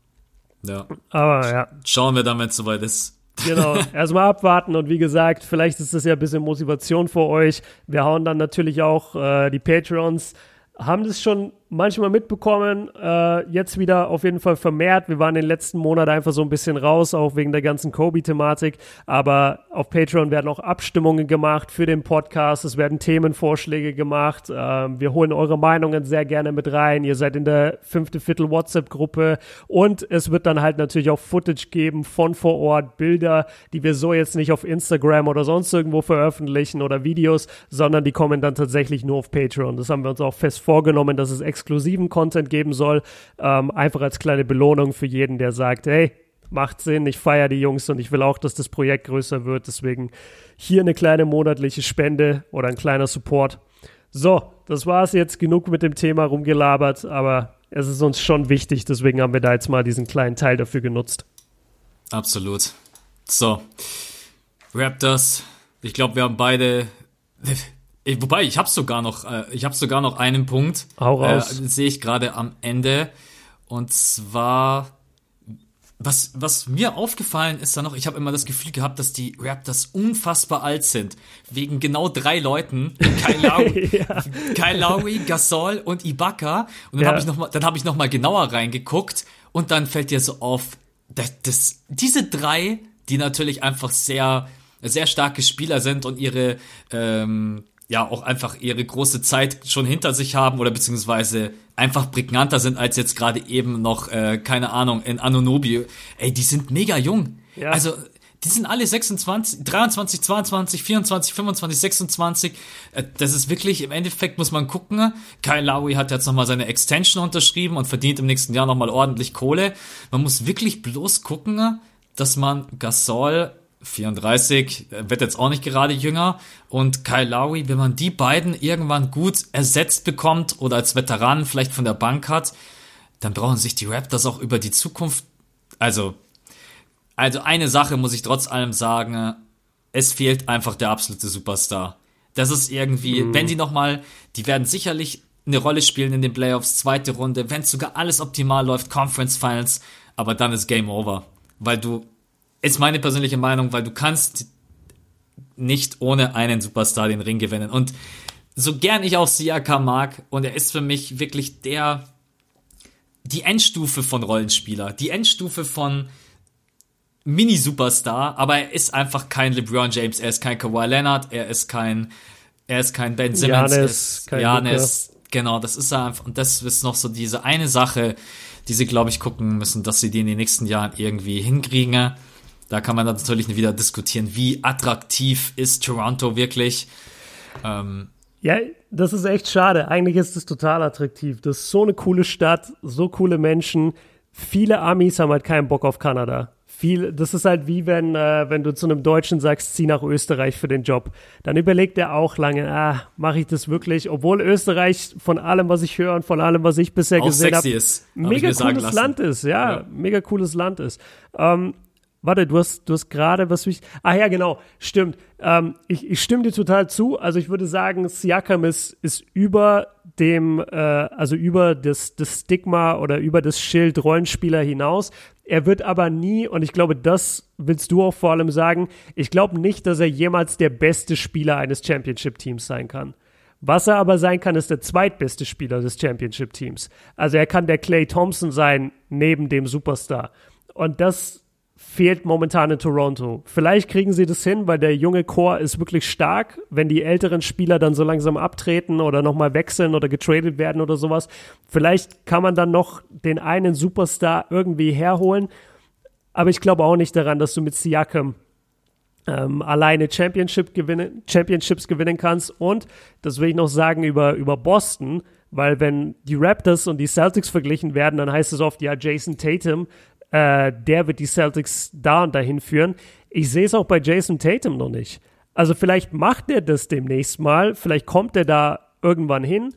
Ja. Aber ja. Schauen wir dann, wenn es soweit ist. Genau, erstmal abwarten und wie gesagt, vielleicht ist das ja ein bisschen Motivation für euch. Wir hauen dann natürlich auch äh, die Patreons, haben das schon manchmal mitbekommen, äh, jetzt wieder auf jeden Fall vermehrt. Wir waren den letzten Monaten einfach so ein bisschen raus, auch wegen der ganzen Kobe-Thematik. Aber auf Patreon werden auch Abstimmungen gemacht für den Podcast. Es werden Themenvorschläge gemacht. Ähm, wir holen eure Meinungen sehr gerne mit rein. Ihr seid in der fünfte Viertel WhatsApp-Gruppe. Und es wird dann halt natürlich auch Footage geben von vor Ort, Bilder, die wir so jetzt nicht auf Instagram oder sonst irgendwo veröffentlichen oder Videos, sondern die kommen dann tatsächlich nur auf Patreon. Das haben wir uns auch fest vorgenommen, dass es extra exklusiven Content geben soll. Ähm, einfach als kleine Belohnung für jeden, der sagt, hey, macht Sinn, ich feiere die Jungs und ich will auch, dass das Projekt größer wird. Deswegen hier eine kleine monatliche Spende oder ein kleiner Support. So, das war es jetzt. Genug mit dem Thema rumgelabert, aber es ist uns schon wichtig, deswegen haben wir da jetzt mal diesen kleinen Teil dafür genutzt. Absolut. So, Raptors. Ich glaube, wir haben beide Wobei, ich habe sogar noch, äh, ich habe sogar noch einen Punkt. Hau raus. Äh, Sehe ich gerade am Ende. Und zwar, was, was mir aufgefallen ist da noch, ich habe immer das Gefühl gehabt, dass die Raptors unfassbar alt sind. Wegen genau drei Leuten. Kyle Lowry, ja. Kyle Lowry Gasol und Ibaka. Und dann ja. habe ich noch mal, dann habe ich noch mal genauer reingeguckt. Und dann fällt dir so auf, dass, dass diese drei die natürlich einfach sehr, sehr starke Spieler sind und ihre, ähm, ja, auch einfach ihre große Zeit schon hinter sich haben oder beziehungsweise einfach prägnanter sind als jetzt gerade eben noch, äh, keine Ahnung, in Anunobi. Ey, die sind mega jung. Ja. Also, die sind alle 26, 23, 22, 24, 25, 26. Das ist wirklich, im Endeffekt muss man gucken. Kyle Lowry hat jetzt nochmal seine Extension unterschrieben und verdient im nächsten Jahr nochmal ordentlich Kohle. Man muss wirklich bloß gucken, dass man Gasol 34, wird jetzt auch nicht gerade jünger. Und Kyle Lowry, wenn man die beiden irgendwann gut ersetzt bekommt oder als Veteran vielleicht von der Bank hat, dann brauchen sich die Raptors auch über die Zukunft, also also eine Sache muss ich trotz allem sagen, es fehlt einfach der absolute Superstar. Das ist irgendwie, mhm. wenn die nochmal, die werden sicherlich eine Rolle spielen in den Playoffs, zweite Runde, wenn sogar alles optimal läuft, Conference Finals, aber dann ist Game Over. Weil du, ist meine persönliche Meinung, weil du kannst nicht ohne einen Superstar den Ring gewinnen. Und so gern ich auch Siaka mag, und er ist für mich wirklich der, die Endstufe von Rollenspieler, die Endstufe von, Mini-Superstar, aber er ist einfach kein LeBron James, er ist kein Kawhi Leonard, er ist kein, er ist kein Ben Simmons, Janis, ist Janis, genau, das ist er einfach, und das ist noch so diese eine Sache, die sie, glaube ich, gucken müssen, dass sie die in den nächsten Jahren irgendwie hinkriegen. Da kann man dann natürlich wieder diskutieren, wie attraktiv ist Toronto wirklich. Ähm, ja, das ist echt schade. Eigentlich ist es total attraktiv. Das ist so eine coole Stadt, so coole Menschen. Viele Amis haben halt keinen Bock auf Kanada viel, das ist halt wie wenn, äh, wenn du zu einem Deutschen sagst, zieh nach Österreich für den Job. Dann überlegt er auch lange, ah, mache ich das wirklich? Obwohl Österreich von allem, was ich höre und von allem, was ich bisher auch gesehen habe, mega cooles Land ist, ja, ja, mega cooles Land ist. Ähm, Warte, du hast, du hast gerade was mich. Ah ja, genau, stimmt. Ähm, ich, ich stimme dir total zu. Also ich würde sagen, Siakam ist, ist über dem, äh, also über das, das Stigma oder über das Schild Rollenspieler hinaus. Er wird aber nie, und ich glaube, das willst du auch vor allem sagen, ich glaube nicht, dass er jemals der beste Spieler eines Championship-Teams sein kann. Was er aber sein kann, ist der zweitbeste Spieler des Championship-Teams. Also er kann der Clay Thompson sein, neben dem Superstar. Und das fehlt momentan in Toronto. Vielleicht kriegen sie das hin, weil der junge Core ist wirklich stark. Wenn die älteren Spieler dann so langsam abtreten oder nochmal wechseln oder getradet werden oder sowas, vielleicht kann man dann noch den einen Superstar irgendwie herholen. Aber ich glaube auch nicht daran, dass du mit Siakam ähm, alleine Championship gewinnen, Championships gewinnen kannst. Und das will ich noch sagen über, über Boston, weil wenn die Raptors und die Celtics verglichen werden, dann heißt es oft, ja, Jason Tatum äh, der wird die Celtics da und dahin führen. Ich sehe es auch bei Jason Tatum noch nicht. Also vielleicht macht er das demnächst mal, vielleicht kommt er da irgendwann hin,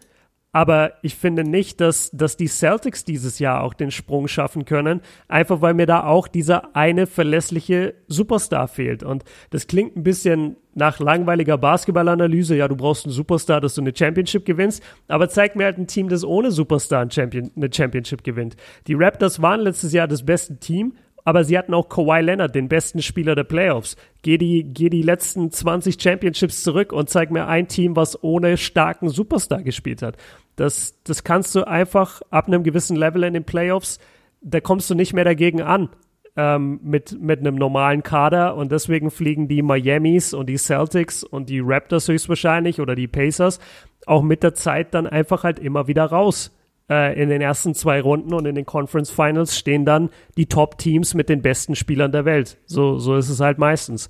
aber ich finde nicht, dass, dass die Celtics dieses Jahr auch den Sprung schaffen können, einfach weil mir da auch dieser eine verlässliche Superstar fehlt. Und das klingt ein bisschen nach langweiliger Basketballanalyse. Ja, du brauchst einen Superstar, dass du eine Championship gewinnst. Aber zeig mir halt ein Team, das ohne Superstar eine Championship gewinnt. Die Raptors waren letztes Jahr das beste Team, aber sie hatten auch Kawhi Leonard, den besten Spieler der Playoffs. Geh die, geh die letzten 20 Championships zurück und zeig mir ein Team, was ohne starken Superstar gespielt hat. Das, das kannst du einfach ab einem gewissen Level in den Playoffs, da kommst du nicht mehr dagegen an ähm, mit, mit einem normalen Kader und deswegen fliegen die Miamis und die Celtics und die Raptors höchstwahrscheinlich oder die Pacers auch mit der Zeit dann einfach halt immer wieder raus in den ersten zwei Runden und in den Conference Finals stehen dann die Top-Teams mit den besten Spielern der Welt. So, so ist es halt meistens.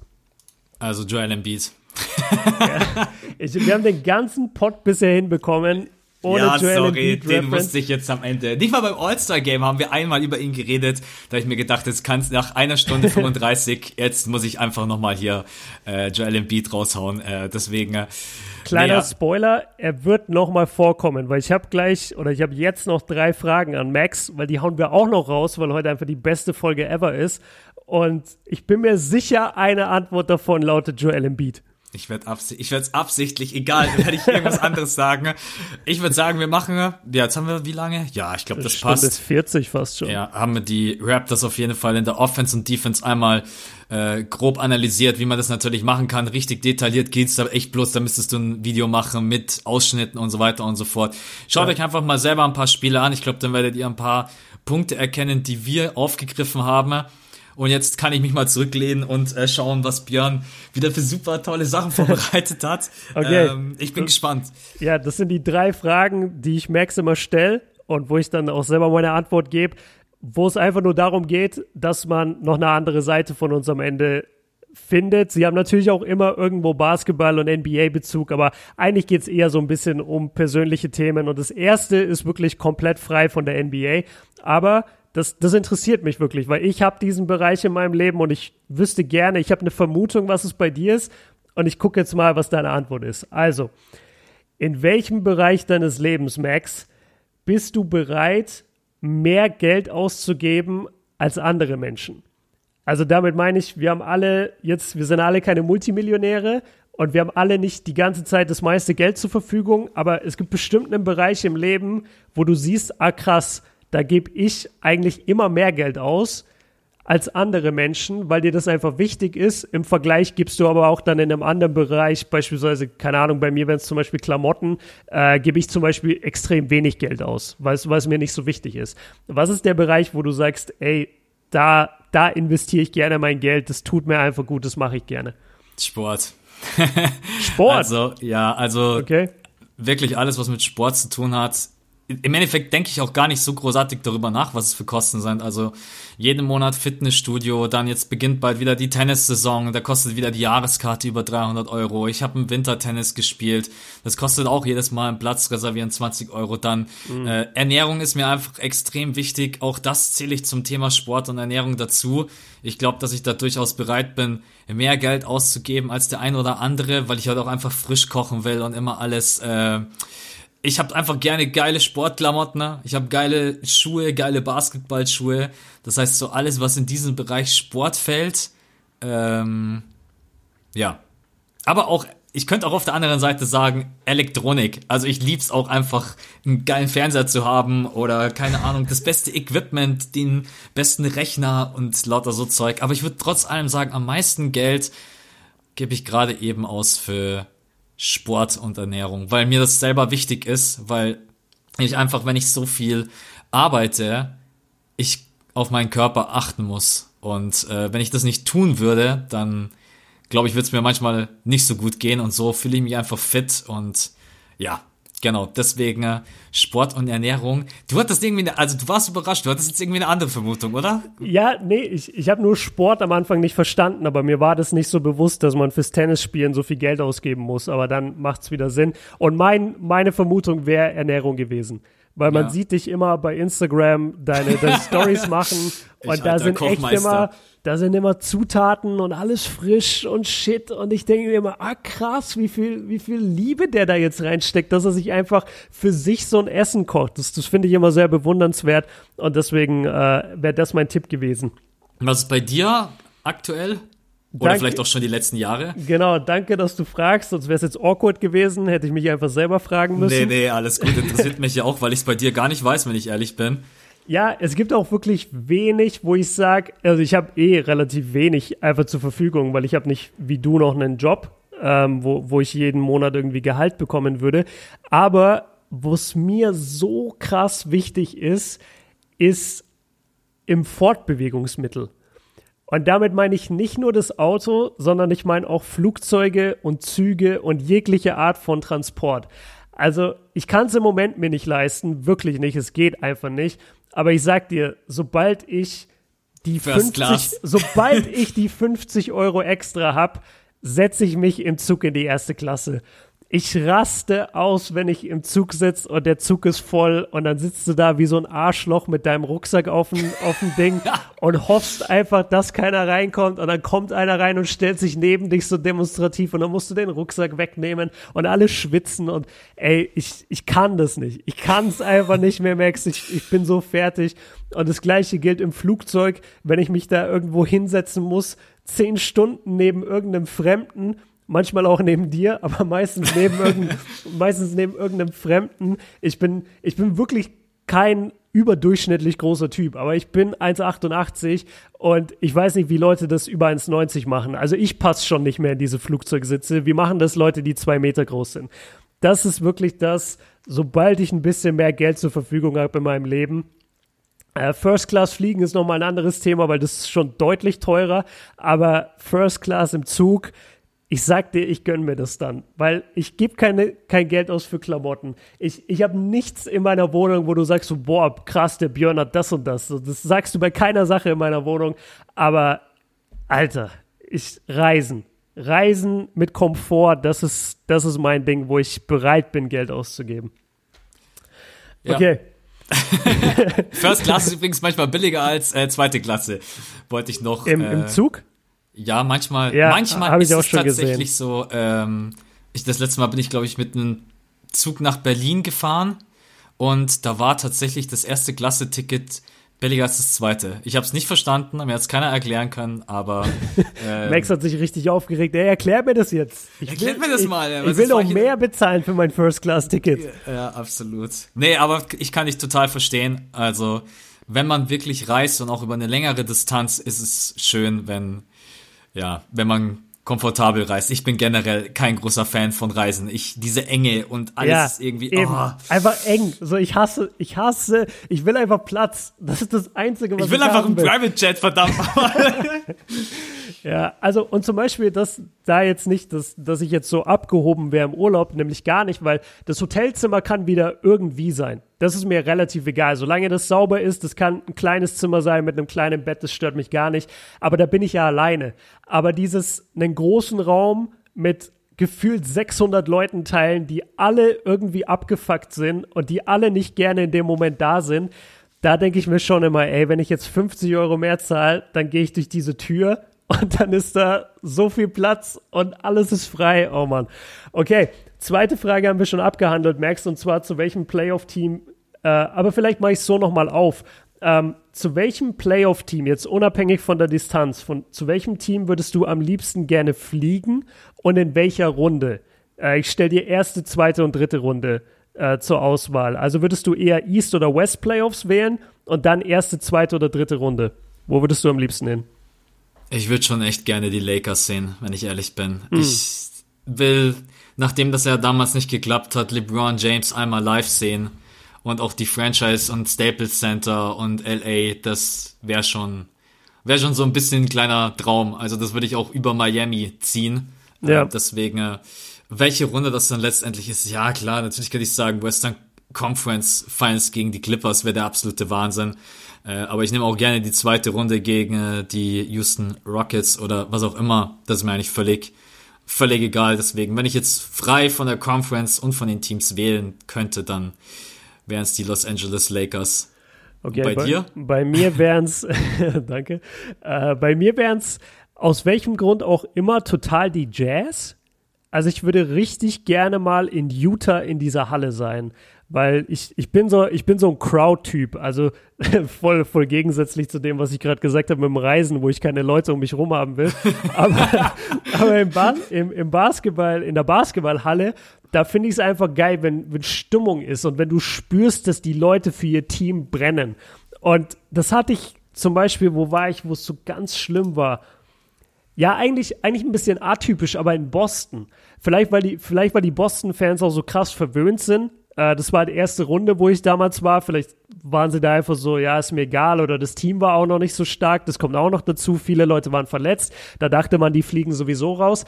Also Joel Embiid. ja, ich, wir haben den ganzen Pot bisher hinbekommen. Ohne ja, sorry, den Reference. musste ich jetzt am Ende. Nicht mal beim All-Star-Game haben wir einmal über ihn geredet. Da habe ich mir gedacht, jetzt kannst nach einer Stunde 35, jetzt muss ich einfach nochmal hier äh, Joel Embiid raushauen. Äh, deswegen. Äh, Kleiner naja. Spoiler, er wird nochmal vorkommen, weil ich habe gleich oder ich habe jetzt noch drei Fragen an Max, weil die hauen wir auch noch raus, weil heute einfach die beste Folge ever ist. Und ich bin mir sicher, eine Antwort davon lautet Joel Embiid. Ich werde abs ich werde absichtlich, egal, werde ich irgendwas anderes sagen. Ich würde sagen, wir machen, ja, jetzt haben wir wie lange? Ja, ich glaube, das Stunde passt. Bis 40 fast schon. Ja, haben wir die Raptors auf jeden Fall in der Offense und Defense einmal äh, grob analysiert, wie man das natürlich machen kann. Richtig detailliert geht's da echt bloß, da müsstest du ein Video machen mit Ausschnitten und so weiter und so fort. Schaut ja. euch einfach mal selber ein paar Spiele an. Ich glaube, dann werdet ihr ein paar Punkte erkennen, die wir aufgegriffen haben. Und jetzt kann ich mich mal zurücklehnen und äh, schauen, was Björn wieder für super tolle Sachen vorbereitet hat. Okay. Ähm, ich bin das, gespannt. Ja, das sind die drei Fragen, die ich Max immer stelle und wo ich dann auch selber meine Antwort gebe, wo es einfach nur darum geht, dass man noch eine andere Seite von uns am Ende findet. Sie haben natürlich auch immer irgendwo Basketball und NBA-Bezug, aber eigentlich geht es eher so ein bisschen um persönliche Themen. Und das erste ist wirklich komplett frei von der NBA. Aber das, das interessiert mich wirklich, weil ich habe diesen Bereich in meinem Leben und ich wüsste gerne, ich habe eine Vermutung, was es bei dir ist. Und ich gucke jetzt mal, was deine Antwort ist. Also, in welchem Bereich deines Lebens, Max, bist du bereit, mehr Geld auszugeben als andere Menschen? Also damit meine ich, wir haben alle jetzt, wir sind alle keine Multimillionäre und wir haben alle nicht die ganze Zeit das meiste Geld zur Verfügung, aber es gibt bestimmt einen Bereich im Leben, wo du siehst, ah krass, da gebe ich eigentlich immer mehr Geld aus als andere Menschen, weil dir das einfach wichtig ist. Im Vergleich gibst du aber auch dann in einem anderen Bereich, beispielsweise, keine Ahnung, bei mir, wenn es zum Beispiel Klamotten, äh, gebe ich zum Beispiel extrem wenig Geld aus, weil es mir nicht so wichtig ist. Was ist der Bereich, wo du sagst, ey, da, da investiere ich gerne mein Geld, das tut mir einfach gut, das mache ich gerne? Sport. Sport? Also, ja, also okay. wirklich alles, was mit Sport zu tun hat, im Endeffekt denke ich auch gar nicht so großartig darüber nach, was es für Kosten sind. Also jeden Monat Fitnessstudio, dann jetzt beginnt bald wieder die Tennissaison, da kostet wieder die Jahreskarte über 300 Euro. Ich habe ein Wintertennis gespielt, das kostet auch jedes Mal einen Platz reservieren 20 Euro. Dann mhm. äh, Ernährung ist mir einfach extrem wichtig. Auch das zähle ich zum Thema Sport und Ernährung dazu. Ich glaube, dass ich da durchaus bereit bin, mehr Geld auszugeben als der ein oder andere, weil ich halt auch einfach frisch kochen will und immer alles äh, ich habe einfach gerne geile Sportklamotten. Ne? Ich habe geile Schuhe, geile Basketballschuhe. Das heißt, so alles, was in diesem Bereich Sport fällt. Ähm, ja. Aber auch, ich könnte auch auf der anderen Seite sagen, Elektronik. Also ich lieb's auch einfach, einen geilen Fernseher zu haben oder keine Ahnung, das beste Equipment, den besten Rechner und lauter so Zeug. Aber ich würde trotz allem sagen, am meisten Geld gebe ich gerade eben aus für Sport und Ernährung, weil mir das selber wichtig ist, weil ich einfach, wenn ich so viel arbeite, ich auf meinen Körper achten muss. Und äh, wenn ich das nicht tun würde, dann glaube ich, würde es mir manchmal nicht so gut gehen und so fühle ich mich einfach fit und ja, Genau, deswegen äh, Sport und Ernährung. Du hattest irgendwie, eine, also du warst überrascht, du hattest jetzt irgendwie eine andere Vermutung, oder? Ja, nee, ich, ich habe nur Sport am Anfang nicht verstanden, aber mir war das nicht so bewusst, dass man fürs Tennisspielen so viel Geld ausgeben muss, aber dann macht's wieder Sinn. Und mein, meine Vermutung wäre Ernährung gewesen. Weil man ja. sieht dich immer bei Instagram deine, deine Stories machen und da sind echt immer da sind immer Zutaten und alles frisch und shit. Und ich denke mir immer, ah krass, wie viel, wie viel Liebe der da jetzt reinsteckt, dass er sich einfach für sich so ein Essen kocht. Das, das finde ich immer sehr bewundernswert. Und deswegen äh, wäre das mein Tipp gewesen. Was ist bei dir aktuell? Oder danke, vielleicht auch schon die letzten Jahre? Genau, danke, dass du fragst, sonst wäre es jetzt awkward gewesen, hätte ich mich einfach selber fragen müssen. Nee, nee, alles gut, interessiert mich ja auch, weil ich es bei dir gar nicht weiß, wenn ich ehrlich bin. Ja, es gibt auch wirklich wenig, wo ich sage, also ich habe eh relativ wenig einfach zur Verfügung, weil ich habe nicht wie du noch einen Job, ähm, wo, wo ich jeden Monat irgendwie Gehalt bekommen würde. Aber was mir so krass wichtig ist, ist im Fortbewegungsmittel. Und damit meine ich nicht nur das Auto, sondern ich meine auch Flugzeuge und Züge und jegliche Art von Transport. Also ich kann es im Moment mir nicht leisten, wirklich nicht, es geht einfach nicht. Aber ich sag dir, sobald ich die First 50, Class. sobald ich die 50 Euro extra hab, setze ich mich im Zug in die erste Klasse ich raste aus, wenn ich im Zug sitze und der Zug ist voll und dann sitzt du da wie so ein Arschloch mit deinem Rucksack auf dem, auf dem Ding und hoffst einfach, dass keiner reinkommt und dann kommt einer rein und stellt sich neben dich so demonstrativ und dann musst du den Rucksack wegnehmen und alle schwitzen und ey, ich, ich kann das nicht. Ich kann es einfach nicht mehr, Max. Ich, ich bin so fertig. Und das gleiche gilt im Flugzeug, wenn ich mich da irgendwo hinsetzen muss, zehn Stunden neben irgendeinem Fremden manchmal auch neben dir, aber meistens neben, irgendein, meistens neben irgendeinem Fremden. Ich bin, ich bin wirklich kein überdurchschnittlich großer Typ, aber ich bin 1,88 und ich weiß nicht, wie Leute das über 1,90 machen. Also ich passe schon nicht mehr in diese Flugzeugsitze. Wie machen das Leute, die zwei Meter groß sind? Das ist wirklich das, sobald ich ein bisschen mehr Geld zur Verfügung habe in meinem Leben, Äh, First Class fliegen ist nochmal ein anderes Thema, weil das ist schon deutlich teurer. Aber First Class im Zug, ich sag dir, ich gönn mir das dann, weil ich gebe keine kein Geld aus für Klamotten. Ich, ich habe nichts in meiner Wohnung, wo du sagst so, boah, krass, der Björn hat das und das. Das sagst du bei keiner Sache in meiner Wohnung. Aber Alter, ich reisen. Reisen mit Komfort, das ist, das ist mein Ding, wo ich bereit bin, Geld auszugeben. Ja. Okay. First Class ist übrigens manchmal billiger als äh, zweite Klasse. Wollte ich noch. Im, äh, Im Zug? Ja, manchmal, Ja, manchmal ist auch es schon tatsächlich gesehen. so. Ähm, ich, das letzte Mal bin ich, glaube ich, mit einem Zug nach Berlin gefahren und da war tatsächlich das erste Klasse-Ticket billiger als das zweite. Ich habe es nicht verstanden, mir hat es keiner erklären können, aber ähm, Max hat sich richtig aufgeregt. Ey, erklär mir das jetzt. Ich Erklärt mir das mal, ja, Ich will doch mehr bezahlen für mein First-Class-Ticket. Ja, absolut. Nee, aber ich kann dich total verstehen. Also, wenn man wirklich reist und auch über eine längere Distanz, ist es schön, wenn, ja, wenn man komfortabel reist. Ich bin generell kein großer Fan von Reisen. Ich, diese Enge und alles Ja, ist irgendwie, oh, Einfach eng. So, ich hasse, ich hasse, ich will einfach Platz. Das ist das Einzige, was ich will einfach haben einen will. Private Jet, verdammt. Ja, also und zum Beispiel, das da jetzt nicht, dass, dass ich jetzt so abgehoben wäre im Urlaub, nämlich gar nicht, weil das Hotelzimmer kann wieder irgendwie sein. Das ist mir relativ egal. Solange das sauber ist, das kann ein kleines Zimmer sein mit einem kleinen Bett, das stört mich gar nicht. Aber da bin ich ja alleine. Aber dieses, einen großen Raum mit gefühlt 600 Leuten teilen, die alle irgendwie abgefuckt sind und die alle nicht gerne in dem Moment da sind, da denke ich mir schon immer, ey, wenn ich jetzt 50 Euro mehr zahle, dann gehe ich durch diese Tür und dann ist da so viel Platz und alles ist frei. Oh Mann. Okay, zweite Frage haben wir schon abgehandelt, Max, und zwar zu welchem Playoff-Team, äh, aber vielleicht mache ich es so nochmal auf. Ähm, zu welchem Playoff-Team, jetzt unabhängig von der Distanz, von, zu welchem Team würdest du am liebsten gerne fliegen und in welcher Runde? Äh, ich stelle dir erste, zweite und dritte Runde äh, zur Auswahl. Also würdest du eher East oder West Playoffs wählen und dann erste, zweite oder dritte Runde? Wo würdest du am liebsten hin? Ich würde schon echt gerne die Lakers sehen, wenn ich ehrlich bin. Ich will, nachdem das ja damals nicht geklappt hat, LeBron James einmal live sehen und auch die Franchise und Staples Center und LA, das wäre schon, wäre schon so ein bisschen ein kleiner Traum. Also das würde ich auch über Miami ziehen. Ja. Äh, deswegen, äh, welche Runde das dann letztendlich ist, ja klar, natürlich könnte ich sagen, Western Conference Finals gegen die Clippers wäre der absolute Wahnsinn. Äh, aber ich nehme auch gerne die zweite Runde gegen äh, die Houston Rockets oder was auch immer. Das ist mir eigentlich völlig, völlig egal. Deswegen, wenn ich jetzt frei von der Conference und von den Teams wählen könnte, dann wären es die Los Angeles Lakers. Okay, bei dir? Bei mir wären es, danke, äh, bei mir wären es aus welchem Grund auch immer total die Jazz. Also ich würde richtig gerne mal in Utah in dieser Halle sein, weil ich, ich bin so ich bin so ein Crowd-Typ, also voll voll gegensätzlich zu dem, was ich gerade gesagt habe mit dem Reisen, wo ich keine Leute um mich rum haben will. Aber, aber im, ba im, im Basketball in der Basketballhalle, da finde ich es einfach geil, wenn wenn Stimmung ist und wenn du spürst, dass die Leute für ihr Team brennen. Und das hatte ich zum Beispiel, wo war ich, wo es so ganz schlimm war. Ja, eigentlich, eigentlich ein bisschen atypisch, aber in Boston. Vielleicht, weil die, vielleicht, weil die Boston-Fans auch so krass verwöhnt sind. Äh, das war die erste Runde, wo ich damals war. Vielleicht waren sie da einfach so, ja, ist mir egal. Oder das Team war auch noch nicht so stark. Das kommt auch noch dazu. Viele Leute waren verletzt. Da dachte man, die fliegen sowieso raus.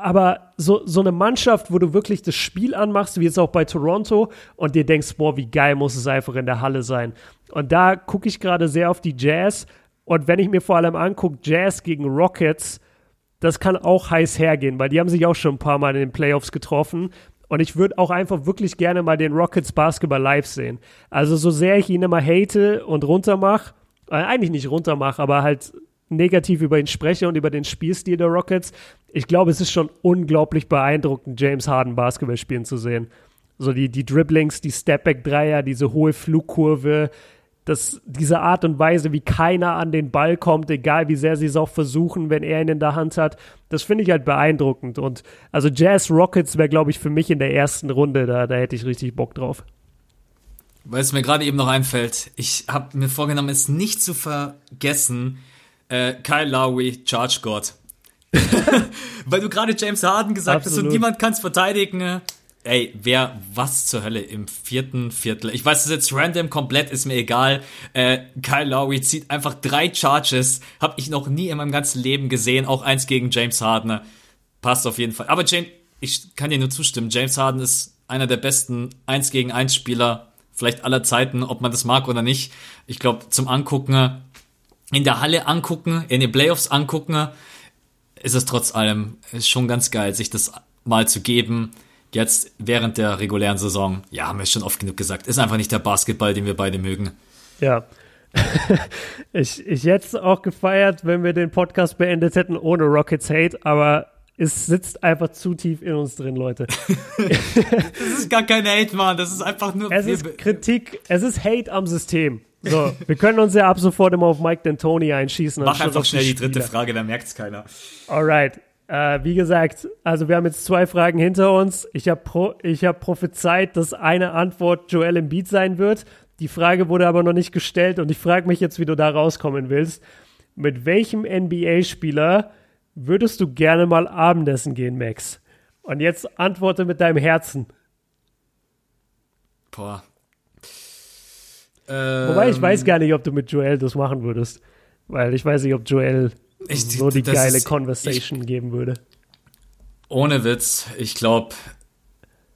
Aber so, so eine Mannschaft, wo du wirklich das Spiel anmachst, wie jetzt auch bei Toronto, und dir denkst, boah, wie geil muss es einfach in der Halle sein. Und da gucke ich gerade sehr auf die Jazz. Und wenn ich mir vor allem angucke, Jazz gegen Rockets, das kann auch heiß hergehen, weil die haben sich auch schon ein paar Mal in den Playoffs getroffen. Und ich würde auch einfach wirklich gerne mal den Rockets Basketball live sehen. Also so sehr ich ihn immer hate und runtermache, äh, eigentlich nicht runtermache, aber halt negativ über ihn spreche und über den Spielstil der Rockets, ich glaube, es ist schon unglaublich beeindruckend, James Harden Basketball spielen zu sehen. So die, die Dribblings, die Stepback-Dreier, diese hohe Flugkurve, das, diese Art und Weise, wie keiner an den Ball kommt, egal wie sehr sie es auch versuchen, wenn er ihn in der Hand hat, das finde ich halt beeindruckend. Und also Jazz Rockets wäre, glaube ich, für mich in der ersten Runde, da, da hätte ich richtig Bock drauf. Weil es mir gerade eben noch einfällt, ich habe mir vorgenommen, es nicht zu vergessen, äh, Kyle Lowry, Charge God. Weil du gerade James Harden gesagt hast Absolut. und niemand kann es verteidigen. Ey, wer, was zur Hölle im vierten Viertel? Ich weiß, es ist jetzt random, komplett, ist mir egal. Äh, Kyle Lowry zieht einfach drei Charges, hab ich noch nie in meinem ganzen Leben gesehen, auch eins gegen James Harden. Passt auf jeden Fall. Aber James, ich kann dir nur zustimmen, James Harden ist einer der besten 1 gegen 1 Spieler vielleicht aller Zeiten, ob man das mag oder nicht. Ich glaube, zum Angucken, in der Halle angucken, in den Playoffs angucken, ist es trotz allem schon ganz geil, sich das mal zu geben jetzt während der regulären Saison, ja, haben wir schon oft genug gesagt, ist einfach nicht der Basketball, den wir beide mögen. Ja. ich, ich hätte es auch gefeiert, wenn wir den Podcast beendet hätten ohne Rockets Hate, aber es sitzt einfach zu tief in uns drin, Leute. das ist gar kein Hate, Mann. Das ist einfach nur. Es ist Kritik, es ist Hate am System. So, wir können uns ja ab sofort immer auf Mike D'Antoni einschießen. Mach einfach schnell die, die dritte Frage, dann merkt es keiner. Alright. Äh, wie gesagt, also wir haben jetzt zwei Fragen hinter uns. Ich habe pro, hab prophezeit, dass eine Antwort Joel Embiid sein wird. Die Frage wurde aber noch nicht gestellt und ich frage mich jetzt, wie du da rauskommen willst. Mit welchem NBA-Spieler würdest du gerne mal Abendessen gehen, Max? Und jetzt antworte mit deinem Herzen. Boah. Wobei ich weiß ähm. gar nicht, ob du mit Joel das machen würdest. Weil ich weiß nicht, ob Joel ich, so die geile ist, Conversation ich, geben würde. Ohne Witz, ich glaube,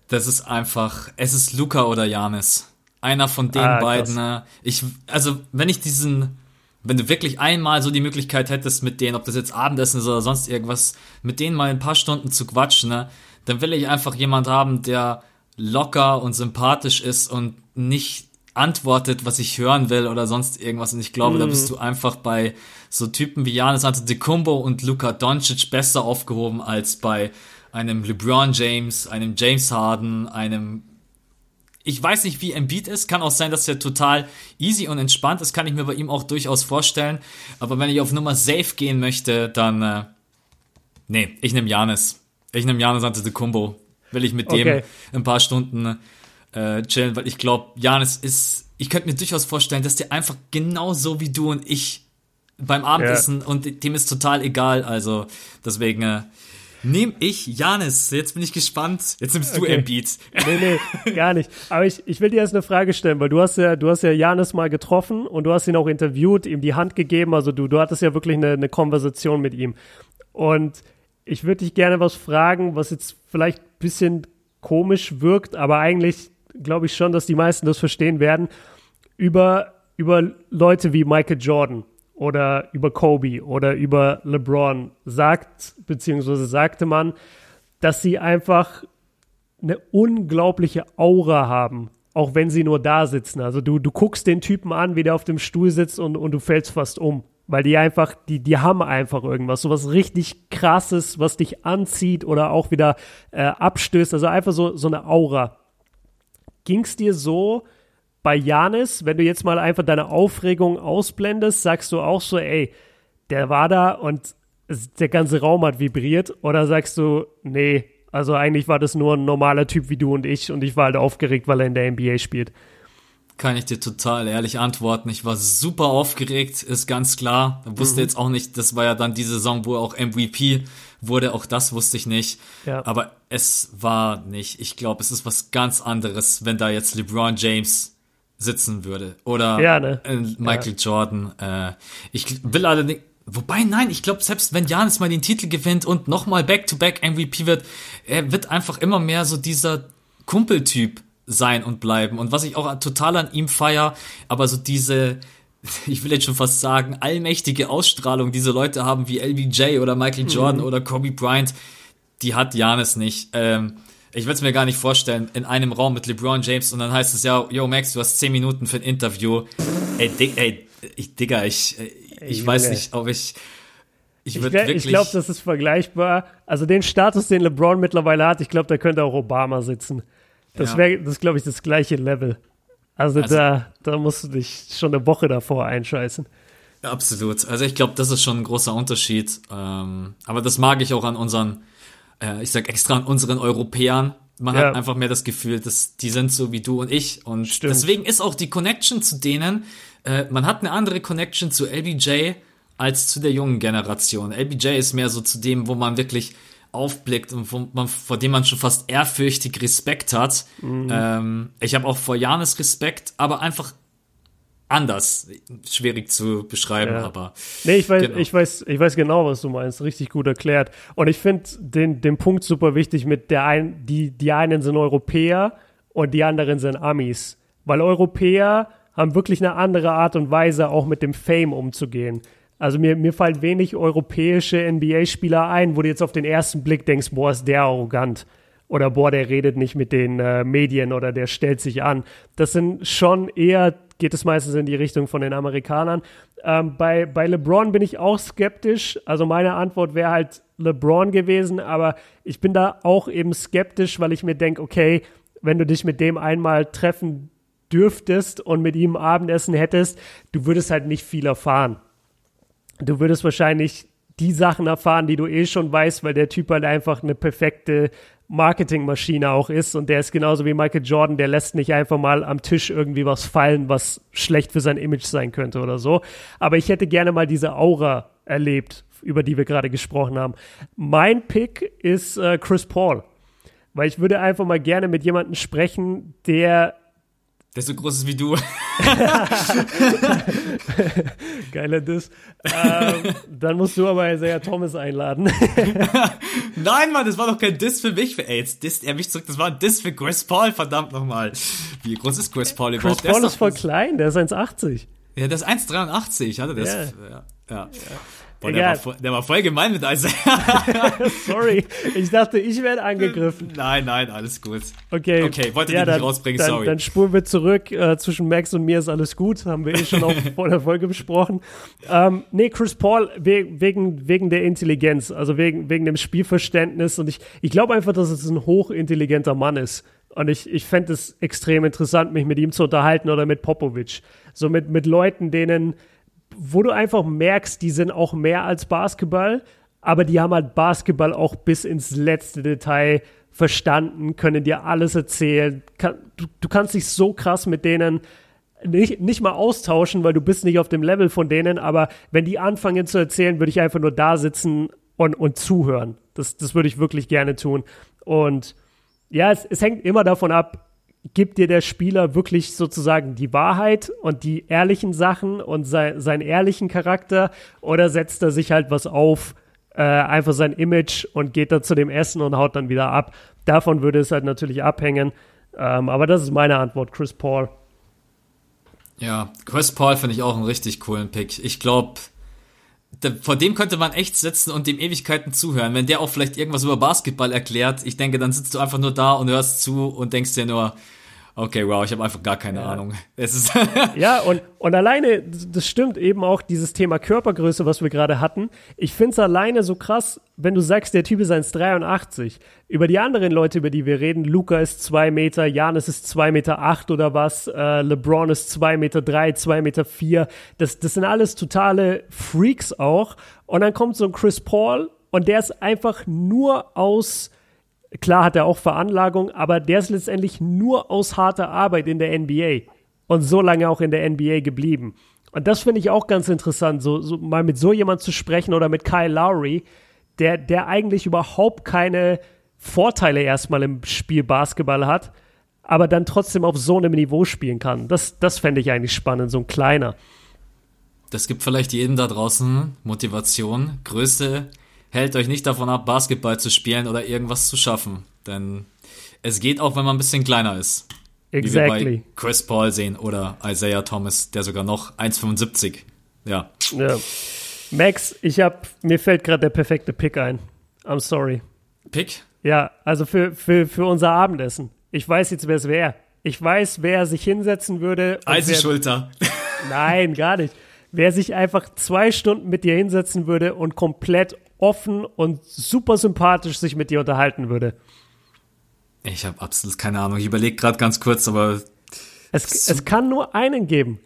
das ist einfach, es ist Luca oder Janis. Einer von den ah, beiden. Krass. Äh, ich, also, wenn ich diesen, wenn du wirklich einmal so die Möglichkeit hättest, mit denen, ob das jetzt Abendessen ist oder sonst irgendwas, mit denen mal ein paar Stunden zu quatschen, ne, dann will ich einfach jemand haben, der locker und sympathisch ist und nicht antwortet, was ich hören will oder sonst irgendwas. Und ich glaube, mm. da bist mhm. du einfach bei so Typen wie Janis Antetokounmpo und Luka Doncic besser aufgehoben als bei einem LeBron James, einem James Harden, einem ich weiß nicht, wie Embiid ist. Kann auch sein, dass er total easy und entspannt ist. Kann ich mir bei ihm auch durchaus vorstellen. Aber wenn ich auf Nummer safe gehen möchte, dann äh, nee, ich nehme Janis. Ich nehme Janis Antetokounmpo. Will ich mit okay. dem ein paar Stunden äh, chillen, weil ich glaube, Janis ist, ich könnte mir durchaus vorstellen, dass der einfach genauso wie du und ich beim Abendessen ja. und dem ist total egal. Also deswegen äh, nehme ich Janis. Jetzt bin ich gespannt. Jetzt nimmst du okay. Embiid. Nee, nee, gar nicht. Aber ich, ich will dir erst eine Frage stellen, weil du hast ja, du hast ja Janis mal getroffen und du hast ihn auch interviewt, ihm die Hand gegeben. Also du, du hattest ja wirklich eine, eine Konversation mit ihm. Und ich würde dich gerne was fragen, was jetzt vielleicht ein bisschen komisch wirkt, aber eigentlich glaube ich schon, dass die meisten das verstehen werden, über, über Leute wie Michael Jordan oder über Kobe oder über LeBron sagt, beziehungsweise sagte man, dass sie einfach eine unglaubliche Aura haben, auch wenn sie nur da sitzen. Also du, du guckst den Typen an, wie der auf dem Stuhl sitzt und, und du fällst fast um. Weil die einfach, die, die haben einfach irgendwas, so was richtig krasses, was dich anzieht oder auch wieder äh, abstößt. Also einfach so, so eine Aura. Ging es dir so bei Janis, wenn du jetzt mal einfach deine Aufregung ausblendest, sagst du auch so, ey, der war da und der ganze Raum hat vibriert? Oder sagst du, nee, also eigentlich war das nur ein normaler Typ wie du und ich und ich war halt aufgeregt, weil er in der NBA spielt? Kann ich dir total ehrlich antworten. Ich war super aufgeregt, ist ganz klar. Wusste mhm. jetzt auch nicht, das war ja dann die Saison, wo er auch MVP wurde. Auch das wusste ich nicht. Ja. Aber es war nicht. Ich glaube, es ist was ganz anderes, wenn da jetzt LeBron James sitzen würde. Oder ja, ne? Michael ja. Jordan. Äh, ich will allerdings. Wobei, nein, ich glaube, selbst wenn Janis mal den Titel gewinnt und nochmal Back-to-Back MVP wird, er wird einfach immer mehr so dieser Kumpeltyp sein und bleiben. Und was ich auch total an ihm feier, aber so diese, ich will jetzt schon fast sagen, allmächtige Ausstrahlung, diese Leute haben wie LBJ oder Michael Jordan mhm. oder Kobe Bryant, die hat Janis nicht. Ähm, ich will es mir gar nicht vorstellen, in einem Raum mit LeBron James und dann heißt es ja, yo Max, du hast zehn Minuten für ein Interview. Ey, Dig, ey, ich, Digga, ich, ich weiß nicht, ob ich, ich, ich, ich glaube, das ist vergleichbar. Also den Status, den LeBron mittlerweile hat, ich glaube, da könnte auch Obama sitzen. Das wäre, das glaube ich, das gleiche Level. Also, also, da, da musst du dich schon eine Woche davor einscheißen. Absolut. Also ich glaube, das ist schon ein großer Unterschied. Ähm, aber das mag ich auch an unseren, äh, ich sag extra an unseren Europäern. Man ja. hat einfach mehr das Gefühl, dass die sind so wie du und ich. Und Stimmt. deswegen ist auch die Connection zu denen, äh, man hat eine andere Connection zu LBJ als zu der jungen Generation. LBJ ist mehr so zu dem, wo man wirklich aufblickt und vor, man, vor dem man schon fast ehrfürchtig Respekt hat. Mhm. Ähm, ich habe auch vor Janis Respekt, aber einfach anders. Schwierig zu beschreiben, ja. aber. Nee, ich weiß, genau. ich weiß, ich weiß genau, was du meinst. Richtig gut erklärt. Und ich finde den, den Punkt super wichtig mit der ein, die, die einen sind Europäer und die anderen sind Amis. Weil Europäer haben wirklich eine andere Art und Weise, auch mit dem Fame umzugehen. Also mir, mir fallen wenig europäische NBA-Spieler ein, wo du jetzt auf den ersten Blick denkst, boah, ist der arrogant. Oder boah, der redet nicht mit den äh, Medien oder der stellt sich an. Das sind schon eher, geht es meistens in die Richtung von den Amerikanern. Ähm, bei, bei LeBron bin ich auch skeptisch. Also meine Antwort wäre halt LeBron gewesen, aber ich bin da auch eben skeptisch, weil ich mir denke, okay, wenn du dich mit dem einmal treffen dürftest und mit ihm Abendessen hättest, du würdest halt nicht viel erfahren du würdest wahrscheinlich die Sachen erfahren, die du eh schon weißt, weil der Typ halt einfach eine perfekte Marketingmaschine auch ist und der ist genauso wie Michael Jordan, der lässt nicht einfach mal am Tisch irgendwie was fallen, was schlecht für sein Image sein könnte oder so. Aber ich hätte gerne mal diese Aura erlebt, über die wir gerade gesprochen haben. Mein Pick ist äh, Chris Paul, weil ich würde einfach mal gerne mit jemandem sprechen, der der so groß ist wie du. Geiler Diss. Ähm, dann musst du aber Isaiah Thomas einladen. Nein, Mann, das war doch kein Diss für mich. Ey, jetzt disst er mich zurück. Das war ein Diss für Chris Paul, verdammt nochmal. Wie groß ist Chris Paul überhaupt? Chris Paul ist, ist voll klein, der ist 1,80. Ja, der ist 1,83, hatte das. Yeah. Ja. ja. Boah, der, war voll, der war voll gemein mit Isaiah. sorry, ich dachte, ich werde angegriffen. Nein, nein, alles gut. Okay, okay wollte ja, nicht rausbringen, dann, sorry. Dann spuren wir zurück. Äh, zwischen Max und mir ist alles gut, haben wir eh schon auf vor der Folge besprochen. Ähm, nee, Chris Paul we wegen, wegen der Intelligenz, also wegen, wegen dem Spielverständnis. Und ich, ich glaube einfach, dass es ein hochintelligenter Mann ist. Und ich, ich fände es extrem interessant, mich mit ihm zu unterhalten oder mit Popovic. So mit, mit Leuten, denen wo du einfach merkst, die sind auch mehr als Basketball, aber die haben halt Basketball auch bis ins letzte Detail verstanden, können dir alles erzählen. Kann, du, du kannst dich so krass mit denen nicht, nicht mal austauschen, weil du bist nicht auf dem Level von denen, aber wenn die anfangen zu erzählen, würde ich einfach nur da sitzen und, und zuhören. Das, das würde ich wirklich gerne tun. Und ja, es, es hängt immer davon ab, gibt dir der Spieler wirklich sozusagen die Wahrheit und die ehrlichen Sachen und sein, seinen ehrlichen Charakter oder setzt er sich halt was auf, äh, einfach sein Image und geht dann zu dem Essen und haut dann wieder ab. Davon würde es halt natürlich abhängen. Ähm, aber das ist meine Antwort, Chris Paul. Ja, Chris Paul finde ich auch einen richtig coolen Pick. Ich glaube, vor dem könnte man echt sitzen und dem Ewigkeiten zuhören. Wenn der auch vielleicht irgendwas über Basketball erklärt, ich denke, dann sitzt du einfach nur da und hörst zu und denkst dir nur, okay, wow, ich habe einfach gar keine ja. Ahnung. Ja, und, und alleine, das stimmt eben auch, dieses Thema Körpergröße, was wir gerade hatten. Ich finde es alleine so krass, wenn du sagst, der Typ ist 1,83. Über die anderen Leute, über die wir reden, Luca ist 2 Meter, Janis ist 2 Meter 8 oder was, äh, LeBron ist 2 Meter 3, 2 Meter 4. Das, das sind alles totale Freaks auch. Und dann kommt so ein Chris Paul und der ist einfach nur aus Klar hat er auch Veranlagung, aber der ist letztendlich nur aus harter Arbeit in der NBA und so lange auch in der NBA geblieben. Und das finde ich auch ganz interessant, so, so, mal mit so jemand zu sprechen oder mit Kyle Lowry, der, der eigentlich überhaupt keine Vorteile erstmal im Spiel Basketball hat, aber dann trotzdem auf so einem Niveau spielen kann. Das, das fände ich eigentlich spannend, so ein kleiner. Das gibt vielleicht jedem da draußen Motivation, Größe, hält euch nicht davon ab, Basketball zu spielen oder irgendwas zu schaffen. Denn es geht auch, wenn man ein bisschen kleiner ist. Exactly. Wie wir bei Chris Paul sehen oder Isaiah Thomas, der sogar noch 1,75. Ja. ja. Max, ich hab, mir fällt gerade der perfekte Pick ein. I'm sorry. Pick? Ja, also für, für, für unser Abendessen. Ich weiß jetzt, wer es wäre. Ich weiß, wer sich hinsetzen würde. Eisi-Schulter. Nein, gar nicht. Wer sich einfach zwei Stunden mit dir hinsetzen würde und komplett offen und super sympathisch sich mit dir unterhalten würde? Ich habe absolut keine Ahnung. Ich überlege gerade ganz kurz, aber. Es, es kann nur einen geben.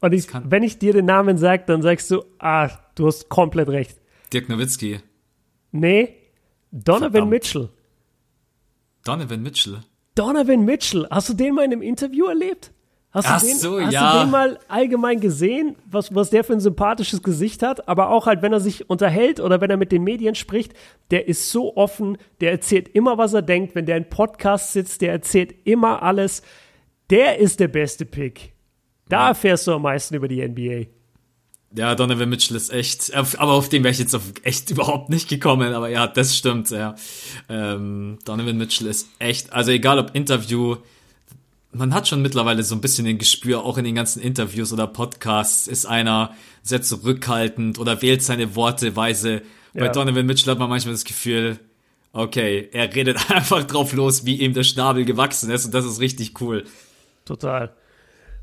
Und ich, wenn ich dir den Namen sage, dann sagst du, ah, du hast komplett recht. Dirk Nowitzki. Nee, Donovan Verdammt. Mitchell. Donovan Mitchell? Donovan Mitchell. Hast du den mal in einem Interview erlebt? Hast, Ach du, den, so, hast ja. du den mal allgemein gesehen, was, was der für ein sympathisches Gesicht hat? Aber auch halt, wenn er sich unterhält oder wenn er mit den Medien spricht, der ist so offen, der erzählt immer, was er denkt. Wenn der in Podcast sitzt, der erzählt immer alles. Der ist der beste Pick. Da erfährst du am meisten über die NBA. Ja, Donovan Mitchell ist echt, aber auf den wäre ich jetzt auf echt überhaupt nicht gekommen, aber ja, das stimmt, ja. Ähm, Donovan Mitchell ist echt, also egal ob Interview, man hat schon mittlerweile so ein bisschen den Gespür, auch in den ganzen Interviews oder Podcasts, ist einer sehr zurückhaltend oder wählt seine Worte weise. Bei Ja. Donovan Mitchell hat man manchmal das Gefühl, okay, er redet einfach drauf los, wie ihm der Schnabel gewachsen ist und das ist richtig cool. Total.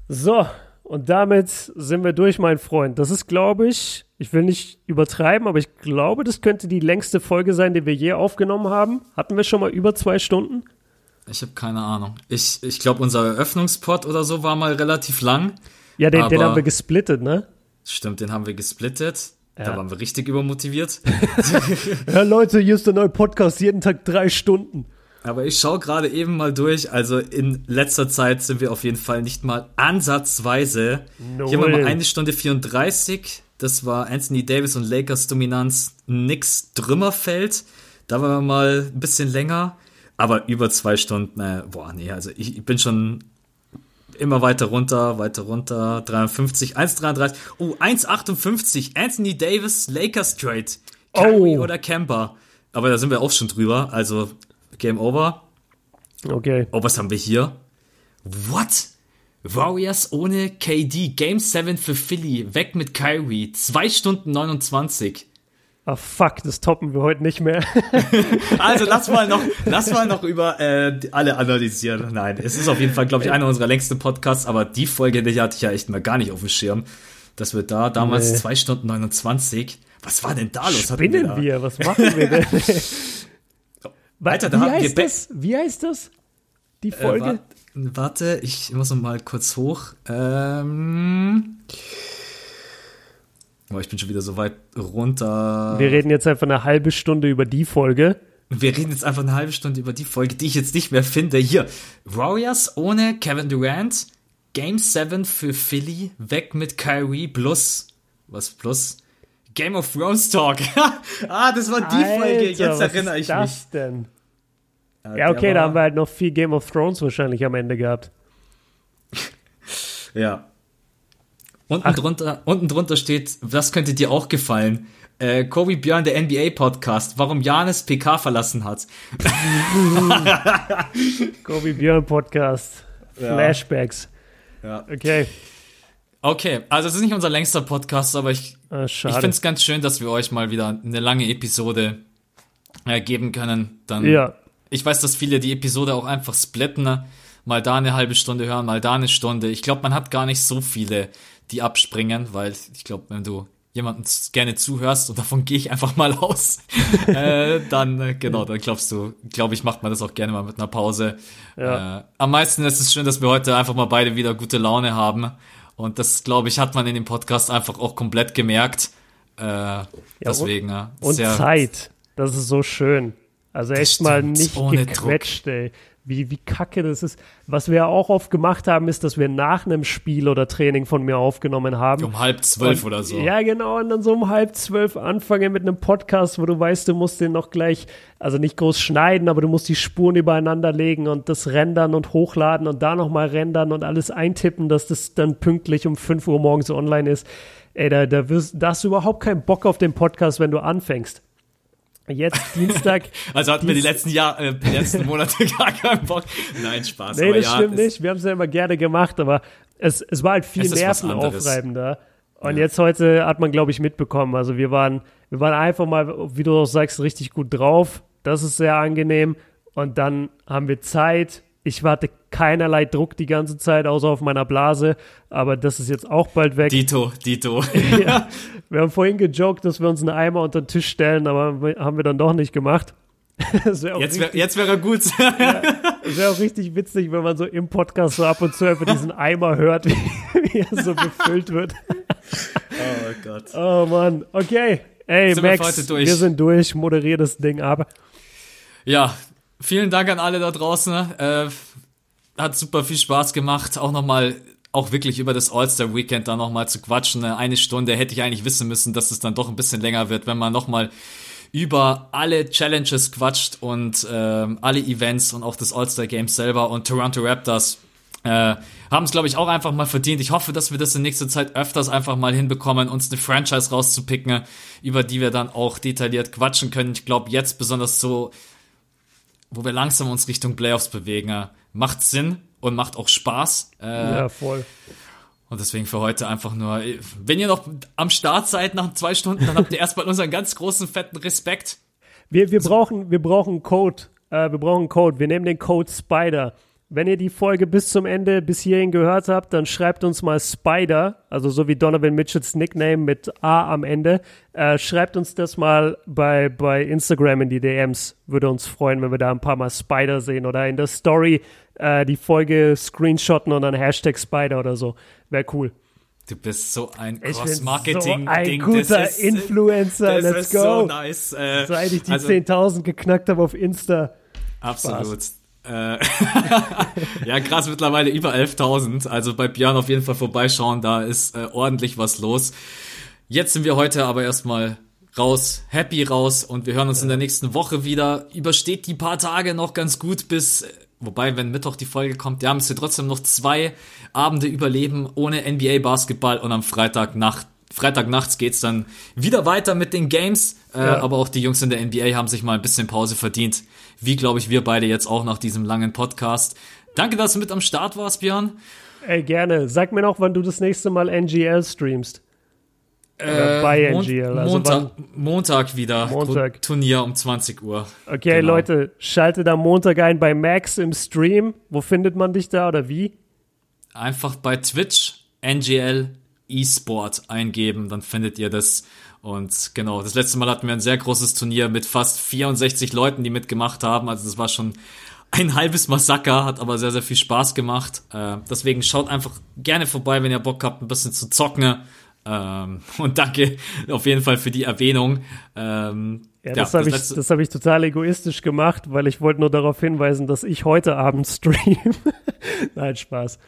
So, und damit sind wir durch, mein Freund. Das ist, glaube ich, ich will nicht übertreiben, aber ich glaube, das könnte die längste Folge sein, die wir je aufgenommen haben. Hatten wir schon mal über zwei Stunden? Ich habe keine Ahnung. Ich, ich glaube, unser Eröffnungspot oder so war mal relativ lang. Ja, den, den haben wir gesplittet, ne? Stimmt, den haben wir gesplittet. Da Ja. waren wir richtig übermotiviert. Ja, Leute, hier ist der neue Podcast, jeden Tag drei Stunden. Aber ich schaue gerade eben mal durch. Also in letzter Zeit sind wir auf jeden Fall nicht mal ansatzweise. Null. Hier haben wir mal eine Stunde 34. Das war Anthony Davis und Lakers Dominanz nix Trümmerfeld. Da waren wir mal ein bisschen länger. Aber über zwei Stunden, äh, boah, nee, also ich, ich bin schon immer weiter runter, weiter runter. 53, 1,33. Oh, 1,58. Anthony Davis, Lakers Trade. Kyrie Oh. oder Kemper. Aber da sind wir auch schon drüber. Also Game Over. Okay. Oh, was haben wir hier? What? Warriors ohne KD. Game 7 für Philly. Weg mit Kyrie. 2 Stunden 29. Ah, fuck, das toppen wir heute nicht mehr. Also lass mal noch, lass mal noch über äh, alle analysieren. Nein, es ist auf jeden Fall, glaube ich, einer unserer längsten Podcasts, aber die Folge, die hatte ich ja echt mal gar nicht auf dem Schirm. Dass wir da damals Nee. 2 Stunden 29. Was war denn da los? Spinnen da- wir? Was machen wir denn? Alter, da Wie haben wir das? Wie heißt das? Die Äh, Folge? wa- warte, ich muss noch mal kurz hoch. Ähm, oh, ich bin schon wieder so weit runter. wir reden jetzt einfach eine halbe Stunde über die Folge. Wir reden jetzt einfach eine halbe Stunde über die Folge, die ich jetzt nicht mehr finde. Hier, Warriors ohne Kevin Durant, Game 7 für Philly, weg mit Kyrie, plus, was plus? Game of Thrones Talk. ah, das war die Folge, Alter, jetzt was erinnere ist ich das mich. denn? Ja, Ja, okay, da haben wir halt noch viel Game of Thrones wahrscheinlich am Ende gehabt. Ja. Unten drunter, unten drunter steht, das könnte dir auch gefallen. Äh, Kobe Björn, der NBA-Podcast, warum Janis PK verlassen hat. Kobe Björn Podcast. Ja. Flashbacks. Ja. Okay. Okay, also es ist nicht unser längster Podcast, aber ich, Ah, ich finde es ganz schön, dass wir euch mal wieder eine lange Episode äh, geben können. Dann, ja. Ich weiß, dass viele die Episode auch einfach splitten, ne? mal da eine halbe Stunde hören, mal da eine Stunde. Ich glaube, man hat gar nicht so viele, die abspringen, weil ich glaube, wenn du jemanden gerne zuhörst und davon gehe ich einfach mal aus, äh, dann äh, genau, dann glaubst du, glaube ich, macht man das auch gerne mal mit einer Pause. Ja. Äh, am meisten ist es schön, dass wir heute einfach mal beide wieder gute Laune haben und das glaube ich hat man in dem Podcast einfach auch komplett gemerkt. Äh, deswegen ja, Und sehr- Zeit. Das ist so schön. Also echt stimmt, mal nicht gequetscht, ey. Wie, wie kacke das ist. Was wir ja auch oft gemacht haben, ist, dass wir nach einem Spiel oder Training von mir aufgenommen haben. um halb zwölf Und- oder so. Ja, genau. Und dann so um halb zwölf anfangen mit einem Podcast, wo du weißt, du musst den noch gleich, also nicht groß schneiden, aber du musst die Spuren übereinander legen und das rendern und hochladen und da nochmal rendern und alles eintippen, dass das dann pünktlich um 5 Uhr morgens online ist. Ey, da, da, wirst, da hast du überhaupt keinen Bock auf den Podcast, wenn du anfängst. Jetzt Dienstag. Also hatten wir die letzten Jahr, äh, die letzten Monate gar keinen Bock. Nein, Spaß. Nee, das ja, stimmt nicht. Wir haben es ja immer gerne gemacht, aber es, es war halt viel nervenaufreibender. Und Ja. jetzt heute hat man, glaube ich, mitbekommen. Also wir waren, wir waren einfach mal, wie du auch sagst, richtig gut drauf. Das ist sehr angenehm. Und dann haben wir Zeit. Ich hatte keinerlei Druck die ganze Zeit, außer auf meiner Blase. Aber das ist jetzt auch bald weg. Dito, Dito. ja. Wir haben vorhin gejoked, dass wir uns einen Eimer unter den Tisch stellen, aber haben wir dann doch nicht gemacht. Wäre auch Jetzt wäre jetzt wär er gut. es wäre auch richtig witzig, wenn man so im Podcast so ab und zu einfach diesen Eimer hört, wie, wie er so befüllt wird. oh Gott. Oh Mann, okay. Ey, Sind wir Max, durch? wir sind durch, moderier das Ding ab. Ja, vielen Dank an alle da draußen. Äh, hat super viel Spaß gemacht. Auch nochmal auch wirklich über das All-Star-Weekend da nochmal zu quatschen. Eine Stunde hätte ich eigentlich wissen müssen, dass es dann doch ein bisschen länger wird, wenn man nochmal über alle Challenges quatscht und ähm, alle Events und auch das All-Star-Game selber und Toronto Raptors äh, haben es, glaube ich, auch einfach mal verdient. Ich hoffe, dass wir das in nächster Zeit öfters einfach mal hinbekommen, uns eine Franchise rauszupicken, über die wir dann auch detailliert quatschen können. Ich glaube, jetzt besonders so, wo wir langsam uns Richtung Playoffs bewegen, macht Sinn und macht auch Spaß. Äh, ja, voll. Und deswegen für heute einfach nur, wenn ihr noch am Start seid nach zwei Stunden, dann habt ihr erstmal unseren ganz großen, fetten Respekt. Wir, wir brauchen, wir brauchen Code. Äh, wir brauchen einen Code. Wir nehmen den Code Spider. Wenn ihr die Folge bis zum Ende, bis hierhin gehört habt, dann schreibt uns mal Spider, also so wie Donovan Mitchells Nickname mit A am Ende. Äh, schreibt uns das mal bei, bei Instagram in die DMs. Würde uns freuen, wenn wir da ein paar Mal Spider sehen oder in der Story äh, die Folge screenshotten und dann Hashtag Spider oder so. Wäre cool. Du bist so ein Cross-Marketing-Ding. So ein guter ist, Influencer. Das Let's go. So nice. Äh, Seit ich die also, 10.000 geknackt habe auf Insta. Absolut. Spaß. Äh, ja, krass, mittlerweile über 11.000. Also bei Björn auf jeden Fall vorbeischauen, da ist äh, ordentlich was los. Jetzt sind wir heute aber erstmal raus, happy raus und wir hören uns ja. in der nächsten Woche wieder. Übersteht die paar Tage noch ganz gut bis, wobei, wenn Mittwoch die Folge kommt, ja, müsst ihr trotzdem noch zwei Abende überleben ohne NBA Basketball und am Freitag Nacht Freitagnachts geht's dann wieder weiter mit den Games. Äh, ja. Aber auch die Jungs in der NBA haben sich mal ein bisschen Pause verdient wie glaube ich wir beide jetzt auch nach diesem langen Podcast. Danke, dass du mit am Start warst, Björn. Ey, gerne. Sag mir noch, wann du das nächste Mal NGL streamst. Äh, bei NGL. Also Montag, Montag wieder. Montag. Turnier um 20 Uhr. Okay, genau. Leute, schaltet am Montag ein bei Max im Stream. Wo findet man dich da oder wie? Einfach bei Twitch NGL eSport eingeben, dann findet ihr das. Und genau, das letzte Mal hatten wir ein sehr großes Turnier mit fast 64 Leuten, die mitgemacht haben. Also das war schon ein halbes Massaker, hat aber sehr, sehr viel Spaß gemacht. Äh, deswegen schaut einfach gerne vorbei, wenn ihr Bock habt, ein bisschen zu zocken. Ähm, und danke auf jeden Fall für die Erwähnung. Ähm, ja, das ja, habe ich, das hab ich total egoistisch gemacht, weil ich wollte nur darauf hinweisen, dass ich heute Abend stream. Nein, Spaß.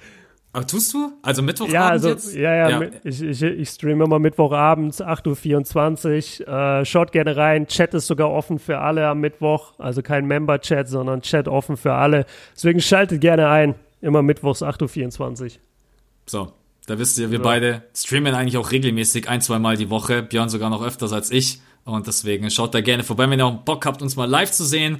Aber tust du? Also Mittwochabend ja, also, jetzt? Ja, ja, ja. Ich, ich, ich streame immer Mittwochabends, 8.24 Uhr. Äh, schaut gerne rein. Chat ist sogar offen für alle am Mittwoch. Also kein Member-Chat, sondern Chat offen für alle. Deswegen schaltet gerne ein. Immer Mittwochs, 8.24 Uhr. So, da wisst ihr, wir so. beide streamen eigentlich auch regelmäßig ein, zwei Mal die Woche. Björn sogar noch öfters als ich. Und deswegen schaut da gerne vorbei, wenn ihr auch Bock habt, uns mal live zu sehen.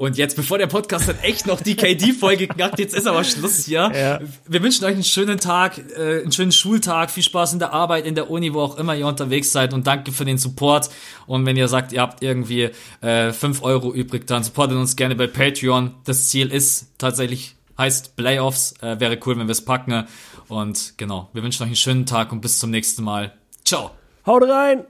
Und jetzt, bevor der Podcast hat echt noch die KD-Folge knackt, jetzt ist aber Schluss hier. Ja. Wir wünschen euch einen schönen Tag, äh, einen schönen Schultag, viel Spaß in der Arbeit, in der Uni, wo auch immer ihr unterwegs seid und danke für den Support. Und wenn ihr sagt, ihr habt irgendwie äh, 5 Euro übrig, dann supportet uns gerne bei Patreon. Das Ziel ist tatsächlich, heißt Playoffs. Äh, wäre cool, wenn wir es packen. Und genau, wir wünschen euch einen schönen Tag und bis zum nächsten Mal. Ciao. Haut rein!